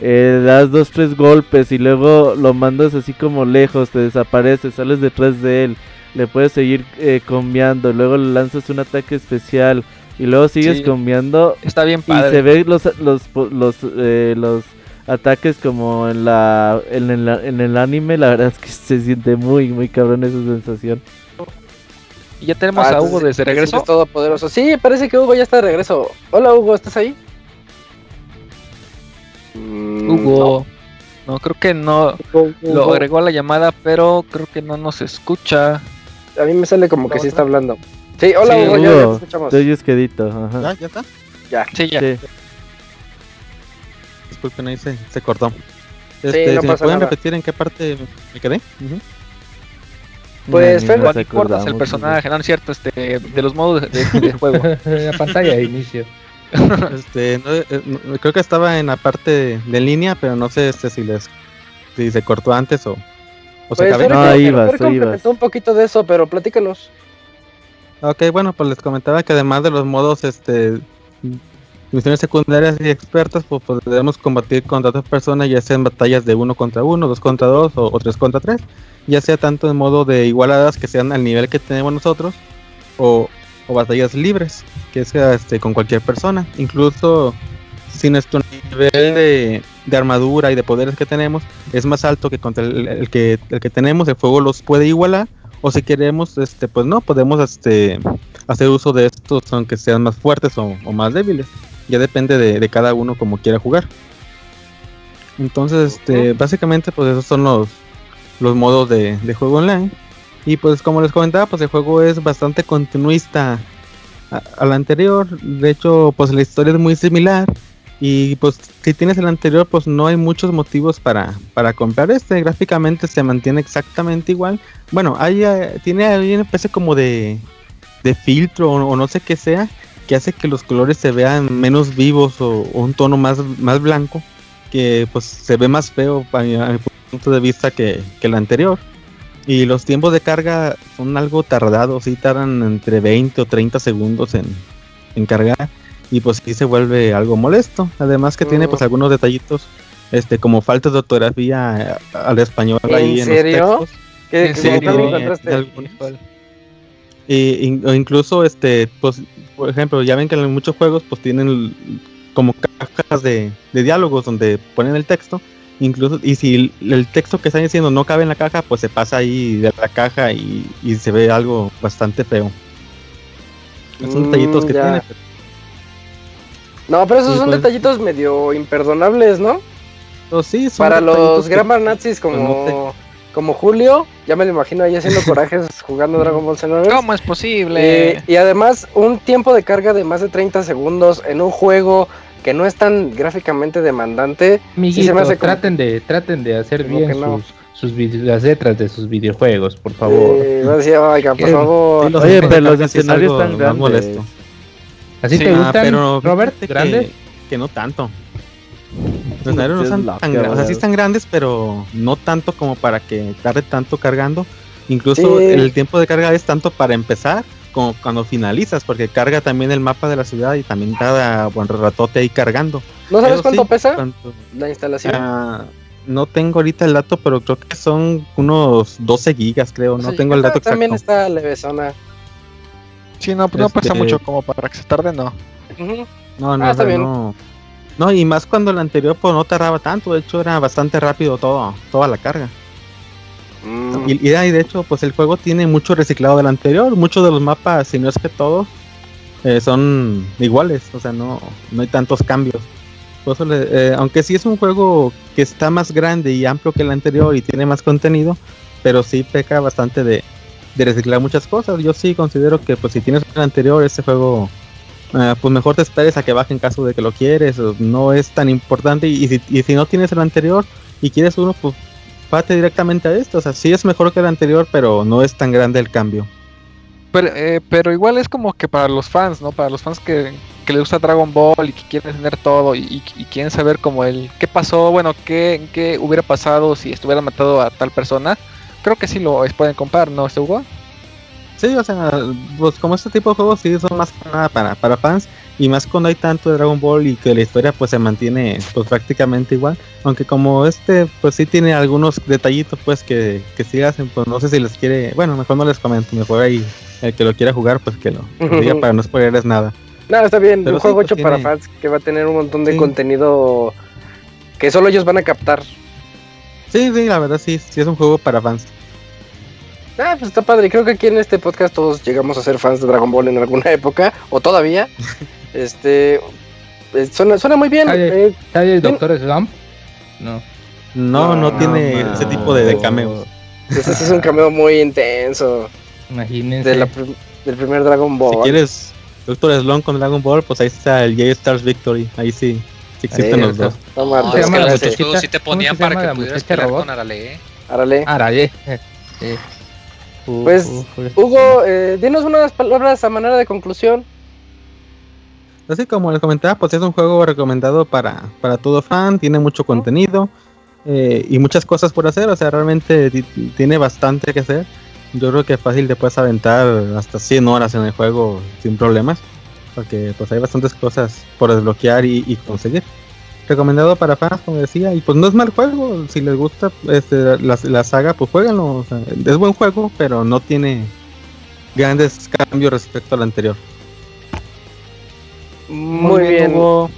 Speaker 5: eh, das dos, tres golpes y luego lo mandas así como lejos, te desapareces, sales detrás de él, le puedes seguir eh, combiando, luego le lanzas un ataque especial y luego sigues
Speaker 7: Sí.
Speaker 5: combiando
Speaker 7: Está bien
Speaker 5: y
Speaker 7: padre.
Speaker 5: se ve los los los eh, los ataques como en la en el, en el anime la verdad es que se siente muy muy cabrón esa sensación
Speaker 7: Y ya tenemos
Speaker 1: Ah,
Speaker 7: a Hugo desde regreso.
Speaker 1: todopoderoso. Sí, parece que Hugo ya está de regreso. Hola Hugo, ¿estás ahí? Mm,
Speaker 7: Hugo. No, creo que no.
Speaker 1: no.
Speaker 7: Lo
Speaker 1: Hugo.
Speaker 7: agregó a la llamada, pero creo que no nos escucha.
Speaker 1: A mí me sale como que sí está hablando. Sí, hola
Speaker 7: Sí,
Speaker 1: Hugo, ya, ya te
Speaker 5: Hugo,
Speaker 1: escuchamos.
Speaker 5: oyes quedito ajá.
Speaker 8: ¿Ya? ¿Ya está?
Speaker 7: Sí, ya.
Speaker 5: Sí.
Speaker 8: Disculpen, ahí se, se cortó.
Speaker 1: no
Speaker 8: Este, si me pueden
Speaker 1: nada.
Speaker 8: repetir en qué parte me quedé.
Speaker 1: Pues,
Speaker 5: Ni
Speaker 1: Fer,
Speaker 5: nos
Speaker 7: Cuando importas el personaje, no, no es cierto, este, de los modos de, de juego. *laughs*
Speaker 3: la pantalla de inicio. *laughs*
Speaker 8: Este, no, eh, no, creo que estaba en la parte de, de línea, pero no sé este, si les si se cortó antes o, o se
Speaker 1: Pues,
Speaker 8: acabó.
Speaker 1: Fer,
Speaker 5: No,
Speaker 1: Fer
Speaker 5: ahí vas, ahí
Speaker 1: complementó
Speaker 5: vas.
Speaker 1: un poquito de eso, pero platícanos.
Speaker 8: Ok, bueno, pues les comentaba que además de los modos, este, misiones secundarias y expertas, pues podemos combatir contra otras personas, ya sea en batallas de uno contra uno, dos contra dos o, tres contra tres, ya sea tanto en modo de igualadas que sean al nivel que tenemos nosotros, o, o batallas libres, que sea este, con cualquier persona, incluso si nuestro nivel de, de armadura y de poderes que tenemos es más alto que contra el, que, el que tenemos, el fuego los puede igualar o si queremos, este, pues no, podemos este, hacer uso de estos aunque sean más fuertes o más débiles. Ya depende de, de cada uno como quiera jugar. Entonces, este, básicamente, pues esos son los, los modos de, de juego online. Y pues como les comentaba, pues el juego es bastante continuista al anterior. De hecho, pues la historia es muy similar. Y pues si tienes el anterior, pues no hay muchos motivos para, para comprar este. Gráficamente se mantiene exactamente igual. Bueno, hay, eh, tiene ahí una especie como de, de filtro o, o no sé qué sea, que hace que los colores se vean menos vivos o, o un tono más, más blanco, que pues se ve más feo a mi, a mi punto de vista que, que el anterior. Y los tiempos de carga son algo tardados, sí tardan entre 20 o 30 segundos en, en cargar. Y pues sí se vuelve algo molesto. Además que tiene pues algunos detallitos, este como faltas de ortografía al español
Speaker 1: ¿En
Speaker 8: ahí en los textos.
Speaker 1: ¿Qué,
Speaker 7: ¿En serio?
Speaker 8: Y, in- o incluso, este, pues, por ejemplo, ya ven que en muchos juegos pues tienen como cajas de, de diálogos donde ponen el texto. Incluso, y si el, texto que están diciendo no cabe en la caja, pues se pasa ahí de la caja y, y se ve algo bastante feo. Son
Speaker 1: Mm,
Speaker 8: detallitos que
Speaker 1: ya.
Speaker 8: tiene.
Speaker 1: No, pero esos son
Speaker 8: pues-
Speaker 1: detallitos medio imperdonables, ¿no?
Speaker 8: Pero sí, son
Speaker 1: Para los grammar nazis
Speaker 8: pues,
Speaker 1: como, como Julio, ya me lo imagino ahí haciendo *laughs* corajes jugando Dragon Ball Xenoverse.
Speaker 7: ¿Cómo es posible?
Speaker 1: Eh, y además, un tiempo de carga de más de 30 segundos en un juego que no es tan gráficamente demandante.
Speaker 3: Amiguitos,
Speaker 1: se me hace como-
Speaker 3: traten de traten de hacer
Speaker 1: como
Speaker 3: bien
Speaker 1: que no.
Speaker 3: sus, sus las letras de sus videojuegos, por favor.
Speaker 1: Eh, va a decir, oiga, por
Speaker 7: Sí,
Speaker 1: favor.
Speaker 8: sí, los
Speaker 5: Oye, pero los
Speaker 8: sí
Speaker 5: escenarios están grandes.
Speaker 8: molesto.
Speaker 3: ¿Así
Speaker 7: sí,
Speaker 3: te
Speaker 8: Ah,
Speaker 3: gustan,
Speaker 8: pero
Speaker 3: Robert?
Speaker 8: fíjate que-. Que no tanto. Los aeros no
Speaker 5: Sí, es
Speaker 8: son
Speaker 5: loca,
Speaker 8: tan grandes, o sea, sí están grandes, pero no tanto como para que tarde tanto cargando. Incluso
Speaker 1: Sí.
Speaker 8: el tiempo de carga es tanto para empezar como cuando finalizas, porque carga también el mapa de la ciudad y también cada buen ratote ahí cargando.
Speaker 1: ¿No sabes cuánto
Speaker 8: sí,
Speaker 1: pesa la instalación?
Speaker 8: Ah, no tengo ahorita el dato, pero creo que son unos 12 gigas, creo. No
Speaker 1: Sí,
Speaker 8: tengo el dato exacto.
Speaker 1: También está levesona.
Speaker 2: Sí, no, pues no pesa
Speaker 8: Este-
Speaker 2: mucho como para que se tarde, no.
Speaker 8: No, no,
Speaker 1: Ah, está
Speaker 8: o sea,
Speaker 1: bien.
Speaker 8: no. No, y más cuando el anterior pues no tardaba tanto, de hecho era bastante rápido todo, toda la carga.
Speaker 1: Mm.
Speaker 8: Y, y de hecho, pues el juego tiene mucho reciclado del anterior, muchos de los mapas, si no es que todos, eh, son iguales, o sea, no, no hay tantos cambios. Eh, aunque sí es un juego que está más grande y amplio que el anterior y tiene más contenido, pero sí peca bastante de, de reciclar muchas cosas. Yo sí considero que pues si tienes el anterior, este juego, eh, pues mejor te esperes a que baje en caso de que lo quieres, no es tan importante. Y, si, no tienes el anterior y quieres uno, pues pate directamente a esto. O sea, sí es mejor que el anterior, pero no es tan grande el cambio.
Speaker 2: Pero, eh, pero igual es como que para los fans, ¿no? Para los fans que, les gusta Dragon Ball y que quieren tener todo y, quieren saber como el qué pasó, bueno, qué, qué hubiera pasado si estuvieran matado a tal persona. Creo que sí lo pueden comprar, ¿no, Hugo?
Speaker 8: Sí, o sea, pues como este tipo de juegos sí son más que nada para, para fans y más cuando hay tanto de Dragon Ball y que la historia pues se mantiene pues prácticamente igual, aunque como este pues sí tiene algunos detallitos pues que, que sí hacen, pues no sé si les quiere, bueno, mejor no les comento, mejor ahí el que lo quiera jugar pues que lo, que lo diga para no spoilerles nada.
Speaker 1: No, está bien.
Speaker 8: Pero
Speaker 1: un
Speaker 8: sí,
Speaker 1: juego
Speaker 8: pues,
Speaker 1: hecho
Speaker 8: tiene-
Speaker 1: para fans que va a tener un montón de
Speaker 8: Sí.
Speaker 1: contenido que solo ellos van a captar.
Speaker 8: Sí, sí, la verdad sí, sí es un juego para fans.
Speaker 1: Ah, pues está padre. Creo que aquí en este podcast todos llegamos a ser fans de Dragon Ball en alguna *laughs* época, o todavía. *laughs* este. eh, Suena, suena muy bien.
Speaker 3: Ay.
Speaker 1: eh,
Speaker 3: ¿Hay el. Doctor Slump? No.
Speaker 8: No, no,
Speaker 1: No,
Speaker 8: tiene
Speaker 5: no.
Speaker 8: ese tipo de, de cameos.
Speaker 1: ese sí es un cameo muy intenso
Speaker 3: Imagínense.
Speaker 1: de la del primer Dragon Ball.
Speaker 8: Si quieres Doctor Slon con Dragon Ball, pues ahí está el J-Stars Victory, ahí sí, sí existen
Speaker 1: Ahí
Speaker 8: los dos.
Speaker 1: No
Speaker 4: es que los sí te
Speaker 3: ¿Cómo
Speaker 4: ponían para que
Speaker 3: la
Speaker 4: pudieras pelear
Speaker 3: robot?
Speaker 4: con Arale. ¿eh?
Speaker 1: Árale.
Speaker 3: Araye. *laughs* Sí. Uh,
Speaker 1: Pues,
Speaker 3: uh.
Speaker 1: Hugo, eh, dinos unas palabras a manera de conclusión.
Speaker 8: Así como les comentaba, pues es un juego recomendado para, para todo fan, tiene mucho contenido eh, y muchas cosas por hacer, o sea, realmente ti- tiene bastante que hacer. Yo creo que fácil te puedes aventar hasta 100 horas en el juego sin problemas, porque pues hay bastantes cosas por desbloquear y, y conseguir. Recomendado para fans, como decía, y pues no es mal juego, si les gusta este, la, la saga, pues jueguenlo, o sea, es buen juego, pero no tiene grandes cambios respecto al anterior.
Speaker 1: Muy, bien.
Speaker 2: Hugo.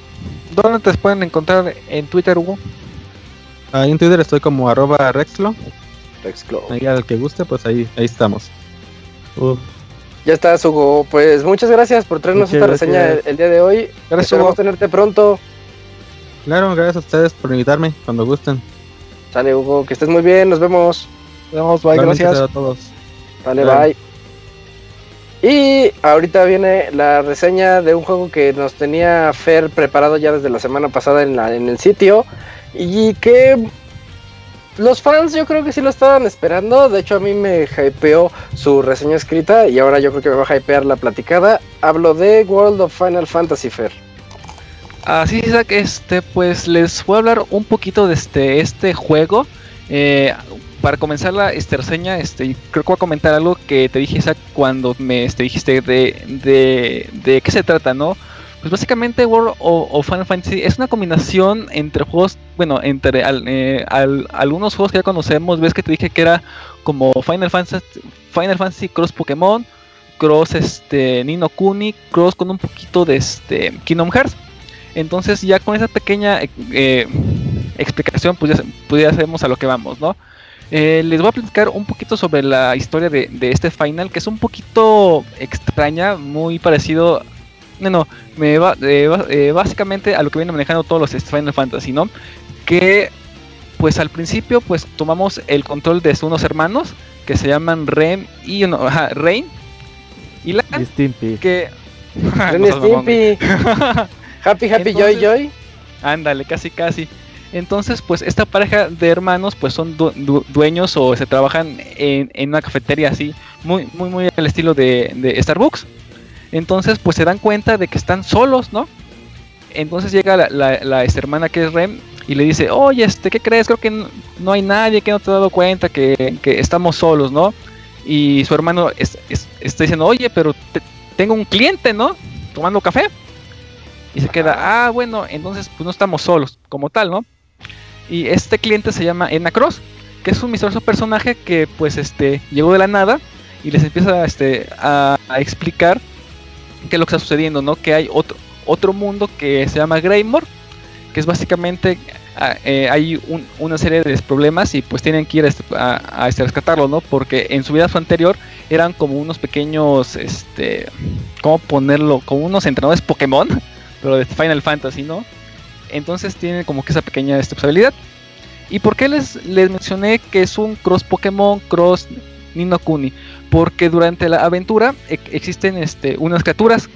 Speaker 2: ¿Dónde te pueden encontrar en Twitter, Hugo?
Speaker 8: Ahí en Twitter estoy como arroba Rexlo.
Speaker 1: Rexclo.
Speaker 8: Ahí al que guste, pues ahí, ahí estamos.
Speaker 3: Uh,
Speaker 1: Ya estás, Hugo. Pues muchas gracias por traernos
Speaker 5: Muchas
Speaker 1: esta
Speaker 5: gracias.
Speaker 1: reseña el, el día de hoy.
Speaker 2: Gracias,
Speaker 1: Esperamos
Speaker 2: Hugo.
Speaker 1: tenerte pronto.
Speaker 8: Claro, gracias a ustedes por invitarme cuando gusten.
Speaker 1: Sale, Hugo, que estés muy bien. Nos vemos.
Speaker 2: Nos vemos, bye,
Speaker 8: Igualmente
Speaker 2: gracias.
Speaker 8: a todos. Claro.
Speaker 1: bye. Y ahorita viene la reseña de un juego que nos tenía Fer preparado ya desde la semana pasada en, la, en el sitio. Y que los fans yo creo que sí lo estaban esperando. De hecho, a mí me hypeó su reseña escrita y ahora yo creo que me va a hypear la platicada. Hablo de World of Final Fantasy Fer.
Speaker 7: Así es, Isaac, este, pues les voy a hablar un poquito de este, este juego. Eh, para comenzar la este, reseña, este, creo que voy a comentar algo que te dije, Isaac, cuando me este, dijiste de, de, de qué se trata, ¿no? Pues básicamente World of, Final Fantasy es una combinación entre juegos, bueno, entre al- eh, al- algunos juegos que ya conocemos, ves que te dije que era como Final Fantasy, Final Fantasy Cross Pokémon, Cross este, Nino Kuni, Cross con un poquito de este, Kingdom Hearts. Entonces ya con esa pequeña eh, eh, explicación pues ya, pues ya sabemos a lo que vamos, ¿no? Eh, les voy a platicar un poquito sobre la historia de, de este final, que es un poquito extraña, muy parecido, no, no, me va, eh, ba- eh, básicamente a lo que vienen manejando todos los Final Fantasy, ¿no? Que pues al principio pues tomamos el control de unos hermanos que se llaman Rem y no, ajá, Rain y la que *laughs*
Speaker 1: Ren
Speaker 7: No.
Speaker 1: Stimpy. *laughs* Happy, happy,
Speaker 7: Entonces-
Speaker 1: joy, joy.
Speaker 7: Ándale, casi casi. Entonces, pues esta pareja de hermanos, pues son du- du- dueños o se trabajan en, en una cafetería así, muy, muy, muy al estilo de, de Starbucks. Entonces, pues se dan cuenta de que están solos, ¿no? Entonces llega la, la- la, esta hermana que es Rem y le dice, oye, este, ¿qué crees? Creo que no hay nadie que no te ha dado cuenta que, que estamos solos, ¿no? Y su hermano es- es- está diciendo, oye, pero te- tengo un cliente, ¿no? Tomando café. Y se queda, ah, bueno, entonces pues no estamos solos, como tal, ¿no? Y este cliente se llama Enna Cross, que es un misterioso personaje que pues este llegó de la nada y les empieza este, a, a explicar qué es lo que está sucediendo, ¿no? Que hay otro, otro mundo que se llama Greymore, que es básicamente ah, eh, hay un- una serie de problemas y pues tienen que ir a, este- a- a, este, rescatarlo, ¿no? Porque en su vida anterior eran como unos pequeños, este, ¿cómo ponerlo? Como unos entrenadores Pokémon, pero de Final Fantasy, ¿no? Entonces tienen como que esa pequeña habilidad. ¿Y por qué les, les mencioné que es un cross Pokémon, cross Nino Kuni? Porque durante la aventura e- existen este, unas criaturas.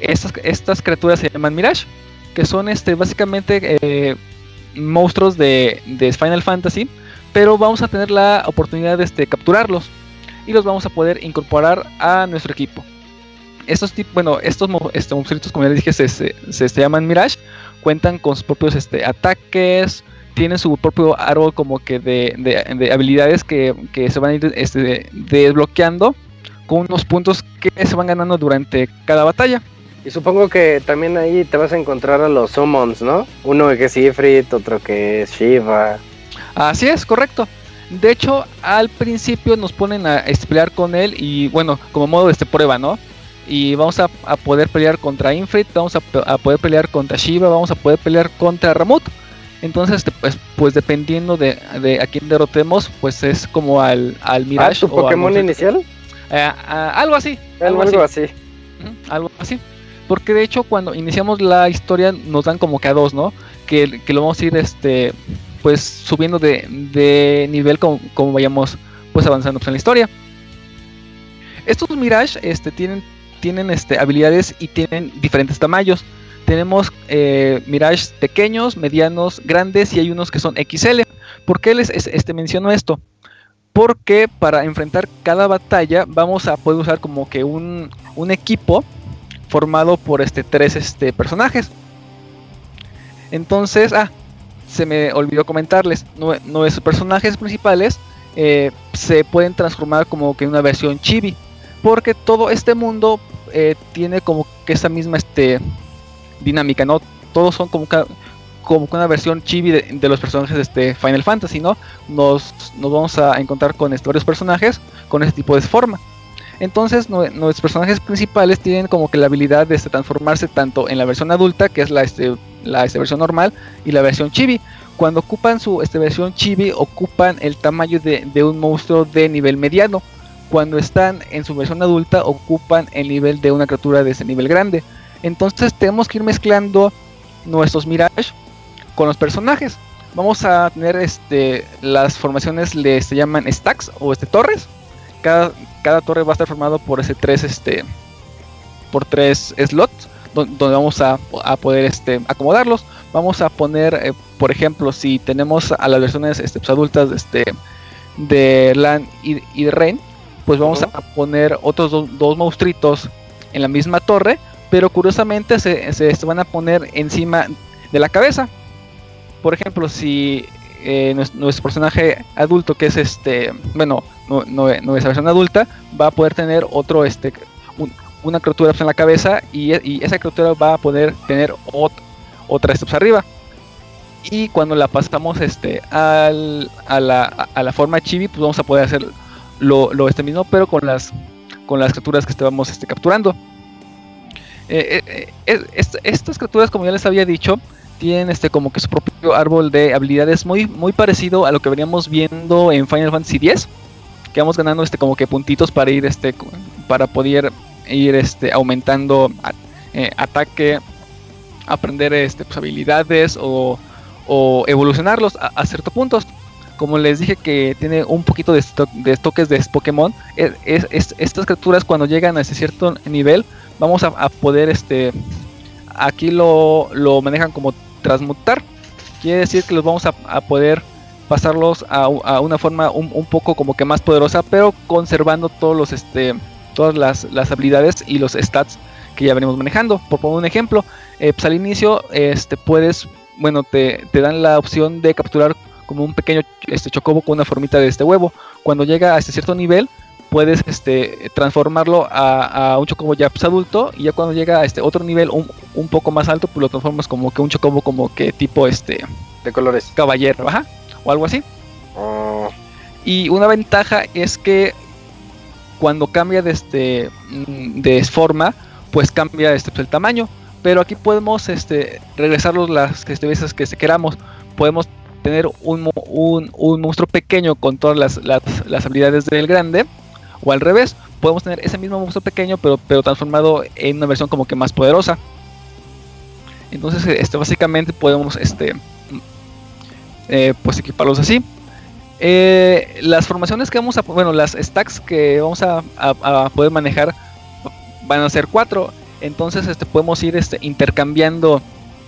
Speaker 7: Estas, estas criaturas se llaman Mirage, que son este, básicamente eh, monstruos de, de Final Fantasy, pero vamos a tener la oportunidad de este, capturarlos y los vamos a poder incorporar a nuestro equipo. Estos tipos, bueno, estos este, monstruitos, como ya les dije, se, se- se- se llaman Mirage, cuentan con sus propios este, ataques, tienen su propio árbol como que de, de- de habilidades que, que se van a ir este, desbloqueando con unos puntos que se van ganando durante cada batalla.
Speaker 1: Y supongo que también ahí te vas a encontrar a los summons, ¿no? Uno que es Ifrit, otro que es Shiva.
Speaker 7: Así es, correcto. De hecho, al principio nos ponen a pelear con él y bueno, como modo de este prueba, ¿no? Y vamos a, a poder pelear contra Infrit, vamos a, a poder pelear contra Shiva, vamos a poder pelear contra Ramut. Entonces, pues, pues dependiendo de, de a quién derrotemos, pues es como al, al Mirage.
Speaker 1: ¿tu
Speaker 7: o al
Speaker 1: Pokémon inicial?
Speaker 7: Eh, algo así.
Speaker 1: Algo,
Speaker 7: Algo así. algo así. Porque de hecho cuando iniciamos la historia nos dan como que a dos, ¿no? Que, que lo vamos a ir este pues subiendo de, de nivel como, como vayamos pues avanzando pues, en la historia. Estos Mirage este, tienen, tienen este, habilidades y tienen diferentes tamaños. Tenemos eh, Mirage pequeños, medianos, grandes y hay unos que son XL. ¿Por qué les es- este, menciono esto? Porque para enfrentar cada batalla vamos a poder usar como que un, un equipo formado por este tres este personajes. Entonces, ah, se me olvidó comentarles, nue- nuestros personajes principales eh, se pueden transformar como que en una versión chibi, porque todo este mundo eh, tiene como que esa misma este dinámica, ¿no? Todos son como que, una versión chibi de, los personajes de este Final Fantasy, ¿no? Nos, nos vamos a encontrar con estos varios personajes con ese tipo de forma. Entonces nue- nuestros personajes principales tienen como que la habilidad de este, transformarse tanto en la versión adulta, que es la, este, la este, versión normal, y la versión chibi. Cuando ocupan su este, versión chibi, ocupan el tamaño de un monstruo de nivel mediano. Cuando están en su versión adulta, ocupan el nivel de una criatura de ese nivel grande. Entonces tenemos que ir mezclando nuestros Mirage con los personajes. Vamos a tener este, las formaciones, le se llaman stacks o este, torres. Cada, cada torre va a estar formado por ese tres este por tres slots don- donde vamos a, a poder este acomodarlos vamos a poner eh, por ejemplo si tenemos a las versiones este, pues, adultas este de Lan y, y de Rain pues vamos a poner otros do- dos monstruitos en la misma torre pero curiosamente se, se- se van a poner encima de la cabeza. Por ejemplo si eh, nues- nuestro personaje adulto que es este bueno no, no- nuestra versión adulta va a poder tener otro este un- una criatura pues, en la cabeza y, e- y esa criatura va a poder tener ot- otra steps arriba. Y cuando la pasamos este al, a, la, a la forma chibi pues vamos a poder hacer lo, lo mismo pero con las con las criaturas que estamos este, capturando. Eh, eh, eh, est- estas criaturas como ya les había dicho tienen este como que su propio árbol de habilidades muy muy parecido a lo que veníamos viendo en Final Fantasy X que vamos ganando este como que puntitos para ir este para poder ir este aumentando ataque aprender este pues, habilidades o, o evolucionarlos a, a ciertos puntos como les dije que tiene un poquito de, esto- de toques de Pokémon es- estas criaturas cuando llegan a ese cierto nivel vamos a, poder este aquí lo, lo manejan como transmutar. Quiere decir que los vamos a, poder pasarlos a, a una forma un, un poco como que más poderosa pero conservando todos los este todas las, las habilidades y los stats que ya venimos manejando. Por poner un ejemplo eh, pues al inicio este puedes bueno, te, te dan la opción de capturar como un pequeño este chocobo con una formita de este huevo. Cuando llega a este cierto nivel, puedes este, transformarlo a, a un chocobo ya pues, adulto y ya cuando llega a este otro nivel un, un, poco más alto, pues lo transformas como que un chocobo como que tipo este
Speaker 1: de colores
Speaker 7: caballero, ajá, o algo así. Oh. Y una ventaja es que cuando cambia de este mm, de forma, pues cambia este pues, el tamaño. Pero aquí podemos este, regresarlos las este, veces que queramos. Podemos tener un, un, un, monstruo pequeño con todas las, las, habilidades del grande. O al revés, podemos tener ese mismo monstruo pequeño, pero, pero transformado en una versión como que más poderosa. Entonces, este, básicamente podemos este, eh, pues equiparlos así. Eh, las formaciones que vamos a, bueno, las stacks que vamos a, a, poder manejar van a ser cuatro. Entonces, este, podemos ir este, intercambiando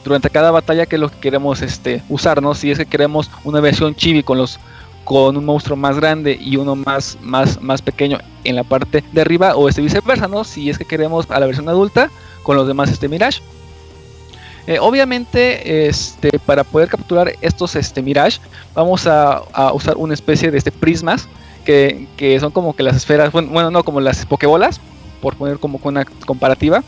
Speaker 7: durante cada batalla que lo que queremos este, usar, ¿no? Si es que queremos una versión chibi con los con un monstruo más grande y uno más, más, más pequeño en la parte de arriba o este viceversa, ¿no? Si es que queremos a la versión adulta con los demás este Mirage. Eh, obviamente, este, para poder capturar estos este, Mirage, vamos a, usar una especie de este prismas que, que, son como que las esferas, bueno, bueno, no como las pokebolas, por poner como una comparativa,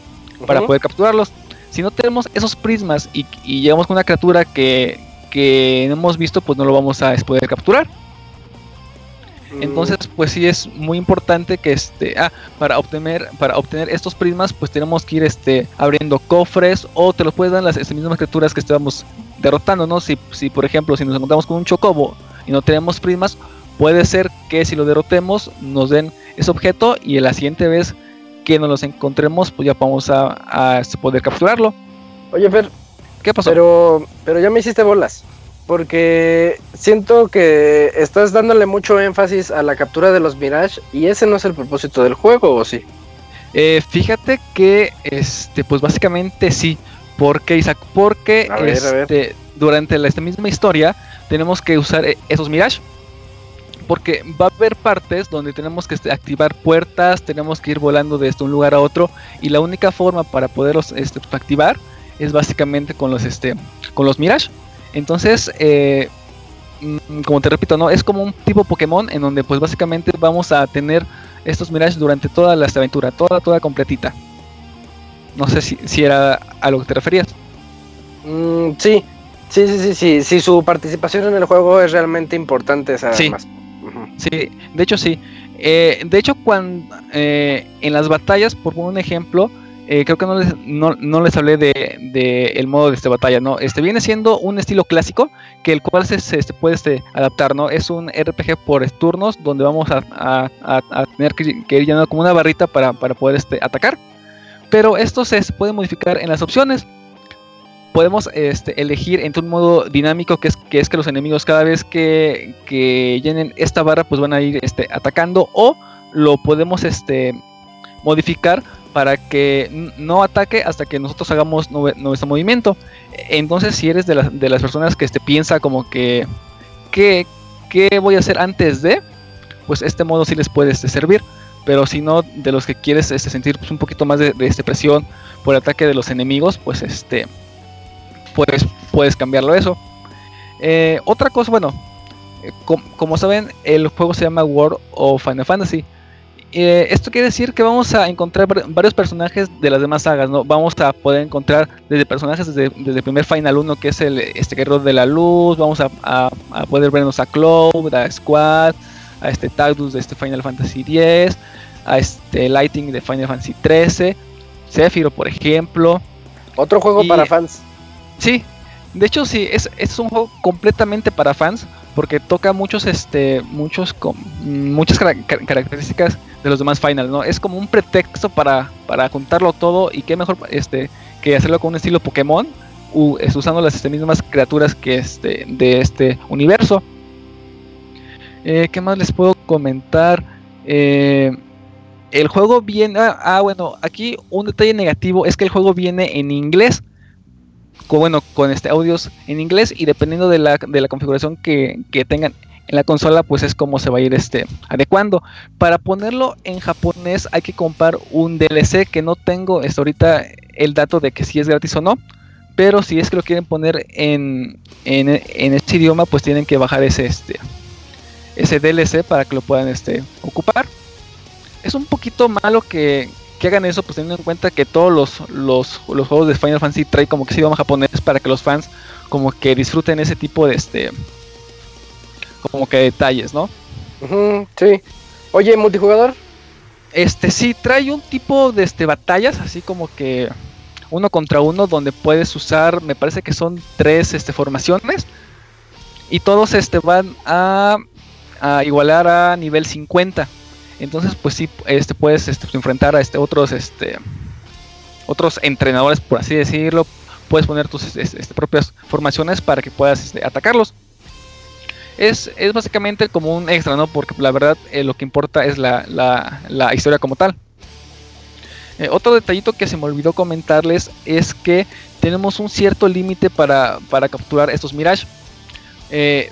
Speaker 7: para poder capturarlos. Si no tenemos esos prismas y, y llegamos con una criatura que, que no hemos visto, pues no lo vamos a poder capturar. Entonces, pues sí es muy importante que este, ah, para obtener, para obtener estos prismas, pues tenemos que ir este abriendo cofres o te los pueden dar las este, mismas criaturas que estamos derrotando, ¿no? Si, si por ejemplo, si nos encontramos con un chocobo y no tenemos prismas, puede ser que si lo derrotemos nos den ese objeto y la siguiente vez que nos los encontremos, pues ya vamos a, a este, poder capturarlo.
Speaker 1: Oye, Fer,
Speaker 7: ¿qué pasó?
Speaker 1: Pero, pero ya me hiciste bolas porque siento que estás dándole mucho énfasis a la captura de los Mirage y ese no es el propósito del juego, ¿o sí?
Speaker 7: Eh, fíjate que, este, pues básicamente sí. porque Isaac? Porque este, durante esta misma historia tenemos que usar eh, esos Mirage. Porque va a haber partes donde tenemos que este, activar puertas, tenemos que ir volando desde este, un lugar a otro y la única forma para poderlos este, activar es básicamente con los, este, con los Mirage. Entonces, eh, mm, como te repito, no es como un tipo Pokémon en donde pues básicamente vamos a tener estos Mirage durante toda la aventura, toda, toda completita. No sé si, era a lo que te referías.
Speaker 1: Mm, sí, sí, sí, sí, sí, sí, su participación en el juego es realmente importante,
Speaker 7: sí. Sí, de hecho sí. Eh, de hecho, cuando eh, en las batallas, por un ejemplo, eh, creo que no les, no, les hablé de, el modo de esta batalla, ¿no? Este viene siendo un estilo clásico que el cual se, se, puede este, adaptar, ¿no? Es un RPG por turnos donde vamos a, tener que, ir llenando como una barrita para, poder este, atacar. Pero esto se, puede modificar en las opciones. Podemos este, elegir entre un modo dinámico que es, que es que los enemigos cada vez que, llenen esta barra pues van a ir este, atacando o lo podemos este, modificar para que no ataque hasta que nosotros hagamos nuestro movimiento. Entonces, si eres de, las personas que piensa como que, ¿qué, voy a hacer antes de? Pues este modo sí les puede servir. Pero si no, de los que quieres sentir pues, un poquito más de, presión por el ataque de los enemigos, pues este puedes, puedes cambiarlo eso. Eh, otra cosa, bueno, eh, como saben, el juego se llama World of Final Fantasy. Eh, esto quiere decir que vamos a encontrar varios personajes de las demás sagas, ¿no? Vamos a poder encontrar desde personajes desde, el primer Final 1, que es el este guerrero de la luz, vamos a, poder vernos a Cloud, a Squad, a este Tagdus de este Final Fantasy X, a este Lighting de Final Fantasy 13, Sephiroth, por ejemplo.
Speaker 1: Otro juego para fans.
Speaker 7: Sí, de hecho sí, es, es un juego completamente para fans porque toca muchos este muchos muchas características de los demás finals no es como un pretexto para para juntarlo todo y qué mejor este que hacerlo con un estilo Pokémon usando las este, mismas criaturas que este de este universo. Eh, qué más les puedo comentar eh, el juego viene ah, ah bueno aquí un detalle negativo es que el juego viene en inglés bueno, con este audios en inglés y dependiendo de la, de la configuración que, tengan en la consola, pues es como se va a ir este adecuando. Para ponerlo en japonés hay que comprar un DLC que no tengo hasta ahorita el dato de que si es gratis o no. pero si es que lo quieren poner en, en, en este idioma, pues tienen que bajar ese, este, ese DLC para que lo puedan este, ocupar. Es un poquito malo que, que hagan eso, pues teniendo en cuenta que todos los, los, los juegos de Final Fantasy trae como que se idioma japonés para que los fans como que disfruten ese tipo de este como que detalles, ¿no?
Speaker 1: Ujú, sí. Oye, multijugador.
Speaker 7: Este sí trae un tipo de este batallas así como que uno contra uno donde puedes usar, me parece que son tres este formaciones y todos este van a, a igualar a nivel 50. Entonces, pues sí, este puedes este, enfrentar a este otros este otros entrenadores, por así decirlo. Puedes poner tus este, propias formaciones para que puedas este, atacarlos. Es, es básicamente como un extra, ¿no? Porque la verdad eh, lo que importa es la, la- la historia como tal. Eh, otro detallito que se me olvidó comentarles es que tenemos un cierto límite para, para capturar estos Mirage. Eh,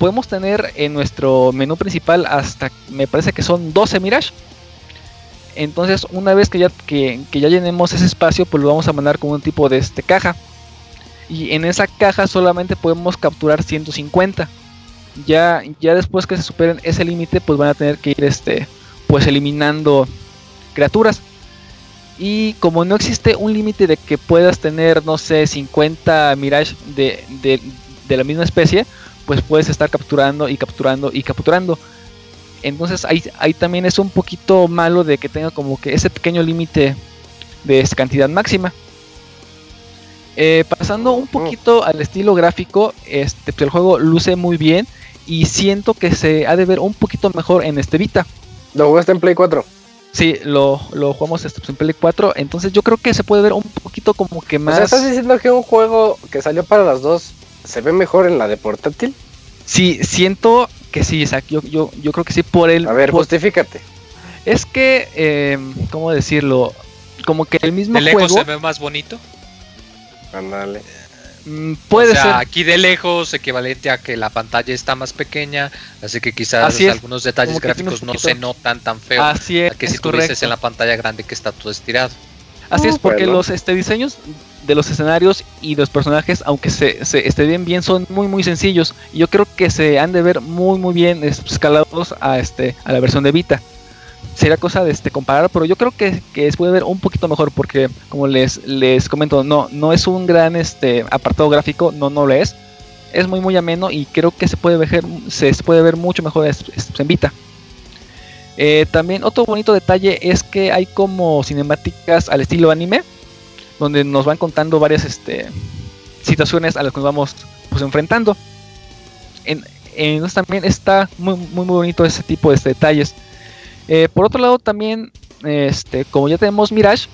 Speaker 7: podemos tener en nuestro menú principal hasta, me parece que son 12 Mirage. Entonces, una vez que ya, que, ya llenemos ese espacio, pues lo vamos a mandar con un tipo de este caja. Y en esa caja solamente podemos capturar 150. Ya, ya después que se superen ese límite, pues van a tener que ir este, pues eliminando criaturas. Y como no existe un límite de que puedas tener, no sé, 50 Mirage de, de la misma especie, pues puedes estar capturando y capturando y capturando. Entonces ahí, ahí también es un poquito malo de que tenga como que ese pequeño límite de cantidad máxima. Eh, pasando un poquito al estilo gráfico, este, pues, el juego luce muy bien y siento que se ha de ver un poquito mejor en este Vita.
Speaker 1: Lo jugaste en Play 4.
Speaker 7: Sí, lo, lo jugamos este, pues, en Play 4, entonces yo creo que se puede ver un poquito como que
Speaker 1: O
Speaker 7: más...
Speaker 1: sea, ¿estás diciendo que un juego que salió para las dos se ve mejor en la de portátil?
Speaker 7: Sí, siento que sí, Isaac, yo, yo, yo creo que sí por el...
Speaker 1: A ver,
Speaker 7: por-
Speaker 1: justifícate.
Speaker 7: Es que, eh, ¿cómo decirlo? Como que el mismo
Speaker 4: De lejos
Speaker 7: juego
Speaker 4: se ve más bonito.
Speaker 1: Ándale.
Speaker 7: mm, puede
Speaker 4: o sea,
Speaker 7: ser.
Speaker 4: aquí de lejos, equivalente a que la pantalla está más pequeña, así que quizás
Speaker 7: Así es,
Speaker 4: algunos detalles gráficos no se notan tan feo.
Speaker 7: Así es,
Speaker 4: a que si
Speaker 7: es
Speaker 4: tú dices en la pantalla grande que está todo estirado.
Speaker 7: Así es, porque
Speaker 1: Bueno.
Speaker 7: los este, diseños de los escenarios y los personajes, aunque se, se estén bien, son muy muy sencillos. Y yo creo que se han de ver muy muy bien es- escalados a este a la versión de Vita. Sería cosa de este comparar, pero yo creo que, que se puede ver un poquito mejor porque como les, les comento, no, no es un gran este apartado gráfico, no, no lo es. Es muy muy ameno y creo que se puede ver, se puede ver mucho mejor en Vita. Eh, también otro bonito detalle es que hay como cinemáticas al estilo anime, donde nos van contando varias este, situaciones a las que nos vamos pues, enfrentando. En, entonces también está muy, muy, muy bonito ese tipo de detalles. Eh, por otro lado también, este, como ya tenemos Mirage,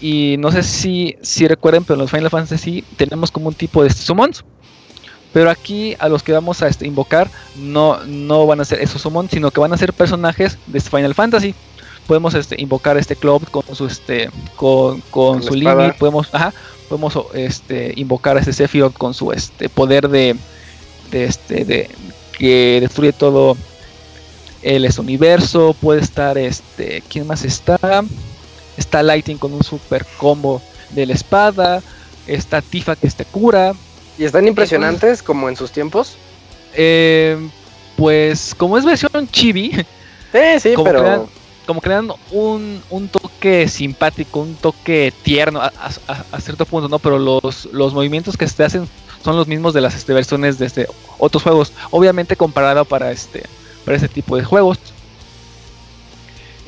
Speaker 7: y no sé si, si recuerden, pero en los Final Fantasy tenemos como un tipo de este, summons. Pero aquí a los que vamos a este, invocar no, no van a ser esos summons, sino que van a ser personajes de Final Fantasy. Podemos este, invocar este club con su este con, con su limit, podemos ajá, podemos este invocar a este Sephiroth con su este poder de, de este de que destruye todo el este, universo, puede estar este ¿quién más está? Está Lighting con un super combo de la espada, está Tifa que te cura,
Speaker 1: ¿Y están impresionantes como en sus tiempos?
Speaker 7: eh, pues como es versión chibi,
Speaker 1: Sí, sí, pero...
Speaker 7: como crean un, un toque simpático, un toque tierno a cierto punto, ¿no? Pero los, los movimientos que se hacen son los mismos de las este, versiones de este, otros juegos. Obviamente comparado para este, para este tipo de juegos.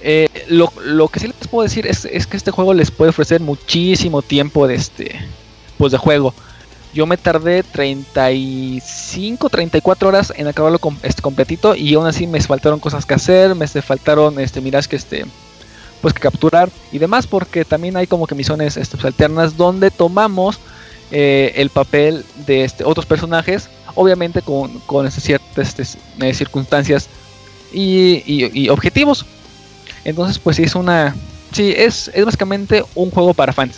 Speaker 7: Eh, lo, lo que sí les puedo decir es, es que este juego les puede ofrecer muchísimo tiempo de este pues de juego. Yo me tardé 35, 34 horas en acabarlo com- este, completito y aún así me faltaron cosas que hacer, me este, faltaron este miras que este pues que capturar y demás porque también hay como que misiones este, pues, alternas donde tomamos eh, el papel de este, otros personajes, obviamente con, con este, ciertas este, eh, circunstancias y, y- y objetivos. Entonces pues sí es una... Sí, es, es básicamente un juego para fans.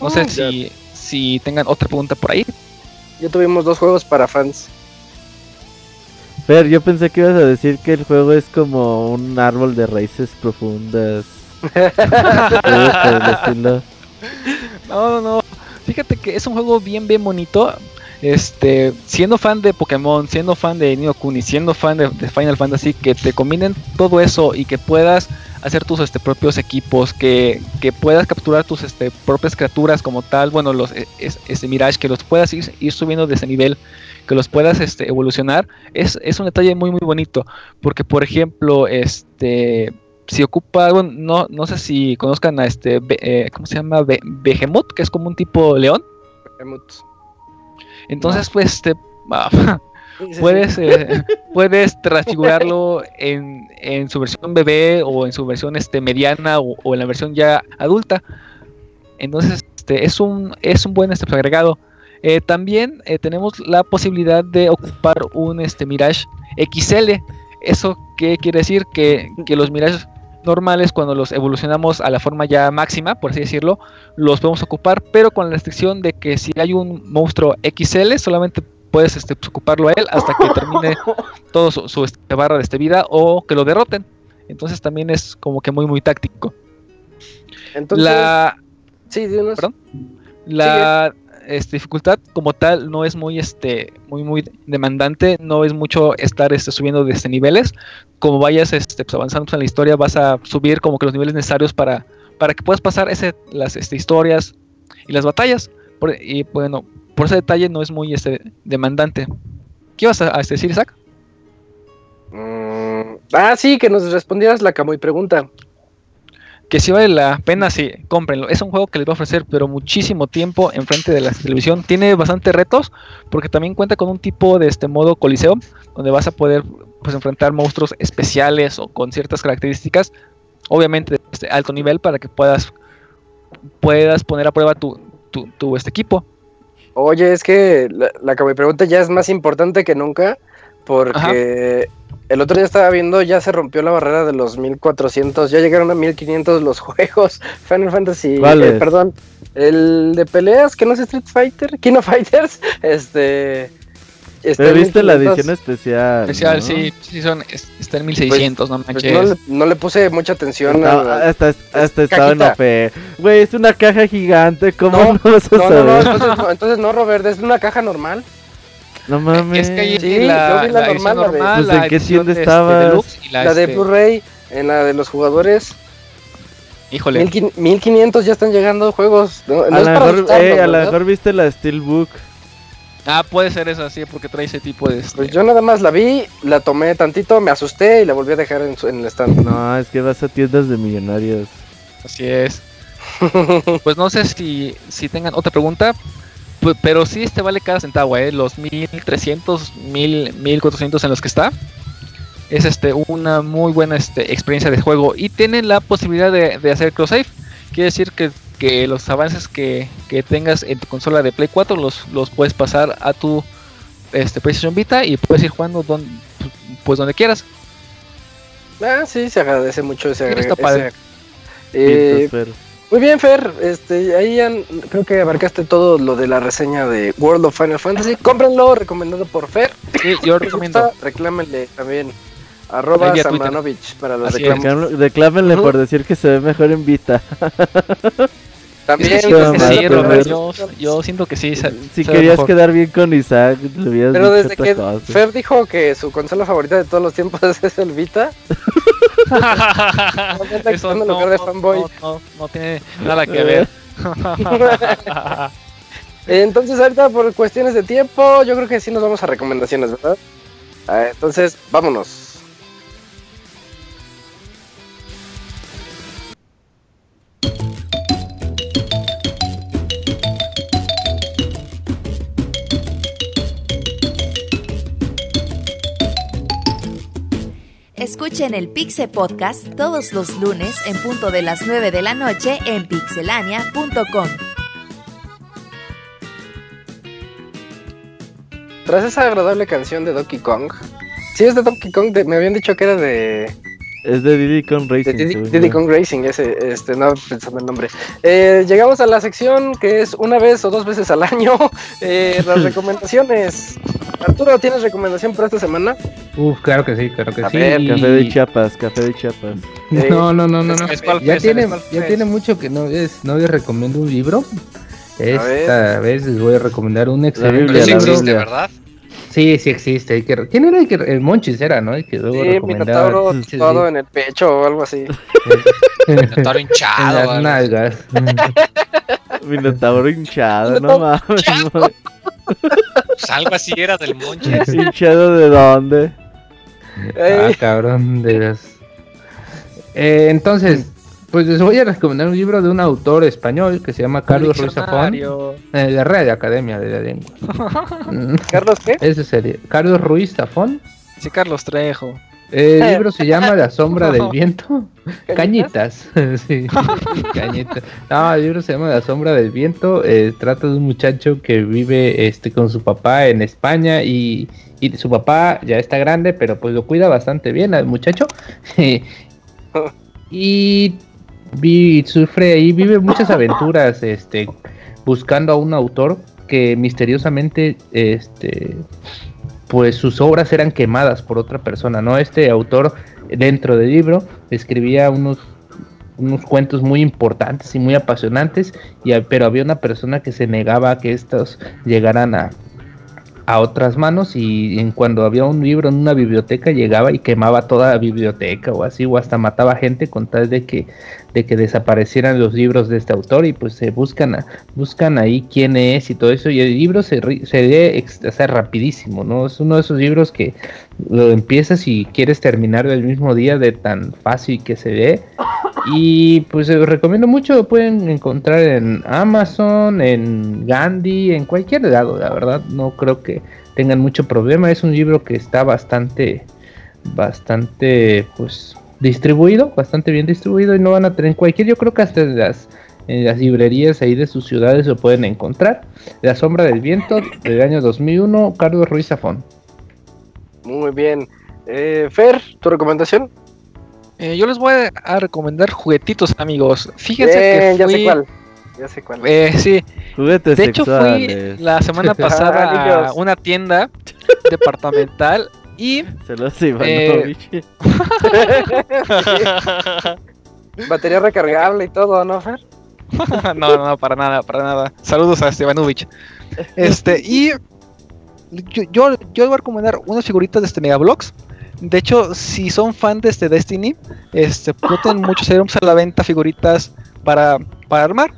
Speaker 7: No sé
Speaker 1: Oh,
Speaker 7: si, si tengan otra pregunta por ahí.
Speaker 1: Ya tuvimos dos juegos para fans.
Speaker 5: Fer, yo pensé que ibas a decir que el juego es como un árbol de raíces profundas. *laughs*
Speaker 7: No, no, no, Fíjate que es un juego bien, bien bonito. Este, siendo fan de Pokémon, siendo fan de Nino Kuni, siendo fan de, de Final Fantasy, que te combinen todo eso y que puedas hacer tus este, propios equipos, que, que puedas capturar tus este, propias criaturas como tal, bueno, los e- es- este Mirage, que los puedas ir, ir subiendo de ese nivel, que los puedas este, evolucionar, es, es un detalle muy muy bonito, porque por ejemplo, este si ocupa, bueno, no, no sé si conozcan a este, eh, ¿cómo se llama? Be- Behemoth, que es como un tipo león. Entonces, pues, este, *laughs* ah. Puedes, eh, *laughs* puedes transfigurarlo en, en su versión bebé o en su versión este, mediana o, o en la versión ya adulta. Entonces, este, es un, es un buen este, pues, agregado. Eh, también eh, tenemos la posibilidad de ocupar un este, Mirage XL. ¿Eso qué quiere decir? Que, que los Mirage normales, cuando los evolucionamos a la forma ya máxima, por así decirlo, los podemos ocupar, pero con la restricción de que si hay un monstruo XL, solamente puedes este, pues, ocuparlo a él hasta que termine *laughs* todo su, su, este, barra de este vida o que lo derroten. Entonces también es como que muy muy táctico.
Speaker 1: Entonces,
Speaker 7: la
Speaker 1: sí, dinos.
Speaker 7: Perdón. la este, dificultad como tal no es muy este muy muy demandante, no es mucho estar este, subiendo de este niveles. Como vayas este, pues, avanzando pues, en la historia vas a subir como que los niveles necesarios para para que puedas pasar ese, las este, historias y las batallas. Por- y bueno, por ese detalle no es muy este, demandante. ¿Qué ibas a, a decir, Isaac?
Speaker 1: Mm, ah, sí, que nos respondieras la Camuy pregunta.
Speaker 7: Que si vale la pena, sí, cómprenlo. Es un juego que les va a ofrecer, pero muchísimo tiempo enfrente de la televisión. Tiene bastantes retos, porque también cuenta con un tipo de este modo coliseo, donde vas a poder pues, enfrentar monstruos especiales o con ciertas características, obviamente de este alto nivel, para que puedas, puedas poner a prueba tu, tu, tu, este equipo.
Speaker 1: Oye, es que la, la Camuy pregunta ya es más importante que nunca, porque el otro día estaba viendo, ya se rompió la barrera de los 1400, ya llegaron a 1500 los *laughs* juegos. Final Fantasy,
Speaker 5: ¿Cuáles?
Speaker 1: eh, perdón, el de peleas, que no es Street Fighter, King *laughs* of Fighters, este... está
Speaker 5: Pero
Speaker 1: en
Speaker 5: viste la
Speaker 1: 1500.
Speaker 5: edición especial.
Speaker 7: Especial,
Speaker 5: ¿no?
Speaker 7: sí, sí son, es- está en 1600, no
Speaker 1: Pues
Speaker 7: manches.
Speaker 1: no, le, no le puse mucha atención
Speaker 5: No,
Speaker 1: a-
Speaker 5: hasta, hasta estaba en. Güey, es una caja gigante. ¿Cómo no, *laughs*
Speaker 1: No,
Speaker 5: vas a
Speaker 1: No, no, no,
Speaker 5: saber?
Speaker 1: entonces no, entonces no, Robert, es una caja normal.
Speaker 5: No mames.
Speaker 7: Es que hay
Speaker 1: Sí,
Speaker 7: la,
Speaker 1: yo vi la
Speaker 7: la edición
Speaker 1: normal, la de-
Speaker 5: Pues,
Speaker 7: la
Speaker 5: ¿en qué
Speaker 7: edición
Speaker 5: tienda
Speaker 7: de,
Speaker 5: estabas?
Speaker 7: deluxe y la,
Speaker 1: La de
Speaker 7: este,
Speaker 1: Blu-ray, en la de los jugadores.
Speaker 7: Híjole,
Speaker 1: 1500 1500 ya están llegando juegos. No, no
Speaker 5: a lo mejor, eh, a lo mejor viste la Steelbook.
Speaker 7: Ah, puede ser esa, sí, porque trae ese tipo de... este,
Speaker 1: Pues yo nada más la vi, la tomé tantito, me asusté y la volví a dejar en, su- en el stand.
Speaker 5: No, es que vas a tiendas de millonarios.
Speaker 7: Así es. *laughs* Pues no sé si, si tengan otra pregunta, pero sí este vale cada centavo, ¿eh? Los 1300, 1000, 1400 en los que está. Es este una muy buena este, experiencia de juego y tienen la posibilidad de, de hacer cross save. Quiere decir que, que los avances que, que tengas en tu consola de Play 4 los, los puedes pasar a tu este, PlayStation Vita y puedes ir jugando don- pues donde quieras.
Speaker 1: ah, sí, se agradece mucho ese ese- Eh, muy bien, Fer. Este, ahí ya creo que abarcaste todo lo de la reseña de World of Final Fantasy. Cómprenlo, recomendado por Fer.
Speaker 7: Sí, yo recomiendo.
Speaker 1: gusta, reclámenle también. Arroba. Samranovich para los reclamos.
Speaker 5: Reclam- Reclámenle por decir que se ve mejor en Vita. *laughs*
Speaker 1: También,
Speaker 7: Sí, sí, yo, yo siento que sí. se-
Speaker 5: Si
Speaker 7: se
Speaker 5: querías
Speaker 7: mejor.
Speaker 5: quedar bien con Isaac, le hubieras
Speaker 1: Pero
Speaker 5: dicho
Speaker 1: desde que
Speaker 5: cosa.
Speaker 1: Fer dijo que su consola favorita de todos los tiempos *laughs* es el Vita, anda *laughs*
Speaker 7: Eso
Speaker 1: quitando
Speaker 7: no,
Speaker 1: lugar de
Speaker 7: no,
Speaker 1: fanboy.
Speaker 7: no, no, no tiene nada que ver.
Speaker 1: Entonces ahorita por cuestiones de tiempo, yo creo que sí nos vamos a recomendaciones, ¿verdad? Ah, entonces, vámonos.
Speaker 6: Escuchen el Pixe Podcast todos los lunes en punto de las 9 de la noche en pixelania.com.
Speaker 1: Tras esa agradable canción de Donkey Kong, sí es de Donkey Kong, de- me habían dicho que era de,
Speaker 5: Es de Diddy Kong
Speaker 1: de
Speaker 5: Racing.
Speaker 1: Diddy. Kong Racing, ese, este, no pensando el nombre. Eh, llegamos a la sección que es una vez o dos veces al año, *laughs* eh, las *laughs* recomendaciones. Arturo, ¿tienes recomendación para esta semana?
Speaker 3: Uf, claro que sí, claro que
Speaker 1: A
Speaker 3: sí.
Speaker 1: ver,
Speaker 5: Café de Chiapas, café de Chiapas.
Speaker 3: No, no, no, no, no. Ya tiene, ya tiene mucho que no es, no les recomiendo un libro. Esta vez les voy a recomendar un excelente
Speaker 4: Pero sí
Speaker 3: libro.
Speaker 4: existe,
Speaker 5: Biblia.
Speaker 4: ¿verdad?
Speaker 3: Sí, sí existe. ¿Quién era el que el Monchis era, no? El que luego
Speaker 1: Sí,
Speaker 3: recomendaba.
Speaker 1: Minotauro
Speaker 3: Sí, sí,
Speaker 1: todo en el pecho o algo así. *laughs*
Speaker 4: Minotauro
Speaker 3: en
Speaker 4: hinchado.
Speaker 3: las
Speaker 4: algo.
Speaker 3: nalgas. *laughs*
Speaker 5: Minotauro hinchado, no mames. *laughs*
Speaker 4: Pues algo así era del Monchis.
Speaker 5: ¿Hinchado de dónde?
Speaker 3: Ah, cabrón, de las- Eh, entonces, pues les voy a recomendar un libro de un autor español que se llama Carlos Ruiz Zafón. Eh, de Red Academia de la Lengua. *laughs*
Speaker 1: Carlos, ¿qué?
Speaker 3: Ese sería. Carlos Ruiz Zafón.
Speaker 7: Sí, Carlos Trejo.
Speaker 3: El libro se llama La sombra del viento. *laughs* Cañitas. *laughs* sí, cañitas. No, el libro se llama La sombra del viento. eh, trata de un muchacho que vive este con su papá en España y, y su papá ya está grande, pero pues lo cuida bastante bien al muchacho. *laughs* y vi- sufre ahí, vive muchas aventuras este, buscando a un autor que misteriosamente este, pues sus obras eran quemadas por otra persona, ¿no? Este autor dentro del libro escribía unos unos cuentos muy importantes y muy apasionantes, y, pero había una persona que se negaba a que estos llegaran a, a otras manos y en cuando había un libro en una biblioteca llegaba y quemaba toda la biblioteca o así o hasta mataba gente con tal de que de que desaparecieran los libros de este autor y pues se buscan a- buscan ahí quién es y todo eso. Y el libro se, se lee o sea, rapidísimo no es uno de esos libros que lo empiezas y quieres terminar el mismo día de tan fácil que se lee y pues los recomiendo mucho, lo pueden encontrar en Amazon, en Gandhi, en cualquier lado, la verdad, no creo que tengan mucho problema, es un libro que está bastante, bastante, pues, distribuido, bastante bien distribuido y no van a tener en cualquier, yo creo que hasta en las, en las librerías ahí de sus ciudades lo pueden encontrar. La sombra del viento del año 2001, Carlos Ruiz Zafón.
Speaker 1: Muy bien. Eh, Fer, ¿tu recomendación?
Speaker 7: Eh, yo les voy a, recomendar juguetitos, amigos. Fíjense
Speaker 1: Bien,
Speaker 7: que
Speaker 1: ya
Speaker 7: fui,
Speaker 1: sé cuál. Ya sé cuál.
Speaker 7: eh, sí,
Speaker 5: Juguetes
Speaker 7: de hecho fui la semana *laughs* pasada a una tienda departamental y
Speaker 5: Se los Ivanovich. *laughs*
Speaker 1: Batería recargable y todo, ¿no, Fer? *laughs*
Speaker 7: no, no, para nada, para nada. Saludos a Estebanovich. Este, y yo, yo, voy a recomendar unas figuritas de este Megablocks. De hecho, si son fan de este Destiny, este, tienen muchos serums a la venta figuritas para, para armar.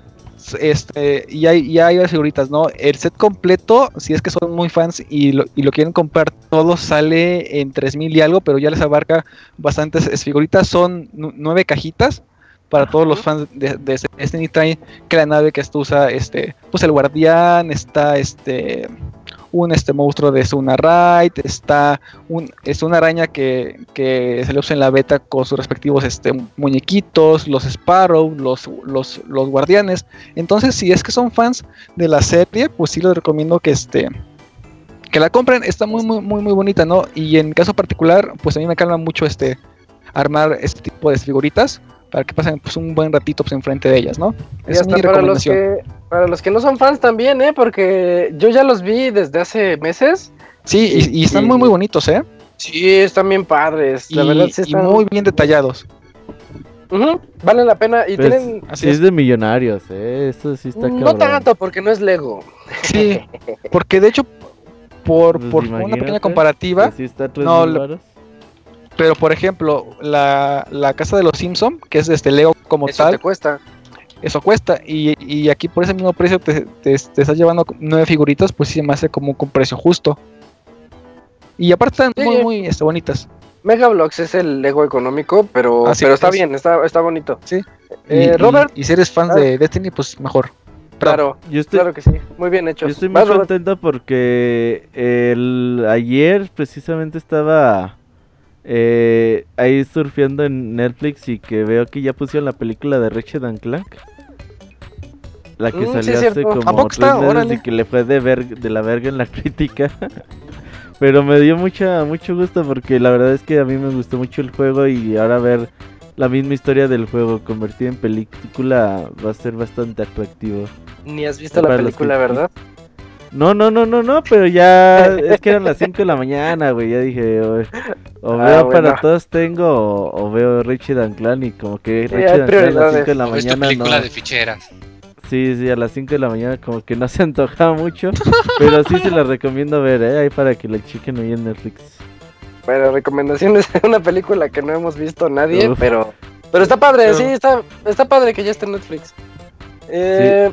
Speaker 7: Este, y hay, ya hay varias figuritas, ¿no? El set completo, si es que son muy fans y lo, y lo quieren comprar todo, sale en 3000 y algo, pero ya les abarca bastantes es- figuritas. Son nu- nueve cajitas para todos los fans de, de este Destiny. Trae que la nave que esto usa, este, pues el guardián, está este un este monstruo de Suna Raid, está un, es una araña que, que se le usa en la beta con sus respectivos este, muñequitos, los Sparrow, los, los, los guardianes. Entonces, si es que son fans de la serie, pues sí les recomiendo que este que la compren, está muy muy muy muy bonita, ¿no? Y en caso particular, pues a mí me calma mucho este armar este tipo de figuritas para que pasen pues un buen ratito pues enfrente de ellas, ¿no?
Speaker 1: Y
Speaker 7: Es
Speaker 1: hasta
Speaker 7: mi
Speaker 1: para los,
Speaker 7: recomendación.
Speaker 1: que, para los que no son fans también, ¿eh? Porque yo ya los vi desde hace meses.
Speaker 7: Sí, y, y están
Speaker 1: y-
Speaker 7: muy muy bonitos, ¿eh?
Speaker 1: Sí, están bien padres. La
Speaker 7: y,
Speaker 1: verdad, sí
Speaker 7: y
Speaker 1: están.
Speaker 7: muy bien detallados.
Speaker 1: Ujú, valen la pena. Y
Speaker 5: Pues,
Speaker 1: tienen.
Speaker 7: Así
Speaker 5: sí, es
Speaker 7: es.
Speaker 5: de millonarios, eh. Esto sí está
Speaker 1: No
Speaker 5: cabrón.
Speaker 1: tanto, porque no es Lego.
Speaker 7: Sí, porque de hecho, por,
Speaker 5: Pues
Speaker 7: por una pequeña comparativa,
Speaker 5: sí está
Speaker 7: No. Pero por ejemplo, la, la casa de los Simpson, que es de este Lego como
Speaker 1: Eso
Speaker 7: tal,
Speaker 1: te cuesta.
Speaker 7: eso cuesta. Y, y aquí por ese mismo precio te, te- te estás llevando nueve figuritas, pues sí se me hace como un precio justo. Y aparte están
Speaker 1: Sí.
Speaker 7: muy, muy este, bonitas.
Speaker 1: Megablocks es el Lego económico, pero,
Speaker 7: Así
Speaker 1: pero está
Speaker 7: es.
Speaker 1: bien, está, está bonito.
Speaker 7: Sí.
Speaker 1: Eh,
Speaker 7: y,
Speaker 1: Robert.
Speaker 7: y, y si eres fan de Destiny, pues mejor.
Speaker 1: Claro,
Speaker 5: Yo estoy,
Speaker 1: claro que sí. Muy bien hecho.
Speaker 5: yo estoy muy
Speaker 1: Robert.
Speaker 5: contento porque el ayer precisamente estaba eh, ahí surfeando en Netflix y que veo que ya pusieron la película de Ratchet and Clank. La que
Speaker 1: Mm,
Speaker 5: salió hace
Speaker 1: cierto.
Speaker 5: como
Speaker 7: ¿A poco
Speaker 5: tres meses y que le fue de, ver, de la verga en la *laughs* crítica. Pero me dio mucha, mucho gusto porque la verdad es que a mí me gustó mucho el juego y ahora ver la misma historia del juego convertida en película va a ser bastante atractivo.
Speaker 1: Ni has visto la
Speaker 5: Para
Speaker 1: película, ¿verdad?
Speaker 5: No, no, no, no, no, pero ya *laughs* es que eran las 5 de la mañana, güey. Ya dije, o, o
Speaker 1: Ah,
Speaker 5: veo
Speaker 1: bueno.
Speaker 5: para todos tengo o, o veo Clan y como que
Speaker 1: Sí,
Speaker 5: and Clan a las
Speaker 1: prioridades.
Speaker 5: 5 de la
Speaker 4: ¿O es tu
Speaker 5: mañana
Speaker 4: película
Speaker 5: no.
Speaker 4: de ficheras?
Speaker 5: Sí, sí, a las 5 de la mañana como que no se antoja mucho, pero sí se la recomiendo ver, ¿eh? Ahí para que la chequen ahí en Netflix.
Speaker 1: Bueno, recomendaciones de una película que no hemos visto nadie,
Speaker 5: Uf.
Speaker 1: pero pero está padre,
Speaker 2: Pero-
Speaker 1: sí, está, está padre que ya esté en Netflix. Eh,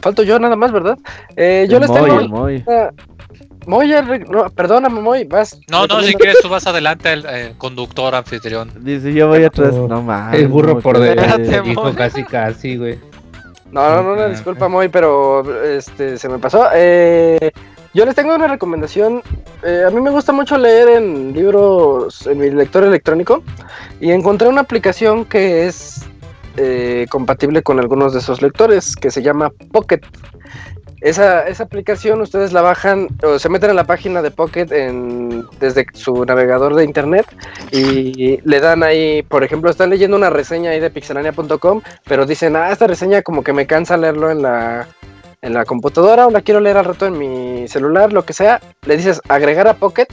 Speaker 1: Falto yo nada más, ¿verdad? Eh, yo
Speaker 5: El
Speaker 1: les
Speaker 5: Moy,
Speaker 1: tengo...
Speaker 5: Moy.
Speaker 1: una- Moy, ya re- no, perdóname, Moy, vas.
Speaker 4: No, no, si quieres tú vas adelante, el eh, conductor, anfitrión.
Speaker 5: Dice, yo voy atrás.
Speaker 3: Oh,
Speaker 5: No mames.
Speaker 3: El burro por delante, dijo
Speaker 2: Moy.
Speaker 3: casi casi, güey.
Speaker 1: No, no, no, no, disculpa, Moy, pero este se me pasó. Eh, yo les tengo una recomendación. Eh, a mí me gusta mucho leer en libros, en mi lector electrónico, y encontré una aplicación que es eh, compatible con algunos de esos lectores, que se llama Pocket. Esa, esa aplicación ustedes la bajan o se meten en la página de Pocket en, desde su navegador de internet y le dan ahí, por ejemplo, están leyendo una reseña ahí de pixelania.com, pero dicen, ah, esta reseña como que me cansa leerlo en la, en la computadora o la quiero leer al rato en mi celular, lo que sea, le dices agregar a Pocket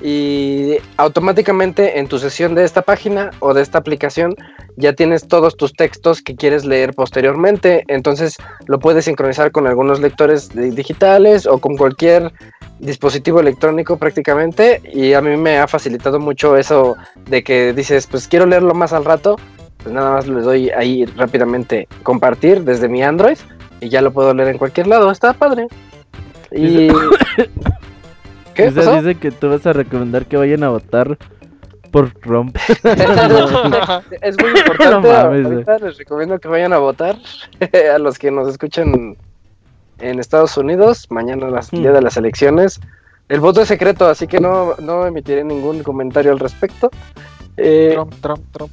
Speaker 1: y automáticamente en tu sesión de esta página o de esta aplicación ya tienes todos tus textos que quieres leer posteriormente, entonces lo puedes sincronizar con algunos lectores digitales o con cualquier dispositivo electrónico prácticamente. Y a mí me ha facilitado mucho eso de que dices pues quiero leerlo más al rato pues nada más le doy ahí rápidamente compartir desde mi Android y ya lo puedo leer en cualquier lado. Está padre. Y *coughs* ¿qué
Speaker 5: Dice, que tú vas a recomendar que vayan a votar por Trump. *laughs* *laughs*
Speaker 1: es muy importante
Speaker 5: No mames,
Speaker 1: ahorita les recomiendo que vayan a votar *laughs* a los que nos escuchan en Estados Unidos mañana las, el día de las elecciones el voto es secreto así que no, no emitiré ningún comentario al respecto eh,
Speaker 2: Trump, Trump, Trump.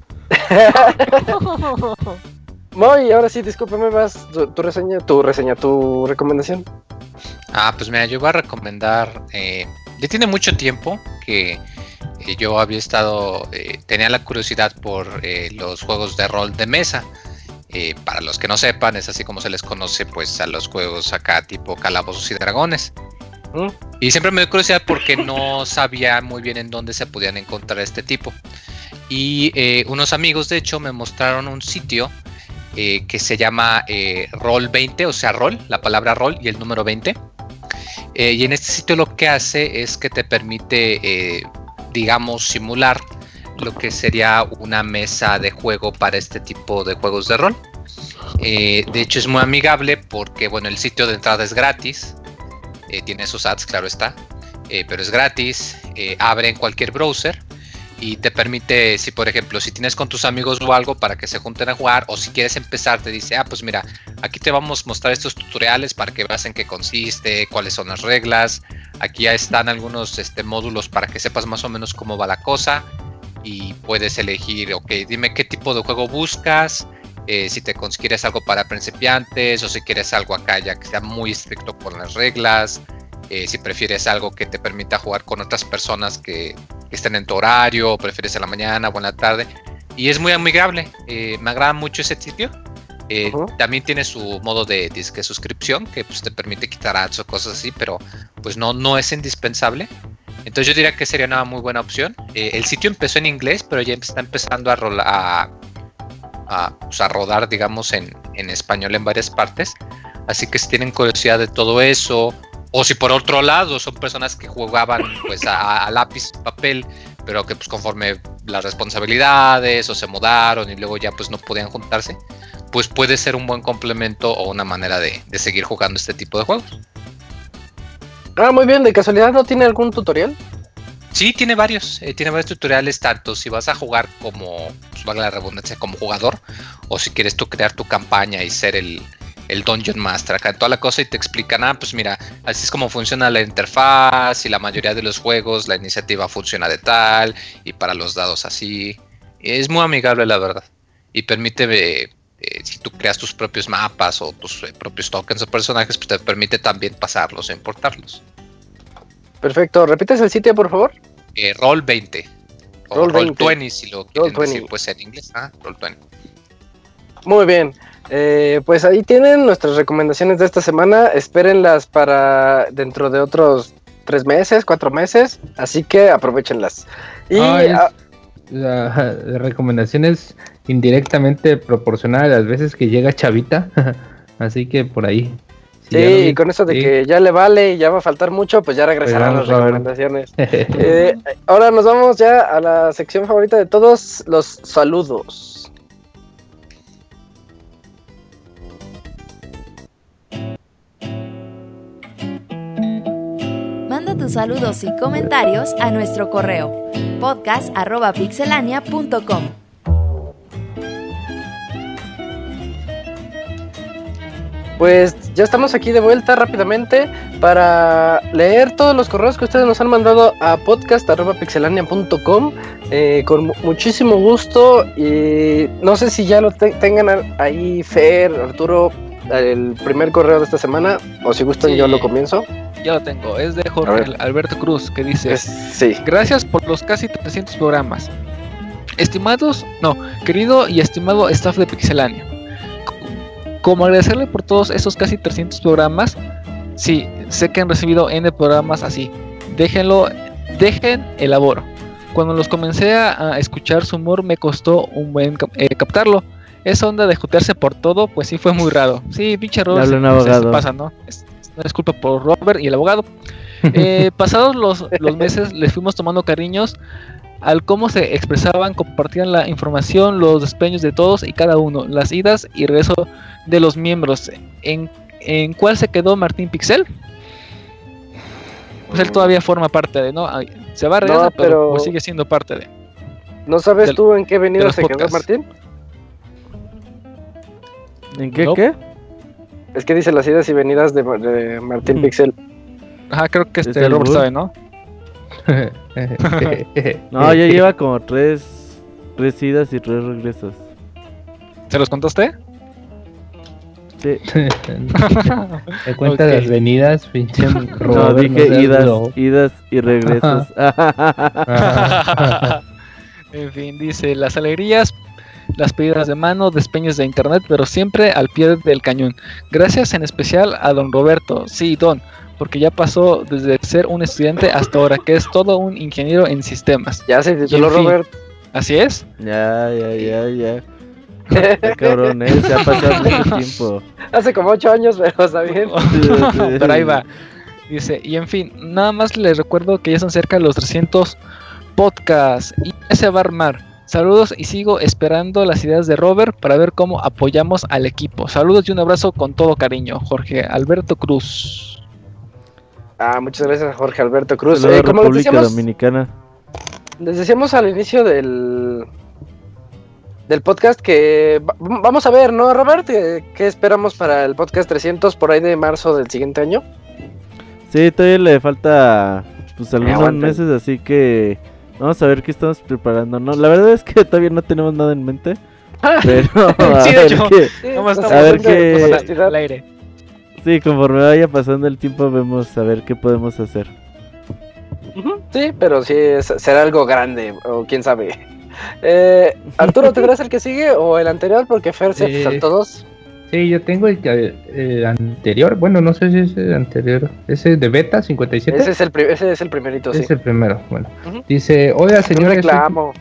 Speaker 1: Moy, ahora sí, discúlpame, vas tu, tu reseña, tu reseña, tu recomendación.
Speaker 4: Ah, pues mira, yo voy a recomendar. Eh, ya tiene mucho tiempo que eh, yo había estado. eh, tenía la curiosidad por eh, los juegos de rol de mesa. Para los que no sepan, es así como se les conoce pues a los juegos acá tipo calabozos y dragones.
Speaker 1: ¿Mm?
Speaker 4: Y siempre me dio curiosidad porque no sabía muy bien en dónde se podían encontrar este tipo. Y unos amigos, de hecho, me mostraron un sitio que se llama Roll 20, o sea, Roll, la palabra Roll y el número 20. Eh, y en este sitio lo que hace es que te permite, eh, digamos, simular lo que sería una mesa de juego para este tipo de juegos de rol. Eh, de hecho es muy amigable porque, bueno, el sitio de entrada es gratis. tiene sus ads, claro está. pero es gratis. abre en cualquier browser. Y te permite, si por ejemplo, si tienes con tus amigos o algo para que se junten a jugar, o si quieres empezar, te dice, ah, pues mira, aquí te vamos a mostrar estos tutoriales para que veas en qué consiste, cuáles son las reglas. Aquí ya están algunos este, módulos para que sepas más o menos cómo va la cosa. Y puedes elegir, ok, dime qué tipo de juego buscas. eh, si te quieres algo para principiantes o si quieres algo acá ya que sea muy estricto con las reglas. Eh, si prefieres algo que te permita jugar con otras personas que, que estén en tu horario, o prefieres en la mañana o en la tarde. Y es muy amigable. eh, me agrada mucho ese sitio. Eh,
Speaker 1: Ujú.
Speaker 4: También tiene su modo de disque suscripción que pues, te permite quitar ads o cosas así, pero pues no, no es indispensable. Entonces yo diría que sería una muy buena opción. Eh, el sitio empezó en inglés, pero ya está empezando a, rola- a, a, pues, a rodar, digamos, en, en español en varias partes. Así que si tienen curiosidad de todo eso, o si por otro lado son personas que jugaban pues a, a lápiz y papel, pero que pues conforme las responsabilidades o se mudaron y luego ya pues no podían juntarse, pues puede ser un buen complemento o una manera de, de seguir jugando este tipo de juegos.
Speaker 1: Ah, muy bien, de casualidad no tiene algún tutorial.
Speaker 4: Sí, tiene varios, eh, tiene varios tutoriales, tanto si vas a jugar como, pues valga la redundancia, como jugador, o si quieres tú crear tu campaña y ser el, el Dungeon Master acá, toda la cosa y te explican, ah, pues mira, así es como funciona la interfaz y la mayoría de los juegos, la iniciativa funciona de tal y para los dados así. Es muy amigable la verdad y permite, eh, eh, si tú creas tus propios mapas o tus eh, propios tokens o personajes, pues te permite también pasarlos e importarlos.
Speaker 1: Perfecto, ¿repites el sitio, por favor?
Speaker 4: Eh, Roll 20. O
Speaker 1: Roll
Speaker 4: Roll,
Speaker 1: 20.
Speaker 4: 20 si lo quieren
Speaker 1: 20.
Speaker 4: decir pues en inglés. Ah, Roll 20.
Speaker 1: Muy bien. Eh, pues ahí tienen nuestras recomendaciones de esta semana. Espérenlas para dentro de otros tres meses, cuatro meses. Así que aprovechenlas. Y
Speaker 3: Ah, es-
Speaker 1: ah,
Speaker 3: La, *laughs* la recomendación es indirectamente proporcional a las veces que llega Chavita. *laughs* Así que por ahí.
Speaker 1: Sí, y con eso de que ya le vale y ya va a faltar mucho, pues ya regresarán
Speaker 3: Pues
Speaker 1: las recomendaciones. *laughs* Eh, ahora nos vamos ya a la sección favorita de todos, los saludos.
Speaker 6: Saludos y comentarios a nuestro correo podcast.pixelania.com.
Speaker 1: Pues ya estamos aquí de vuelta rápidamente para leer todos los correos que ustedes nos han mandado a podcast.pixelania.com eh, con mu- muchísimo gusto y no sé si ya lo te- tengan ahí Fer, Arturo, el primer correo de esta semana o si gustan
Speaker 7: Sí.
Speaker 1: yo lo comienzo.
Speaker 7: Ya lo tengo. Es de Jorge. Alberto Cruz que dice:
Speaker 1: Es- sí.
Speaker 7: Gracias por los casi 300 programas. Estimados, no, querido y estimado staff de Pixelania. Como agradecerle por todos esos casi 300 programas, sí, sé que han recibido N programas así. Déjenlo, dejen elaboro. Cuando los comencé a, a escuchar su humor me costó un buen eh, captarlo. Esa onda de jutearse por todo, pues sí fue muy raro. Sí, pinche se- se- se
Speaker 5: abogado.
Speaker 7: pasa, ¿no? Es, es una disculpa por Robert y el abogado. *laughs* Eh, pasados los, los meses les fuimos tomando cariños al cómo se expresaban, compartían la información, los despeños de todos y cada uno, las idas y regreso de los miembros. ¿En, en cuál se quedó Martín Pixel? Pues él todavía forma parte de, ¿no? Se va a regresar,
Speaker 1: No,
Speaker 7: pero,
Speaker 1: pero-
Speaker 7: pues sigue siendo parte de.
Speaker 1: ¿No sabes
Speaker 7: Del-
Speaker 1: tú en qué avenida
Speaker 7: los
Speaker 1: se quedó. Martín?
Speaker 5: ¿En qué
Speaker 7: No.
Speaker 5: qué?
Speaker 1: Es que dice las idas y venidas de, de Martín
Speaker 5: Mm.
Speaker 1: Pixel.
Speaker 7: Ajá, creo que
Speaker 5: ¿Es
Speaker 7: este
Speaker 5: el
Speaker 7: Robert sabe, ¿no? *laughs*
Speaker 5: No, *laughs* ya lleva como tres, tres idas y tres regresos.
Speaker 7: ¿Se los contaste?
Speaker 5: Sí. *laughs*
Speaker 3: Me cuenta las venidas, pinche
Speaker 5: No, dije idas, idas y regresos.
Speaker 7: en fin, dice las alegrías, las pedidas de mano, despeños de internet, pero siempre al pie del cañón. Gracias en especial a don Roberto, sí, don, porque ya pasó desde ser un estudiante hasta ahora, que es todo un ingeniero en sistemas.
Speaker 1: Ya se tituló
Speaker 7: en fin.
Speaker 1: Robert.
Speaker 7: Así es.
Speaker 5: ya, ya, ya, ya. *laughs* Qué cabrón, eh. Se ha pasado mucho *laughs* tiempo.
Speaker 1: Hace como ocho años, pero está bien. *laughs*
Speaker 7: Pero ahí va. Dice, y en fin, nada más les recuerdo que ya están cerca de los 300 podcasts y ya se va a armar. Saludos y sigo esperando las ideas de Robert para ver cómo apoyamos al equipo. Saludos y un abrazo con todo cariño. Jorge Alberto Cruz.
Speaker 1: Ah, muchas gracias, Jorge Alberto Cruz.
Speaker 5: Saludos
Speaker 1: Eh,
Speaker 5: a
Speaker 1: como les
Speaker 5: República
Speaker 1: decíamos,
Speaker 5: Dominicana.
Speaker 1: les decíamos al inicio del, del podcast que va- vamos a ver, ¿no, Robert? ¿Qué, qué esperamos para el podcast 300 por ahí de marzo del siguiente año?
Speaker 5: Sí, todavía le falta pues algunos meses, así que vamos a ver qué estamos preparando. No, la verdad es que *laughs* todavía no tenemos nada en mente. *laughs* Pero a
Speaker 7: Sí, de *laughs*
Speaker 5: ver
Speaker 7: hecho.
Speaker 5: qué-
Speaker 7: Vamos a
Speaker 1: estamos
Speaker 5: a ver qué-.
Speaker 7: Al aire.
Speaker 5: sí, conforme vaya pasando el tiempo vemos a ver qué podemos hacer.
Speaker 1: Sí, pero sí será algo grande, o quién sabe. Eh, Arturo, ¿tendrás el que sigue o el anterior? Porque Fer se
Speaker 3: Sí.
Speaker 1: saltó dos.
Speaker 3: Sí, yo tengo el, anterior. Bueno, no sé si es el anterior. Ese de Beta 57.
Speaker 1: Ese es el, ese es el primerito, sí.
Speaker 3: Es el primero. Bueno, dice: Oiga, señores.
Speaker 1: reclamo.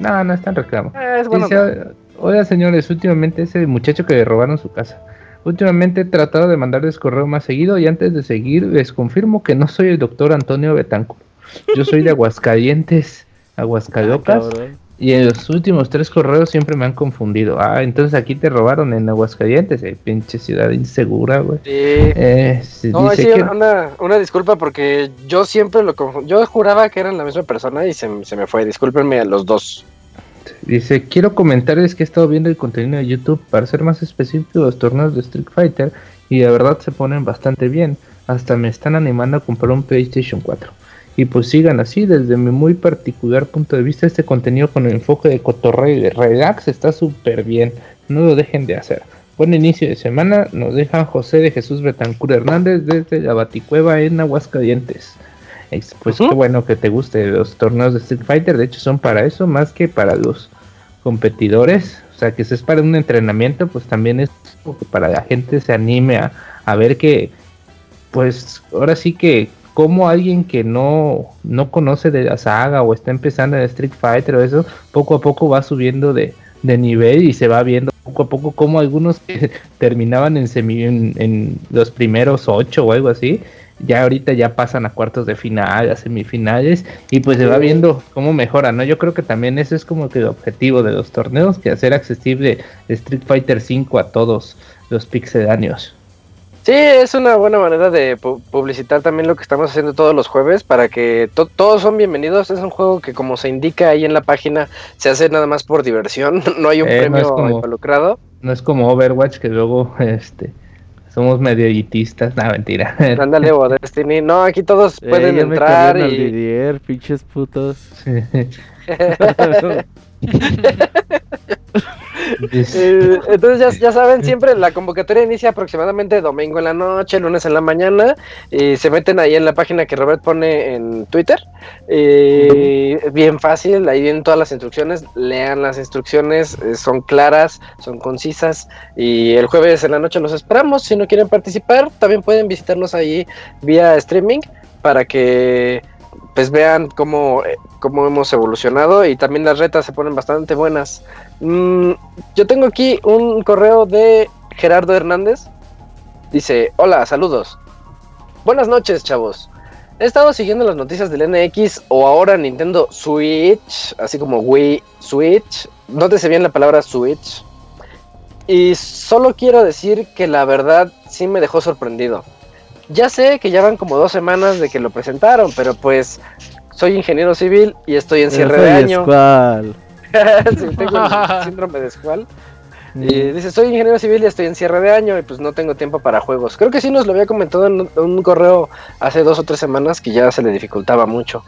Speaker 3: No, no es tan reclamo.
Speaker 1: Eh, es bueno.
Speaker 3: Dice, oiga señores, últimamente ese muchacho que le robaron su casa. Últimamente he tratado de mandarles correo más seguido y antes de seguir les confirmo que no soy el doctor Antonio Betancourt. Yo soy de *laughs* Aguascalientes, Aguascalocas,
Speaker 5: Cabrón.
Speaker 3: Y en los últimos tres correos siempre me han confundido. Ah, entonces aquí te robaron en Aguascalientes, eh, pinche ciudad insegura, güey.
Speaker 1: Sí.
Speaker 3: Eh,
Speaker 1: No, sí,
Speaker 3: que-
Speaker 1: una, una disculpa porque yo siempre lo confundí. Yo juraba que eran la misma persona y se, se me fue. Discúlpenme a los dos.
Speaker 3: Dice, quiero comentarles que he estado viendo el contenido de YouTube para ser más específico los torneos de Street Fighter y de verdad se ponen bastante bien. Hasta me están animando a comprar un PlayStation 4. Y pues sigan así, desde mi muy particular punto de vista, este contenido con el enfoque de cotorreo y de relax está súper bien. No lo dejen de hacer. Buen inicio de semana, nos deja José de Jesús Betancur Hernández desde la Baticueva en Aguascalientes. Pues qué bueno que te guste los torneos de Street Fighter, de hecho son para eso más que para los competidores, o sea que si es para un entrenamiento, pues también es como que para la gente se anime a, a ver que, pues ahora sí que como alguien que no, no conoce de la saga o está empezando en Street Fighter o eso, poco a poco va subiendo de, de nivel y se va viendo poco a poco como algunos que *laughs* terminaban en, semi, en, los primeros ocho o algo así, ya ahorita ya pasan a cuartos de final, a semifinales y pues se va viendo cómo mejora, ¿no? Yo creo que también ese es como que el objetivo de los torneos, que hacer accesible Street Fighter 5 a todos los pixedáneos.
Speaker 1: Sí, es una buena manera de publicitar también lo que estamos haciendo todos los jueves para que todos son bienvenidos. Es un juego que como se indica ahí en la página se hace nada más por diversión, *laughs* no hay un eh, premio involucrado.
Speaker 3: No es como Overwatch que luego *laughs* este somos medio elitistas, no mentira. *laughs*
Speaker 1: Ándale, Destiny. No, aquí todos pueden entrar y
Speaker 5: pinches putos.
Speaker 1: Eh, *laughs* entonces ya, saben, siempre la convocatoria inicia aproximadamente domingo en la noche, lunes en la mañana, y se meten ahí en la página que Robert pone en Twitter. bien fácil, ahí vienen todas las instrucciones, lean las instrucciones, eh, son claras, son concisas, y el jueves en la noche los esperamos. Si no quieren participar, también pueden visitarnos ahí vía streaming para que pues vean cómo, eh, cómo hemos evolucionado y también las retas se ponen bastante buenas. Mm, yo tengo aquí un correo de Gerardo Hernández. Dice, hola, saludos. Buenas noches, chavos. He estado siguiendo las noticias del NX o ahora Nintendo Switch, así como Wii Switch. Nótese bien la palabra Switch. Y solo quiero decir que la verdad sí me dejó sorprendido. Ya sé que ya van como dos semanas de que lo presentaron, pero pues soy ingeniero civil y estoy en cierre de año. *laughs* sí, tengo el *laughs* síndrome de Squall. Y dice, soy ingeniero civil y estoy en cierre de año y pues no tengo tiempo para juegos. Creo que sí nos lo había comentado en un correo hace dos o tres semanas que ya se le dificultaba mucho.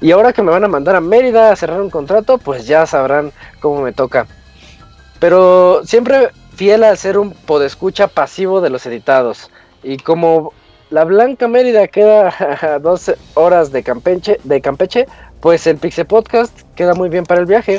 Speaker 1: Y ahora que me van a mandar a Mérida a cerrar un contrato, pues ya sabrán cómo me toca. Pero siempre fiel al ser un podescucha pasivo de los editados. Y como la Blanca Mérida queda *laughs* a 12 horas de Campeche, de Campeche, pues el Pixel Podcast queda muy bien para el viaje.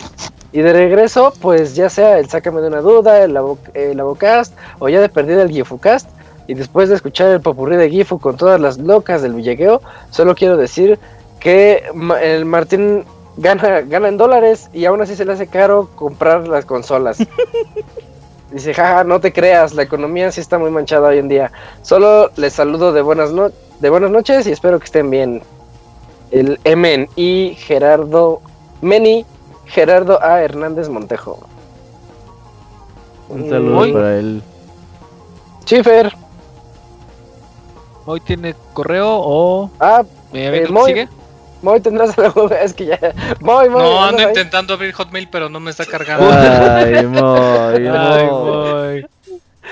Speaker 1: Y de regreso, pues ya sea el Sácame de una duda, el, el Avocast, o ya de perdida el GifuCast. Y después de escuchar el popurrí de Gifu con todas las locas del Villegueo, solo quiero decir que el Martín gana, gana en dólares y aún así se le hace caro comprar las consolas. *laughs* Dice, jaja, no te creas, la economía sí está muy manchada hoy en día. Solo les saludo de buenas, no de buenas noches y espero que estén bien. El MN y Gerardo Meni, Gerardo A. Hernández Montejo.
Speaker 5: Un saludo para él.
Speaker 1: Chifer.
Speaker 7: ¿Hoy tiene correo o.?
Speaker 1: Ah, ¿me eh, sigue? Moy, tendrás algo. Es que ya. Moy, Moy.
Speaker 4: No, ando intentando abrir Hotmail, pero no me está cargando.
Speaker 5: Ay, *laughs* Moy. Ay, Moy.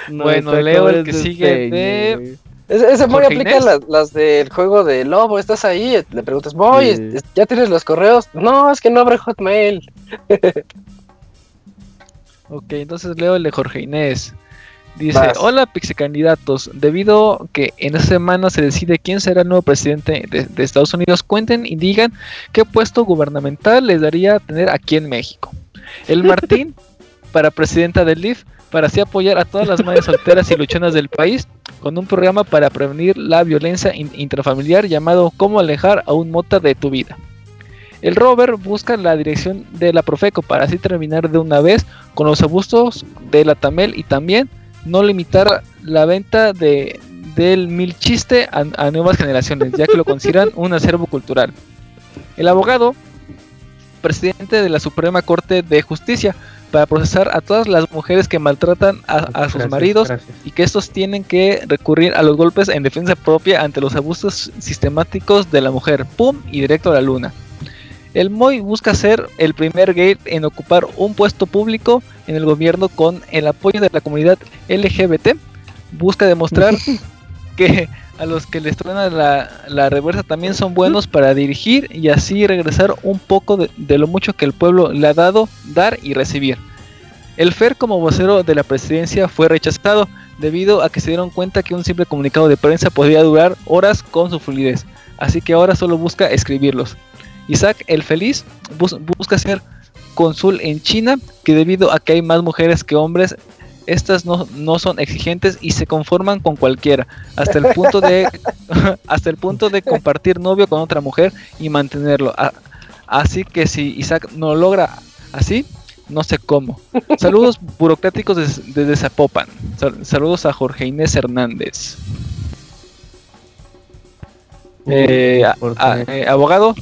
Speaker 7: bueno, leo el que sigue de.
Speaker 1: Ese, ese Moy aplica las, las, del juego de Lobo. ¿Estás ahí? Le preguntas, Moy, ¿ya tienes los correos? No, es que no abre Hotmail.
Speaker 7: ok, entonces leo el de Jorge Inés. Dice, hola pixicandidatos, debido que en esta semana se decide quién será el nuevo presidente de, Estados Unidos, cuenten y digan qué puesto gubernamental les daría tener aquí en México. El *laughs* Martín para presidenta del LIF, para así apoyar a todas las madres solteras y luchonas del país, con un programa para prevenir la violencia intrafamiliar llamado Cómo alejar a un mota de tu vida. El Robert busca la dirección de la Profeco para así terminar de una vez con los abusos de la Tamel y también no limitar la venta de, del mil chiste a, nuevas generaciones, ya que lo consideran un acervo cultural. El abogado, presidente de la Suprema Corte de Justicia, para procesar a todas las mujeres que maltratan a, sus maridos y que estos tienen que recurrir a los golpes en defensa propia ante los abusos sistemáticos de la mujer. ¡Pum! Y directo a la luna. El MOI busca ser el primer gay en ocupar un puesto público en el gobierno con el apoyo de la comunidad LGBT. Busca demostrar *laughs* que a los que les truena la, reversa también son buenos para dirigir y así regresar un poco de, de, lo mucho que el pueblo le ha dado, dar y recibir. El FER como vocero de la presidencia fue rechazado debido a que se dieron cuenta que un simple comunicado de prensa podía durar horas con su fluidez, así que ahora solo busca escribirlos. Isaac el Feliz busca ser cónsul en China, que debido a que hay más mujeres que hombres, estas no, son exigentes y se conforman con cualquiera, hasta el punto de *laughs* hasta el punto de compartir novio con otra mujer y mantenerlo. Así que si Isaac no logra así, No sé cómo. Saludos *laughs* burocráticos des- desde Zapopan. Sal- saludos a Jorge Inés Hernández. Eh, a- a- eh, abogado,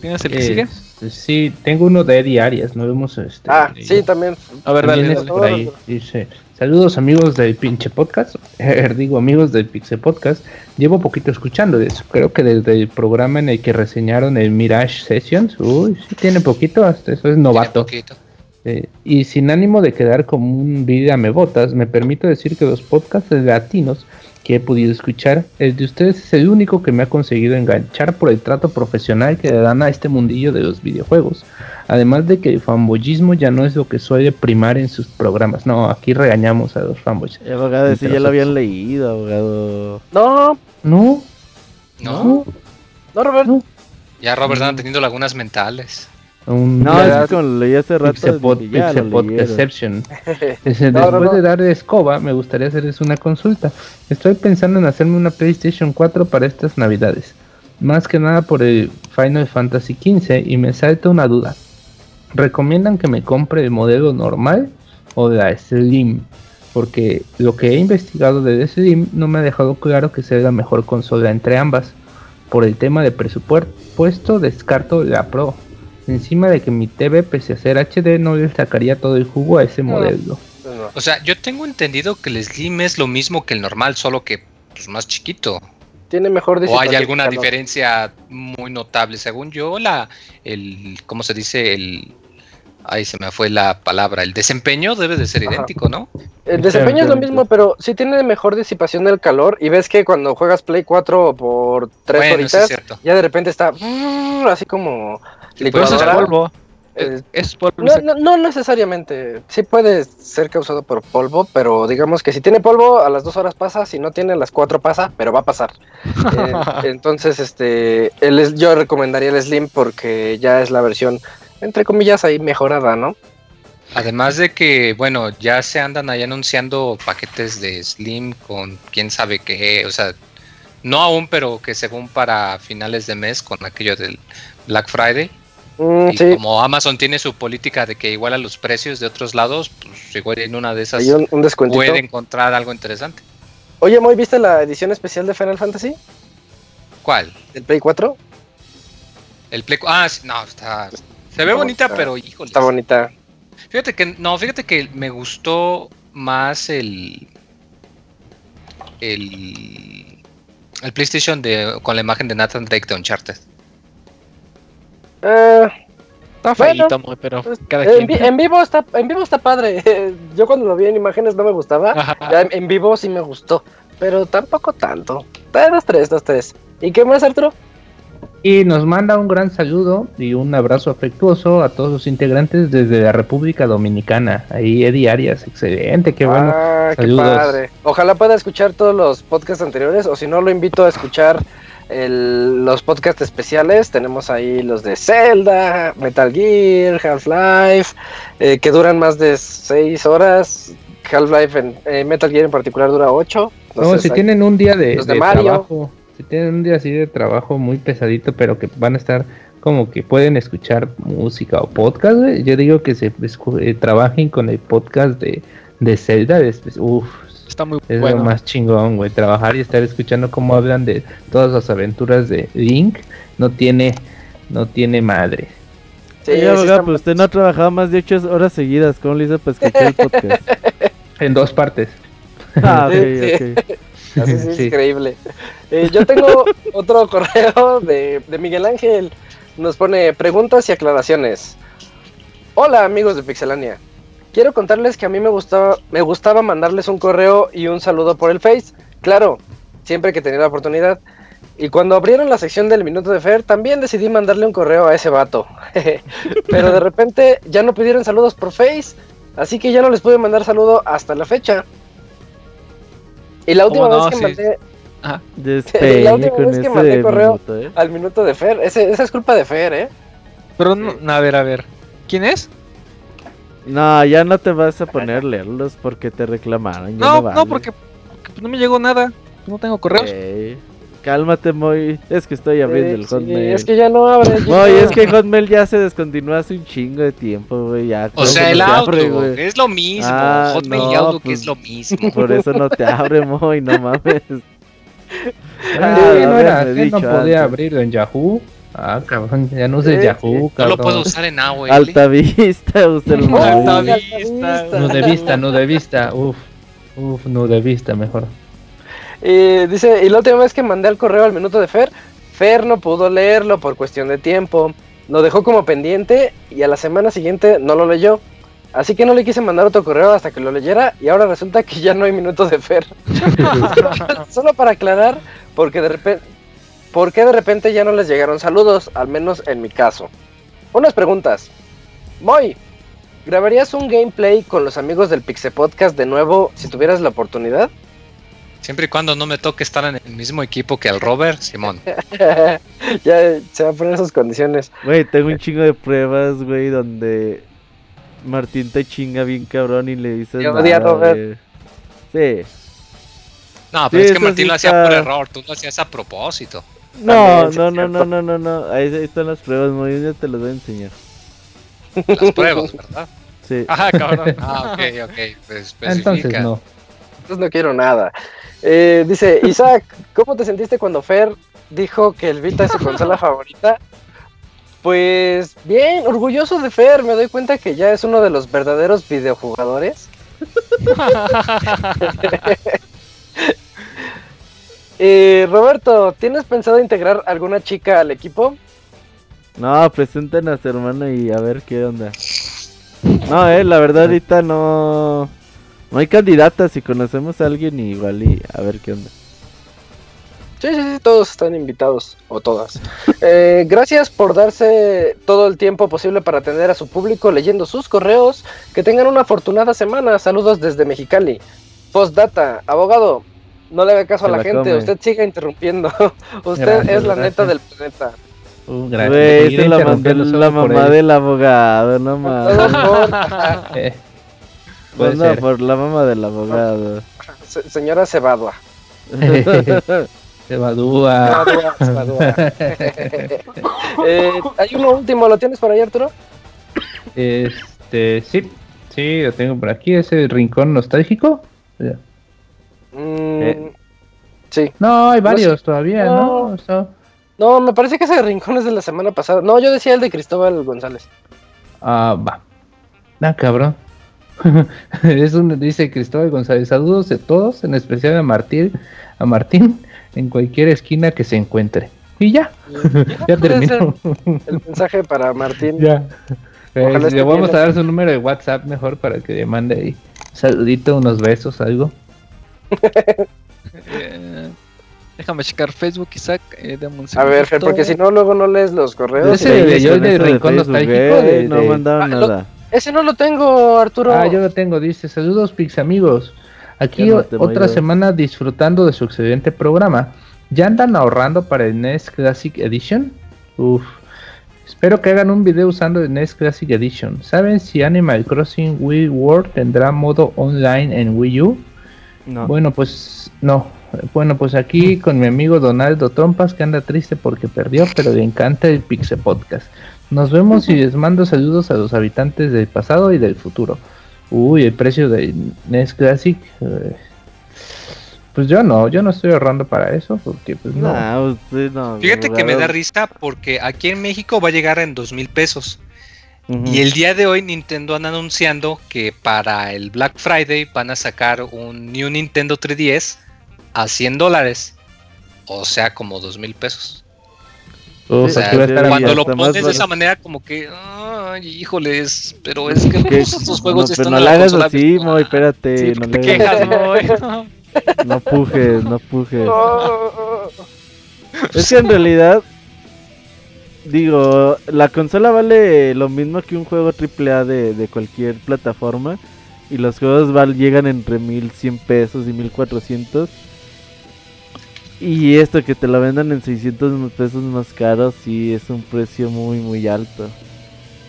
Speaker 7: ¿tienes el que sigue?
Speaker 3: Eh, sí, tengo uno de Eddie Arias, no vemos este.
Speaker 1: Ah, sí, también.
Speaker 7: A ver, dale,
Speaker 3: También es
Speaker 7: dale.
Speaker 3: por ahí, dice, saludos amigos del pinche podcast, *laughs* digo amigos del Pixel Podcast, llevo poquito escuchando de eso, creo que desde el programa en el que reseñaron el Mirage Sessions, uy, sí tiene poquito, hasta eso es
Speaker 4: Tiene
Speaker 3: novato,
Speaker 4: poquito.
Speaker 3: Eh, y sin ánimo de quedar como un vida me botas, me permito decir que los podcasts latinos que he podido escuchar, el de ustedes es el único que me ha conseguido enganchar por el trato profesional que le dan a este mundillo de los videojuegos. Además de que el fanboyismo ya no es lo que suele primar en sus programas. No, aquí regañamos a los fanboys.
Speaker 5: Eh, abogado, ese ya lo habían leído, abogado.
Speaker 1: No,
Speaker 3: No,
Speaker 4: No,
Speaker 1: no, Robert.
Speaker 3: No.
Speaker 4: ya Robert anda teniendo lagunas mentales.
Speaker 3: Un
Speaker 5: No, es que como lo leí hace rato.
Speaker 3: Pixepod- Pixepod. Exception. Dice, *laughs*
Speaker 1: No, no,
Speaker 3: Después
Speaker 1: no.
Speaker 3: de dar escoba, me gustaría hacerles una consulta. Estoy pensando en hacerme una PlayStation 4 para estas navidades. Más que nada por el Final Fantasy XV y me salta una duda. ¿Recomiendan que me compre el modelo normal o la Slim? Porque lo que he investigado de Slim no me ha dejado claro que sea la mejor consola entre ambas. Por el tema de presupuesto descarto la Pro. Encima de que mi TV pese a ser HD no le sacaría todo el jugo a ese
Speaker 1: No.
Speaker 3: modelo.
Speaker 1: No.
Speaker 4: O sea, yo tengo entendido que el Slim es lo mismo que el normal, solo que pues, más chiquito.
Speaker 1: Tiene mejor
Speaker 4: ¿O hay alguna
Speaker 1: calor.
Speaker 4: diferencia muy notable? Según yo, la, el, ¿cómo se dice? El, ahí se me fue la palabra. El desempeño debe de ser
Speaker 1: Ajá.
Speaker 4: idéntico, ¿no?
Speaker 1: El desempeño es lo mismo, pero sí tiene mejor disipación del calor. Y ves que cuando juegas Play 4 por 3
Speaker 4: Bueno,
Speaker 1: horitas, ya de repente está mm, así como
Speaker 4: Sí,
Speaker 7: Pero eso es
Speaker 1: licuadora.
Speaker 7: polvo.
Speaker 1: Eh,
Speaker 7: Es, es polvo.
Speaker 1: No, no, no necesariamente. Sí puede ser causado por polvo, pero digamos que si tiene polvo, a las dos horas pasa, si no tiene, a las cuatro pasa, pero va a pasar. Eh, *laughs* entonces, este, el, yo recomendaría el Slim porque ya es la versión, entre comillas, ahí mejorada, ¿no?
Speaker 4: Además de que, bueno, ya se andan ahí anunciando paquetes de Slim con quién sabe qué, o sea, no aún, pero que según para finales de mes con aquello del Black Friday.
Speaker 1: Mm,
Speaker 4: Y
Speaker 1: sí,
Speaker 4: como Amazon tiene su política de que iguala los precios de otros lados, pues igual en una de esas
Speaker 1: un, un
Speaker 4: puede encontrar algo interesante.
Speaker 1: Oye, Moy, ¿viste la edición especial de Final Fantasy?
Speaker 4: ¿Cuál?
Speaker 1: ¿Del Play 4?
Speaker 4: El Play. Ah, sí, no, está. Se ve bonita. pero híjole.
Speaker 1: Está bonita.
Speaker 4: Fíjate que no, fíjate que me gustó más el el el PlayStation de con la imagen de Nathan Drake de Uncharted.
Speaker 1: Eh,
Speaker 7: Está
Speaker 1: Bueno,
Speaker 7: feíto, muy, pero
Speaker 1: pues,
Speaker 7: cada
Speaker 1: en,
Speaker 7: quien.
Speaker 1: vi- en vivo está, en vivo está padre. *laughs* Yo cuando lo vi en imágenes no me gustaba.
Speaker 7: Ajá.
Speaker 1: Ya en, en vivo sí me gustó. Pero tampoco tanto. Dos, tres, dos, tres. ¿Y qué más, Arturo?
Speaker 3: Y nos manda un gran saludo y un abrazo afectuoso a todos los integrantes desde la República Dominicana. Ahí Eddie Arias, excelente, qué bueno.
Speaker 1: ah, qué
Speaker 3: Saludos.
Speaker 1: padre. Ojalá pueda escuchar todos los podcasts anteriores. O si no, lo invito a escuchar el- los podcasts especiales. Tenemos ahí los de Zelda, Metal Gear, Half-Life, eh, que duran más de seis horas. Half-Life, en eh, Metal Gear en particular, dura ocho.
Speaker 3: No,
Speaker 1: Entonces,
Speaker 3: si tienen un día de,
Speaker 1: de
Speaker 3: trabajo, si tienen un día así de trabajo muy pesadito, pero que van a estar como que pueden escuchar música o podcast, yo digo que se eh, trabajen con el podcast de, de Zelda, de espe- uf,
Speaker 7: Está muy
Speaker 3: es
Speaker 7: bueno.
Speaker 3: lo más chingón, güey, trabajar y estar escuchando cómo hablan de todas las aventuras de Link, no tiene, no tiene madre.
Speaker 1: Sí,
Speaker 5: abogado,
Speaker 1: está-
Speaker 5: pues usted no ha trabajado más de 8 horas seguidas. ¿Cómo le hizo para escuchar el podcast? *laughs*
Speaker 3: En dos partes.
Speaker 5: Ah, ok,
Speaker 1: Sí,
Speaker 5: ok.
Speaker 1: Así sí, es *laughs*
Speaker 3: Sí.
Speaker 1: increíble. Eh, yo tengo otro *laughs* correo de, de Miguel Ángel. Nos pone preguntas y aclaraciones. Hola amigos de Pixelania. Quiero contarles que a mí me gustaba, me gustaba mandarles un correo y un saludo por el Face. Claro, siempre que tenía la oportunidad. Y cuando abrieron la sección del Minuto de Fer, también decidí mandarle un correo a ese vato. *laughs* Pero de repente ya no pidieron saludos por Face, así que ya no les pude mandar saludo hasta la fecha. Y la última vez que
Speaker 7: Sí.
Speaker 1: mandé
Speaker 5: Despeñe *laughs*
Speaker 1: La última
Speaker 5: con
Speaker 1: vez que mandé correo-
Speaker 5: minuto, ¿eh?
Speaker 1: al minuto de Fer, ese- esa es culpa de Fer, ¿eh?
Speaker 7: Pero no, a ver, a ver. ¿Quién es?
Speaker 5: No, ya no te vas a poner a leerlos porque te reclamaron.
Speaker 7: No, no,
Speaker 5: vale.
Speaker 7: porque, porque no me llegó nada. No tengo correos.
Speaker 5: Ey, Cálmate, Moy. Es que estoy abriendo el
Speaker 1: Sí,
Speaker 5: Hotmail.
Speaker 1: es que ya no abre.
Speaker 5: Moy,
Speaker 1: no.
Speaker 5: es que Hotmail ya se descontinuó hace un chingo de tiempo, güey. Ya,
Speaker 4: O sea, el
Speaker 5: no abre,
Speaker 4: Outlook
Speaker 5: güey.
Speaker 4: es lo mismo.
Speaker 5: Ah,
Speaker 4: Hotmail y
Speaker 5: no,
Speaker 4: Outlook
Speaker 5: pues,
Speaker 4: es lo mismo.
Speaker 5: Por eso no te abre, Moy, no mames. *laughs*
Speaker 3: Ah,
Speaker 5: Ah,
Speaker 3: no, era, ¿qué no
Speaker 5: dicho
Speaker 3: podía
Speaker 5: antes.
Speaker 3: abrirlo en Yahoo. Ah, cabrón, ya no
Speaker 1: Sí,
Speaker 3: Yahoo,
Speaker 4: No
Speaker 3: cabrón.
Speaker 4: lo puedo usar en AOL.
Speaker 5: Alta vista, usted Moy. *laughs*
Speaker 8: Alta
Speaker 1: Alta
Speaker 8: vista.
Speaker 3: No de vista, no de vista. Uf, uf, no de vista, mejor.
Speaker 1: Y dice, y la última vez que mandé el correo al minuto de Fer, Fer no pudo leerlo por cuestión de tiempo. Lo dejó como pendiente y a la semana siguiente no lo leyó. Así que no le quise mandar otro correo hasta que lo leyera y ahora resulta que ya no hay minutos de Fer. *laughs* *laughs* Solo para aclarar, porque de repente, ¿por qué de repente ya no les llegaron saludos? Al menos en mi caso. Unas preguntas. Moy, ¿grabarías un gameplay con los amigos del Pixel Podcast de nuevo si tuvieras la oportunidad?
Speaker 4: Siempre y cuando no me toque estar en el mismo equipo que el Robert, Simón. *laughs*
Speaker 1: ya se va a poner esas condiciones.
Speaker 5: Güey, tengo un chingo de pruebas, güey, donde Martín te chinga bien cabrón y le dices
Speaker 1: Te odia,
Speaker 5: nada,
Speaker 1: Robert.
Speaker 5: Sí.
Speaker 4: No, pero
Speaker 5: Sí,
Speaker 4: es que Martín
Speaker 5: sí
Speaker 4: lo hacía
Speaker 5: está-
Speaker 4: por error, tú lo hacías a propósito.
Speaker 5: No, no, no, no, no, no, no. Ahí, ahí están las pruebas, muy ya te las voy a enseñar.
Speaker 4: Las pruebas, ¿verdad?
Speaker 5: Sí.
Speaker 4: Ajá, *laughs* cabrón. *laughs* Ah, ok, ok. Pues especifica.
Speaker 3: Entonces no.
Speaker 1: Entonces no quiero nada. Eh, dice, Isaac, ¿cómo te sentiste cuando Fer dijo que el Vita es su consola *laughs* favorita? Pues bien, orgulloso de Fer, me doy cuenta que ya es uno de los verdaderos videojugadores. Eh, Roberto, ¿tienes pensado integrar alguna chica al equipo?
Speaker 5: No, presenten a su hermano y a ver qué onda. No, eh, la verdad ahorita no... No hay candidatas, si conocemos a alguien igual y a ver qué onda.
Speaker 1: Sí, sí, sí, todos están invitados, o todas. *laughs* Eh, gracias por darse todo el tiempo posible para atender a su público leyendo sus correos. Que tengan una afortunada semana. Saludos desde Mexicali. Postdata, abogado, no le haga caso
Speaker 5: Se
Speaker 1: a la,
Speaker 5: la
Speaker 1: gente,
Speaker 5: come.
Speaker 1: usted siga interrumpiendo. *laughs* usted
Speaker 3: Gracias,
Speaker 1: es la
Speaker 3: gracias.
Speaker 1: neta del planeta.
Speaker 3: Uh, gracias.
Speaker 5: Esa la la mamá
Speaker 3: él.
Speaker 5: del abogado, no mames. *laughs*
Speaker 3: Eh,
Speaker 5: Pues no, por la mamá del abogado.
Speaker 1: Se- señora Cebadua. *laughs* Cebadua. Eh, hay uno último, ¿lo tienes por ahí, Arturo?
Speaker 3: Este, sí, sí, lo tengo por aquí, ese rincón nostálgico.
Speaker 1: Mm,
Speaker 5: Eh.
Speaker 1: Sí.
Speaker 3: No, hay
Speaker 1: No
Speaker 3: varios todavía, ¿no?
Speaker 1: No.
Speaker 3: O sea,
Speaker 1: No, me parece que ese rincón es de la semana pasada. No, yo decía el de Cristóbal González.
Speaker 3: ah, va. Ah, cabrón. *laughs* es un, dice Cristóbal González, saludos de todos, en especial a Martín, a Martín, en cualquier esquina que se encuentre. Y ya, *laughs* ya
Speaker 1: puede
Speaker 3: terminó.
Speaker 1: El mensaje para Martín.
Speaker 3: ya. Eh, le vamos a dar su número de WhatsApp mejor para que le mande ahí saludito, unos besos, algo.
Speaker 7: Eh, déjame checar Facebook, Isaac. eh, dame un
Speaker 1: A ver, Fer, porque si no, luego no lees los correos.
Speaker 3: Ese de yo de Rincón Nostálgico,
Speaker 5: güey,
Speaker 3: de-
Speaker 5: no
Speaker 3: de-
Speaker 5: mandaron
Speaker 1: Ah, lo-
Speaker 5: nada.
Speaker 1: Ese no lo tengo, Arturo.
Speaker 3: Ah, yo lo tengo, dice, saludos Pix amigos. Aquí otra semana disfrutando de su excelente programa. ¿Ya andan ahorrando para el NES Classic Edition? Uf. Espero que hagan un video usando el NES Classic Edition. ¿Saben si Animal Crossing Wii World tendrá modo online en Wii U?
Speaker 5: No.
Speaker 3: Bueno, pues no. Bueno, pues aquí con mi amigo Donaldo Trompas que anda triste porque perdió, pero le encanta el Pixel Podcast. Nos vemos y les mando saludos a los habitantes del pasado y del futuro. Uy, el precio del NES Classic. eh, pues yo no, yo no estoy ahorrando para eso porque pues no.
Speaker 5: Nah, usted no.
Speaker 4: Fíjate que me da risa porque aquí en México va a llegar en dos mil pesos. Y el día de hoy Nintendo han anunciando que para el Black Friday van a sacar un New Nintendo 3DS a 100 dólares. O sea, como dos mil pesos.
Speaker 3: Uf,
Speaker 4: O sea,
Speaker 5: ya
Speaker 4: cuando lo pones de esa manera como que, ay, híjoles, pero es que todos estos juegos
Speaker 5: no,
Speaker 4: están
Speaker 5: pero no
Speaker 4: en la
Speaker 5: hagas
Speaker 4: consola
Speaker 5: así. Moy, espérate.
Speaker 7: Sí,
Speaker 5: no
Speaker 7: ¿por
Speaker 5: le
Speaker 7: qué te quejas, Moy?
Speaker 5: No pujes, no pujes.
Speaker 1: Oh, *laughs*
Speaker 5: Es que en realidad, digo, la consola vale lo mismo que un juego AAA de, de cualquier plataforma. Y los juegos val, llegan entre 1100 pesos y 1400. Y esto que te lo vendan en 600 pesos más caro, sí es un precio muy, muy alto.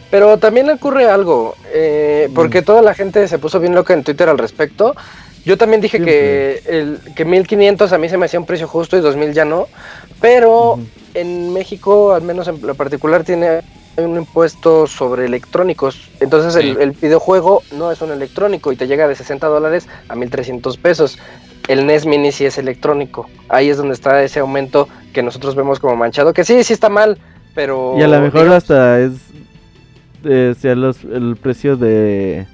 Speaker 1: Pero también ocurre algo, eh, porque toda la gente se puso bien loca en Twitter al respecto. Yo también dije que, el, que 1500 a mí se me hacía un precio justo y 2000 ya no, pero en México, al menos en lo particular, tiene un impuesto sobre electrónicos. Entonces
Speaker 4: Sí.
Speaker 1: el, el videojuego no es un electrónico y te llega de 60 dólares a 1300 pesos. El NES Mini sí es electrónico. Ahí es donde está ese aumento que nosotros vemos como manchado, que sí, sí está mal, pero...
Speaker 5: Y a lo mejor
Speaker 1: digamos-
Speaker 5: hasta es. eh, sea los, el precio de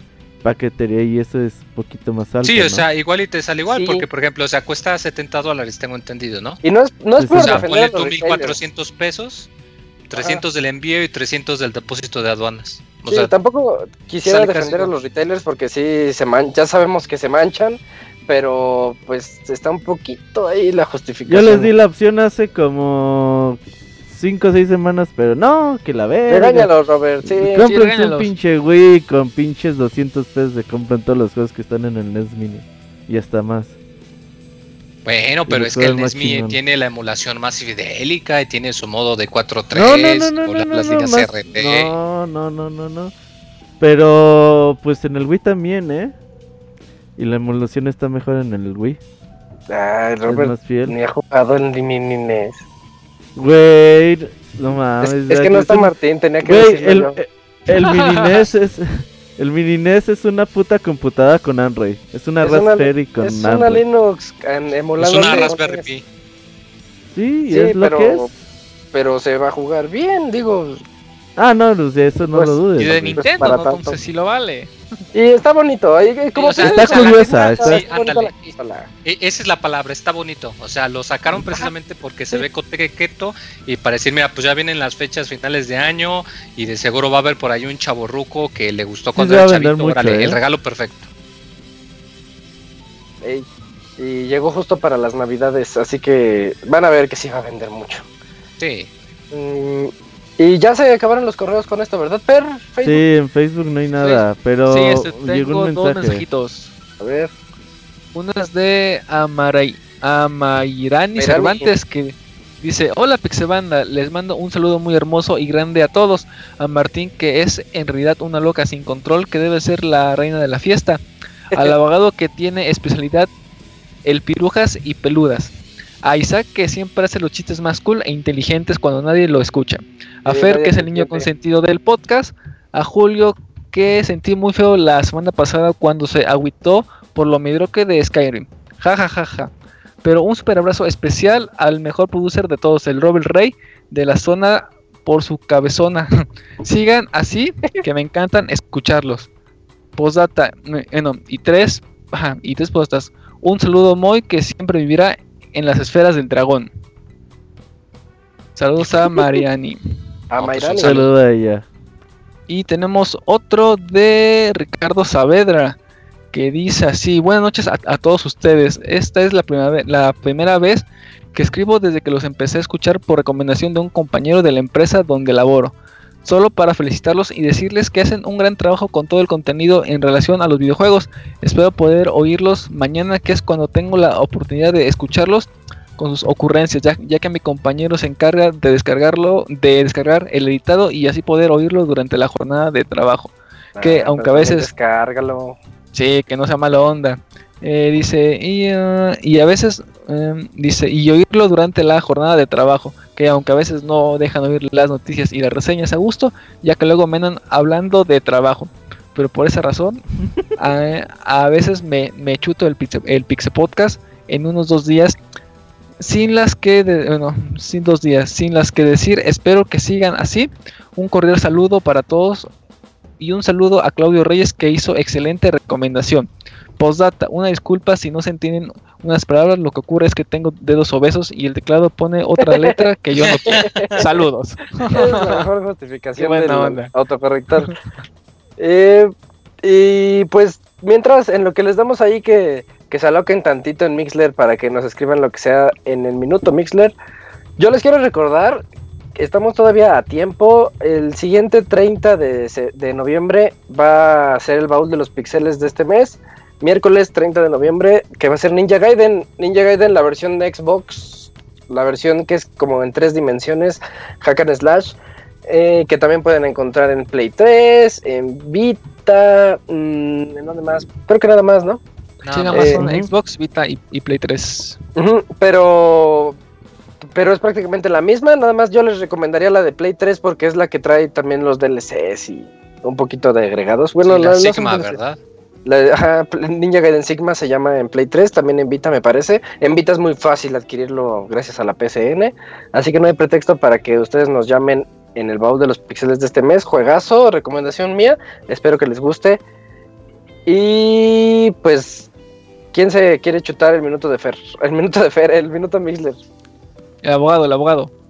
Speaker 5: paquetería y eso es un poquito más alto.
Speaker 4: Sí, o
Speaker 5: ¿no?
Speaker 4: sea, igual y te sale igual,
Speaker 1: Sí.
Speaker 4: porque por ejemplo, o sea, cuesta 70 dólares, tengo entendido, ¿no?
Speaker 1: Y no es, no es
Speaker 5: Sí,
Speaker 1: por
Speaker 4: O sea, ponle tú
Speaker 1: retailers.
Speaker 4: 1400 pesos, 300 del envío y 300 del depósito de aduanas. O
Speaker 1: Sí,
Speaker 4: sea,
Speaker 1: tampoco quisiera defender a los retailers porque sí se man ya sabemos que se manchan, pero pues está un poquito ahí la
Speaker 5: Yo
Speaker 1: justificación.
Speaker 5: les di la opción hace como 5 o 6 semanas, pero no, que la verga.
Speaker 1: Regáñalo, Robert, sí.
Speaker 5: Cómprense un
Speaker 7: regáñalos.
Speaker 5: pinche Wii con pinches 200 pesos se compran todos los juegos que están en el NES Mini. Y hasta más.
Speaker 4: bueno, pero
Speaker 5: el
Speaker 4: es que el NES Mini
Speaker 5: chingón.
Speaker 4: tiene la emulación más fidélica y tiene su modo de 4.3
Speaker 5: No, no, no, no,
Speaker 4: con
Speaker 5: no,
Speaker 4: la-
Speaker 5: no,
Speaker 4: las
Speaker 5: no, no, no, no, no, no. Pero pues en el Wii también, ¿eh? Y la emulación está mejor en el Wii.
Speaker 1: Ay,
Speaker 5: Es
Speaker 1: Robert
Speaker 5: más fiel.
Speaker 1: ni ha jugado en Mini NES.
Speaker 5: Güey, no mames.
Speaker 1: Es, es que no
Speaker 5: es
Speaker 1: está Martín, tenía que
Speaker 5: Güey,
Speaker 1: decirlo
Speaker 5: el,
Speaker 1: yo.
Speaker 5: eh, el mini NES *laughs* es. El mini NES es una puta computadora con Android. Es una
Speaker 1: Es una-
Speaker 5: Raspberry con
Speaker 1: Es una
Speaker 5: Android.
Speaker 1: Linux en,
Speaker 4: Es
Speaker 1: emulada
Speaker 4: una Raspberry Pi.
Speaker 5: Sí,
Speaker 1: Sí,
Speaker 5: es lo
Speaker 1: pero,
Speaker 5: que es.
Speaker 1: pero se va a jugar bien, digo.
Speaker 5: Ah, no, pues, eso no
Speaker 1: Pues,
Speaker 5: lo dudes.
Speaker 7: Y de
Speaker 5: güey.
Speaker 7: Nintendo. Entonces sí lo vale. *laughs*
Speaker 1: Y está bonito. ahí- como
Speaker 4: o sea,
Speaker 1: que-
Speaker 5: está curiosa, está-
Speaker 4: sí,
Speaker 1: la.
Speaker 4: E- Esa es la palabra, está bonito. O sea, lo sacaron precisamente porque se ve cotequeto y para decir, mira, pues ya vienen las fechas finales de año y de seguro va a haber por ahí un chaborruco que le gustó
Speaker 5: Sí
Speaker 4: cuando
Speaker 5: va
Speaker 4: era chavito.
Speaker 5: mucho,
Speaker 4: órale,
Speaker 5: ¿eh?
Speaker 4: el regalo perfecto.
Speaker 1: Ey, Y llegó justo para las navidades, así que van a ver que sí va a vender mucho.
Speaker 4: Sí.
Speaker 1: Mm, y ya se acabaron los correos con esto, ¿verdad? Per, Facebook.
Speaker 5: Sí, en Facebook no hay nada, pero
Speaker 7: sí, este,
Speaker 5: llegó
Speaker 7: tengo dos mensajitos.
Speaker 1: A ver.
Speaker 7: Uno es de Amaray, Amairani
Speaker 1: Amairani.
Speaker 7: Cervantes que dice, hola Pixebanda, les mando un saludo muy hermoso y grande a todos. A Martín que es en realidad una loca sin control que debe ser la reina de la fiesta. Al *laughs* abogado que tiene especialidad el pirujas y peludas. A Isaac que siempre hace los chistes más cool e inteligentes cuando nadie lo escucha. A Fer que es el niño consentido del podcast. A Julio que sentí muy feo la semana pasada cuando se agüitó por lo mediocre de Skyrim. Ja ja ja ja. Pero un super abrazo especial al mejor producer de todos, el Robert Rey de la zona por su cabezona. *laughs* Sigan así, que me encantan escucharlos. Postdata, eh, no, y tres, ajá, y tres postas. Un saludo Moy que siempre vivirá en las esferas del dragón. Saludos a *laughs* Mariani.
Speaker 1: A
Speaker 4: No, pues,
Speaker 5: Saludo a ella.
Speaker 7: Y tenemos otro de Ricardo Saavedra que dice así, buenas noches a, a todos ustedes. Esta es la primera, la primera vez que escribo desde que los empecé a escuchar por recomendación de un compañero de la empresa donde laboro. Solo para felicitarlos y decirles que hacen un gran trabajo con todo el contenido en relación a los videojuegos. Espero poder oírlos mañana, que es cuando tengo la oportunidad de escucharlos con sus ocurrencias, ya, ya que mi compañero se encarga de descargarlo, de descargar el editado y así poder oírlo durante la jornada de trabajo. que
Speaker 1: Ah,
Speaker 7: aunque
Speaker 1: pero
Speaker 7: a veces-
Speaker 1: Descárgalo.
Speaker 7: Sí, que no sea mala onda. Eh, dice, y, ah, y a veces, em, dice, y oírlo durante la jornada de trabajo, que aunque a veces no dejan oír las noticias y las reseñas a gusto, ya que luego me andan hablando de trabajo. Pero por esa razón, *laughs* a, a veces me, me chuto el el Pixe Podcast en unos dos días, sin las que, de- bueno, sin dos días, sin las que decir, espero que sigan así. Un cordial saludo para todos y un saludo a Claudio Reyes que hizo excelente recomendación. Postdata, una disculpa si no se entienden unas palabras, lo que ocurre es que tengo dedos obesos y el teclado pone otra letra que yo no quiero. *laughs* Saludos.
Speaker 1: Es la mejor justificación del autocorrector. Eh, y pues mientras en lo que les damos ahí que, que se aloquen tantito en Mixler para que nos escriban lo que sea en el minuto Mixler, yo les quiero recordar que estamos todavía a tiempo. El siguiente 30 de, de noviembre va a ser el baúl de los pixeles de este mes. Miércoles 30 de noviembre, que va a ser Ninja Gaiden. Ninja Gaiden, la versión de Xbox, la versión que es como en tres dimensiones, hack and slash. eh, que también pueden encontrar en Play 3, en Vita, mm, ¿en dónde más? Creo que nada más, ¿no?
Speaker 4: Nada
Speaker 7: Sí, nada
Speaker 4: más.
Speaker 7: más son
Speaker 1: Eh,
Speaker 7: Xbox, Vita y, y Play 3.
Speaker 1: Ujú, pero pero es prácticamente la misma, nada más yo les recomendaría la de Play 3 porque es la que trae también los DLCs y un poquito de agregados. Bueno,
Speaker 4: Sí, la
Speaker 1: no- no
Speaker 4: Sigma,
Speaker 1: DLCs.
Speaker 4: ¿verdad?
Speaker 1: La, ajá, Ninja Gaiden Sigma se llama en Play 3, también en Vita me parece. En Vita es muy fácil adquirirlo gracias a la PCN, así que no hay pretexto para que ustedes nos llamen en el baúl de los pixeles de este mes. Juegazo, recomendación mía, espero que les guste. Y pues, ¿quién se quiere chutar el minuto de Fer? El minuto de Fer, el minuto Mixler.
Speaker 7: El abogado, el abogado.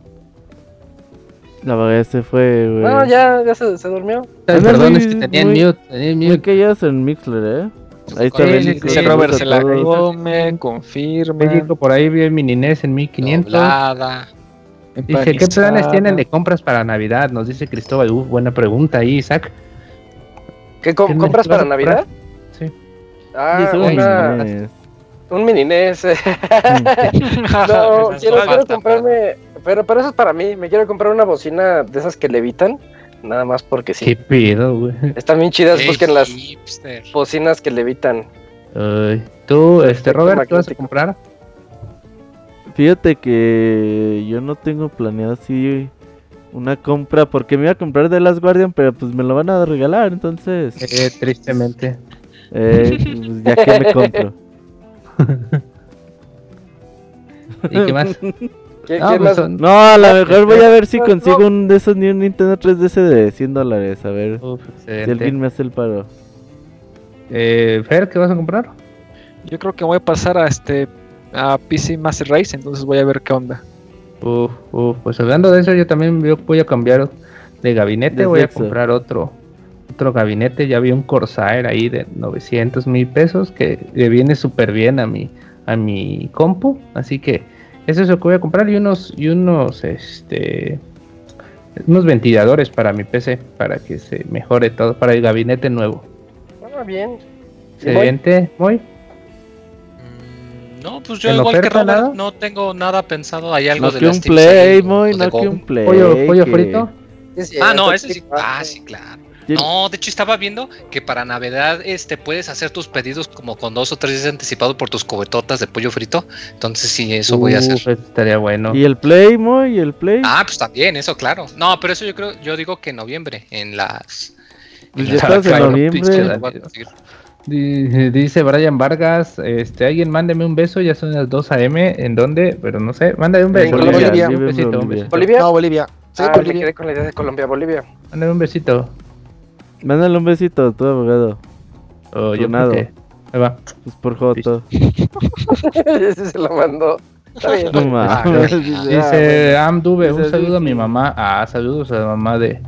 Speaker 5: La verdad se fue, güey.
Speaker 1: No, ya, ya se, se durmió.
Speaker 3: Ay, perdón,
Speaker 5: muy-
Speaker 3: es que tenía en
Speaker 5: muy-
Speaker 3: mute. Tenía en mute.
Speaker 5: callados en Mixler, ¿eh? Ahí está que
Speaker 7: Dice Robert, se la come, confirme.
Speaker 3: México, por ahí vi el mini NES en 1500.
Speaker 4: Doblada.
Speaker 3: Dice, ¿qué planes tienen de compras para Navidad? Nos dice Cristóbal. Uf, buena pregunta ahí, Isaac.
Speaker 1: ¿Qué com-
Speaker 3: ¿Qué
Speaker 1: compras para Navidad?
Speaker 3: Sí.
Speaker 1: Ah, una- un mini NES. *laughs* *laughs* No, quiero, quiero comprarme. Pero, pero eso es para mí. Me quiero comprar una bocina de esas que levitan. Nada más porque sí.
Speaker 3: ¿Qué pedo, güey?
Speaker 1: Están bien chidas.
Speaker 4: Ey,
Speaker 1: Busquen las
Speaker 4: hipster.
Speaker 1: bocinas que levitan.
Speaker 3: Tú, este,
Speaker 1: Efecto
Speaker 3: Robert, ¿qué vas a comprar?
Speaker 5: Fíjate que yo no tengo planeado así una compra porque me iba a comprar de Last Guardian, pero pues me lo van a regalar, entonces,
Speaker 3: Eh, tristemente.
Speaker 5: eh, pues, ya que me compro. *laughs*
Speaker 3: ¿Y qué más? *laughs*
Speaker 1: ¿Qué,
Speaker 3: No,
Speaker 1: qué
Speaker 3: pues
Speaker 5: No, a lo mejor voy a ver si consigo
Speaker 1: no.
Speaker 5: un de esos ni un Nintendo 3DS de 100 dólares, a ver
Speaker 3: Uf,
Speaker 5: si alguien me hace el paro.
Speaker 3: Eh, Fer, ¿qué vas a comprar?
Speaker 7: Yo creo que voy a pasar a este a PC Master Race, entonces voy a ver qué onda.
Speaker 3: Uf, uf, pues hablando de eso, yo también yo voy a cambiar de gabinete, voy a comprar otro otro gabinete, ya vi un Corsair ahí de 900 mil pesos que le viene súper bien a mi a mi compu, así que eso es lo que voy a comprar y unos y unos este unos ventiladores para mi PC para que se mejore todo para el gabinete nuevo.
Speaker 1: Ah, bien.
Speaker 3: Excelente, muy
Speaker 4: Mm, No, pues yo
Speaker 3: ¿En
Speaker 4: igual que Robert,
Speaker 3: nada?
Speaker 4: no tengo nada pensado. Hay algo
Speaker 5: No
Speaker 4: de
Speaker 5: que un
Speaker 4: Steam
Speaker 5: play, muy, no que un play.
Speaker 3: pollo pollo
Speaker 5: que-
Speaker 3: frito.
Speaker 4: Ah, no, ese sí. Ah, sí, claro. No, de hecho estaba viendo que para Navidad este puedes hacer tus pedidos como con dos o tres días anticipado por tus cubetotas de pollo frito. Entonces sí, eso voy a hacer.
Speaker 3: Estaría bueno.
Speaker 5: Y el play, muy, y el play.
Speaker 4: Ah, pues también, eso claro. No, pero eso yo creo, yo digo que en noviembre, en las...
Speaker 5: Pues
Speaker 4: en
Speaker 5: ya
Speaker 4: las-
Speaker 5: en
Speaker 4: Claro,
Speaker 5: noviembre.
Speaker 3: Dice Brian Vargas, este, alguien mándeme un beso, ya son las 2 a.m. ¿En dónde? Pero no sé, mándame un beso.
Speaker 1: Bolivia,
Speaker 5: vive
Speaker 3: un
Speaker 5: en
Speaker 3: besito, un
Speaker 5: Bolivia.
Speaker 3: besito.
Speaker 1: ¿Bolivia?
Speaker 8: No, Bolivia. Sí,
Speaker 1: ah, me quedé con la idea de Colombia, Bolivia.
Speaker 3: Mándame un besito.
Speaker 5: Mándale un besito, tu abogado.
Speaker 3: Oh, yo Ahí va.
Speaker 5: Pues por Joto. *laughs*
Speaker 1: Ese se lo mandó.
Speaker 5: No mames.
Speaker 3: Dice Amdube, un
Speaker 5: Dice,
Speaker 3: saludo a mi mamá. Ah, saludos a la mamá de,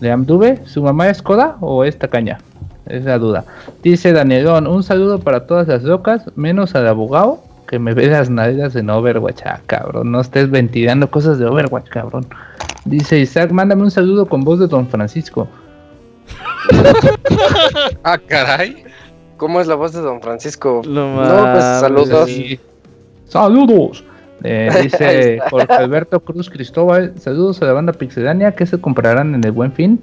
Speaker 3: de Amdube. ¿Su mamá es Koda o es Tacaña? Es la duda. Dice Danielón, un saludo para todas las locas, menos al abogado que me ve las nalgas en Overwatch. Ah, cabrón, no estés ventilando cosas de Overwatch, cabrón. Dice Isaac, mándame un saludo con voz de Don Francisco. *laughs*
Speaker 4: Ah, caray.
Speaker 1: ¿Cómo es la voz de Don Francisco?
Speaker 5: No,
Speaker 1: No, pues saludos.
Speaker 3: Sí. Saludos. Eh, *laughs* dice. Jorge Alberto Cruz Cristóbal, saludos a la banda Pixelania, ¿qué se comprarán en el buen fin?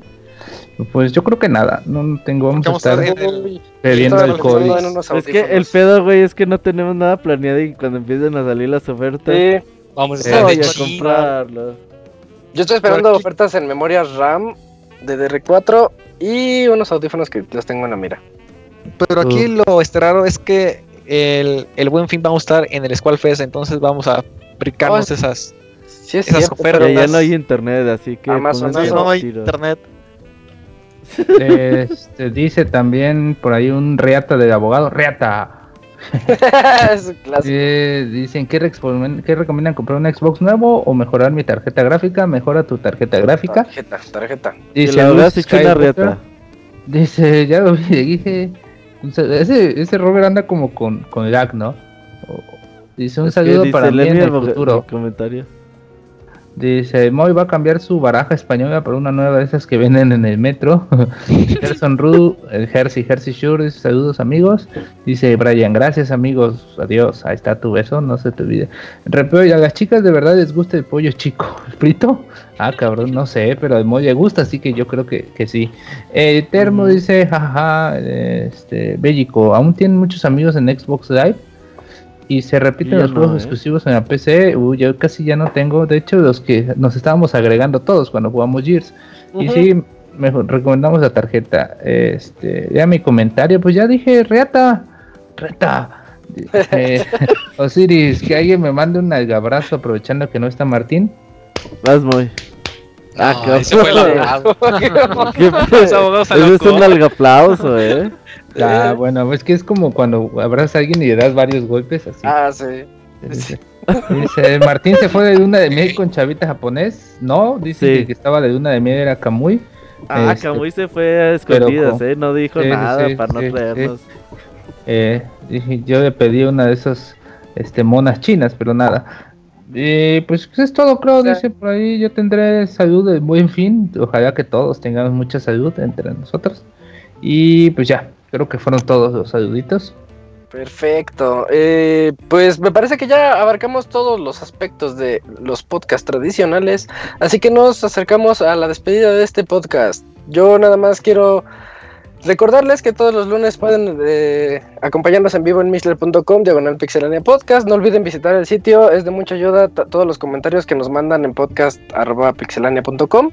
Speaker 3: Pues yo creo que nada, no no tengo, vamos a
Speaker 8: Vamos a
Speaker 3: estar bebiendo alcohol.
Speaker 5: Es que el pedo, güey, es que no tenemos nada planeado y cuando empiezan a salir las ofertas,
Speaker 1: Sí,
Speaker 4: Vamos a
Speaker 3: Eh,
Speaker 4: estar de
Speaker 5: a comprarlo.
Speaker 1: yo estoy esperando ofertas en memorias RAM de DR4 y unos audífonos que los tengo en la mira.
Speaker 8: Pero aquí lo este raro es que el, el buen fin vamos a estar en el Squall Fest, entonces vamos a aplicarnos
Speaker 1: Oh,
Speaker 8: esas.
Speaker 1: Sí, es
Speaker 8: Esas
Speaker 1: cierto,
Speaker 8: ofertas.
Speaker 5: ya no hay internet, así que
Speaker 1: Amazon, Eso,
Speaker 8: no hay
Speaker 5: tiro.
Speaker 8: internet. *laughs*
Speaker 3: Este, dice también por ahí un reata del abogado, reata.
Speaker 1: Es un *laughs* clásico.
Speaker 3: Eh, dicen que recomiendan comprar un Xbox nuevo o mejorar mi tarjeta gráfica, mejora tu tarjeta gráfica.
Speaker 1: Tarjeta, tarjeta.
Speaker 3: Dice
Speaker 5: la verdad una.
Speaker 3: Dice, ya lo vi, *laughs* dije. Ese, ese Robert anda como con, con lag, ¿no? Dice un
Speaker 5: Es
Speaker 3: saludo
Speaker 5: dice,
Speaker 3: para mí en el futuro.
Speaker 5: mi comentario.
Speaker 3: Dice, Moy va a cambiar su baraja española por una nueva de esas que venden en el metro. *laughs* Gerson Ru, el Jersey, Jersey Shure, dice, saludos amigos. Dice Brian, gracias amigos, adiós, ahí está tu beso, no se te olvide. Repeo, ¿y a las chicas de verdad les gusta el pollo chico *laughs* frito? Ah, cabrón, no sé, pero a Moy le gusta, así que yo creo que, que sí. Eh, Termo dice, jaja, este, Bellico, ¿aún tienen muchos amigos en Xbox Live? Y se repiten los
Speaker 5: no,
Speaker 3: juegos
Speaker 5: ¿eh?
Speaker 3: exclusivos en la PC. Uy, yo casi ya no tengo. De hecho, los que nos estábamos agregando todos cuando jugamos Gears. Y sí, mejor recomendamos la tarjeta. Este, ya mi comentario, pues ya dije, Reata, Reta. *laughs* Eh, *laughs* Osiris, que alguien me mande un abrazo aprovechando que no está Martín.
Speaker 5: Vas muy. Ah,
Speaker 4: No,
Speaker 5: qué
Speaker 4: ese fue el *laughs* aplauso.
Speaker 5: ¿Qué
Speaker 7: al
Speaker 5: Ese es un aplauso, eh.
Speaker 3: Ah, bueno, es que es como cuando abrazas a alguien y le das varios golpes así.
Speaker 1: Ah, sí.
Speaker 3: Dice, dice, Martín se fue de luna de miel con chavita japonés. No, dice
Speaker 5: Sí.
Speaker 3: que, estaba de luna de miel era Kamui.
Speaker 5: Ah,
Speaker 3: Este,
Speaker 5: Kamui se fue a escondidas,
Speaker 3: con-
Speaker 5: eh. No dijo
Speaker 3: sí,
Speaker 5: nada
Speaker 3: sí,
Speaker 5: para no
Speaker 3: sí,
Speaker 5: traernos.
Speaker 3: Eh, dije, yo le pedí una de esas este, monas chinas, pero nada. Y pues eso es todo, creo. Dice por ahí: Yo tendré salud de buen fin. Ojalá que todos tengamos mucha salud entre nosotros. Y pues ya, creo que fueron todos los saluditos.
Speaker 1: Perfecto. Eh, pues me parece que ya abarcamos todos los aspectos de los podcasts tradicionales, así que nos acercamos a la despedida de este podcast. Yo nada más quiero recordarles que todos los lunes pueden eh, acompañarnos en vivo en misler.com, diagonal pixelania podcast. No olviden visitar el sitio, es de mucha ayuda todos los comentarios que nos mandan en podcast arroba pixelania.com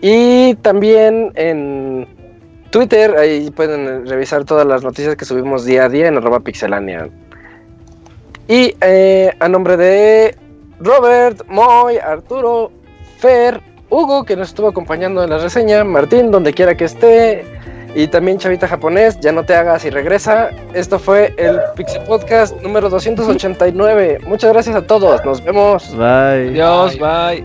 Speaker 1: y también en Twitter, ahí pueden revisar todas las noticias que subimos día a día en arroba pixelania. Y eh, a nombre de Robert, Moy, Arturo, Fer, Hugo, que nos estuvo acompañando en la reseña, Martín, donde quiera que esté, y también Chavita Japonés, ya no te hagas y regresa. Esto fue el Pixel Podcast número 289. Muchas gracias a todos, nos vemos.
Speaker 5: Bye.
Speaker 7: Adiós, bye.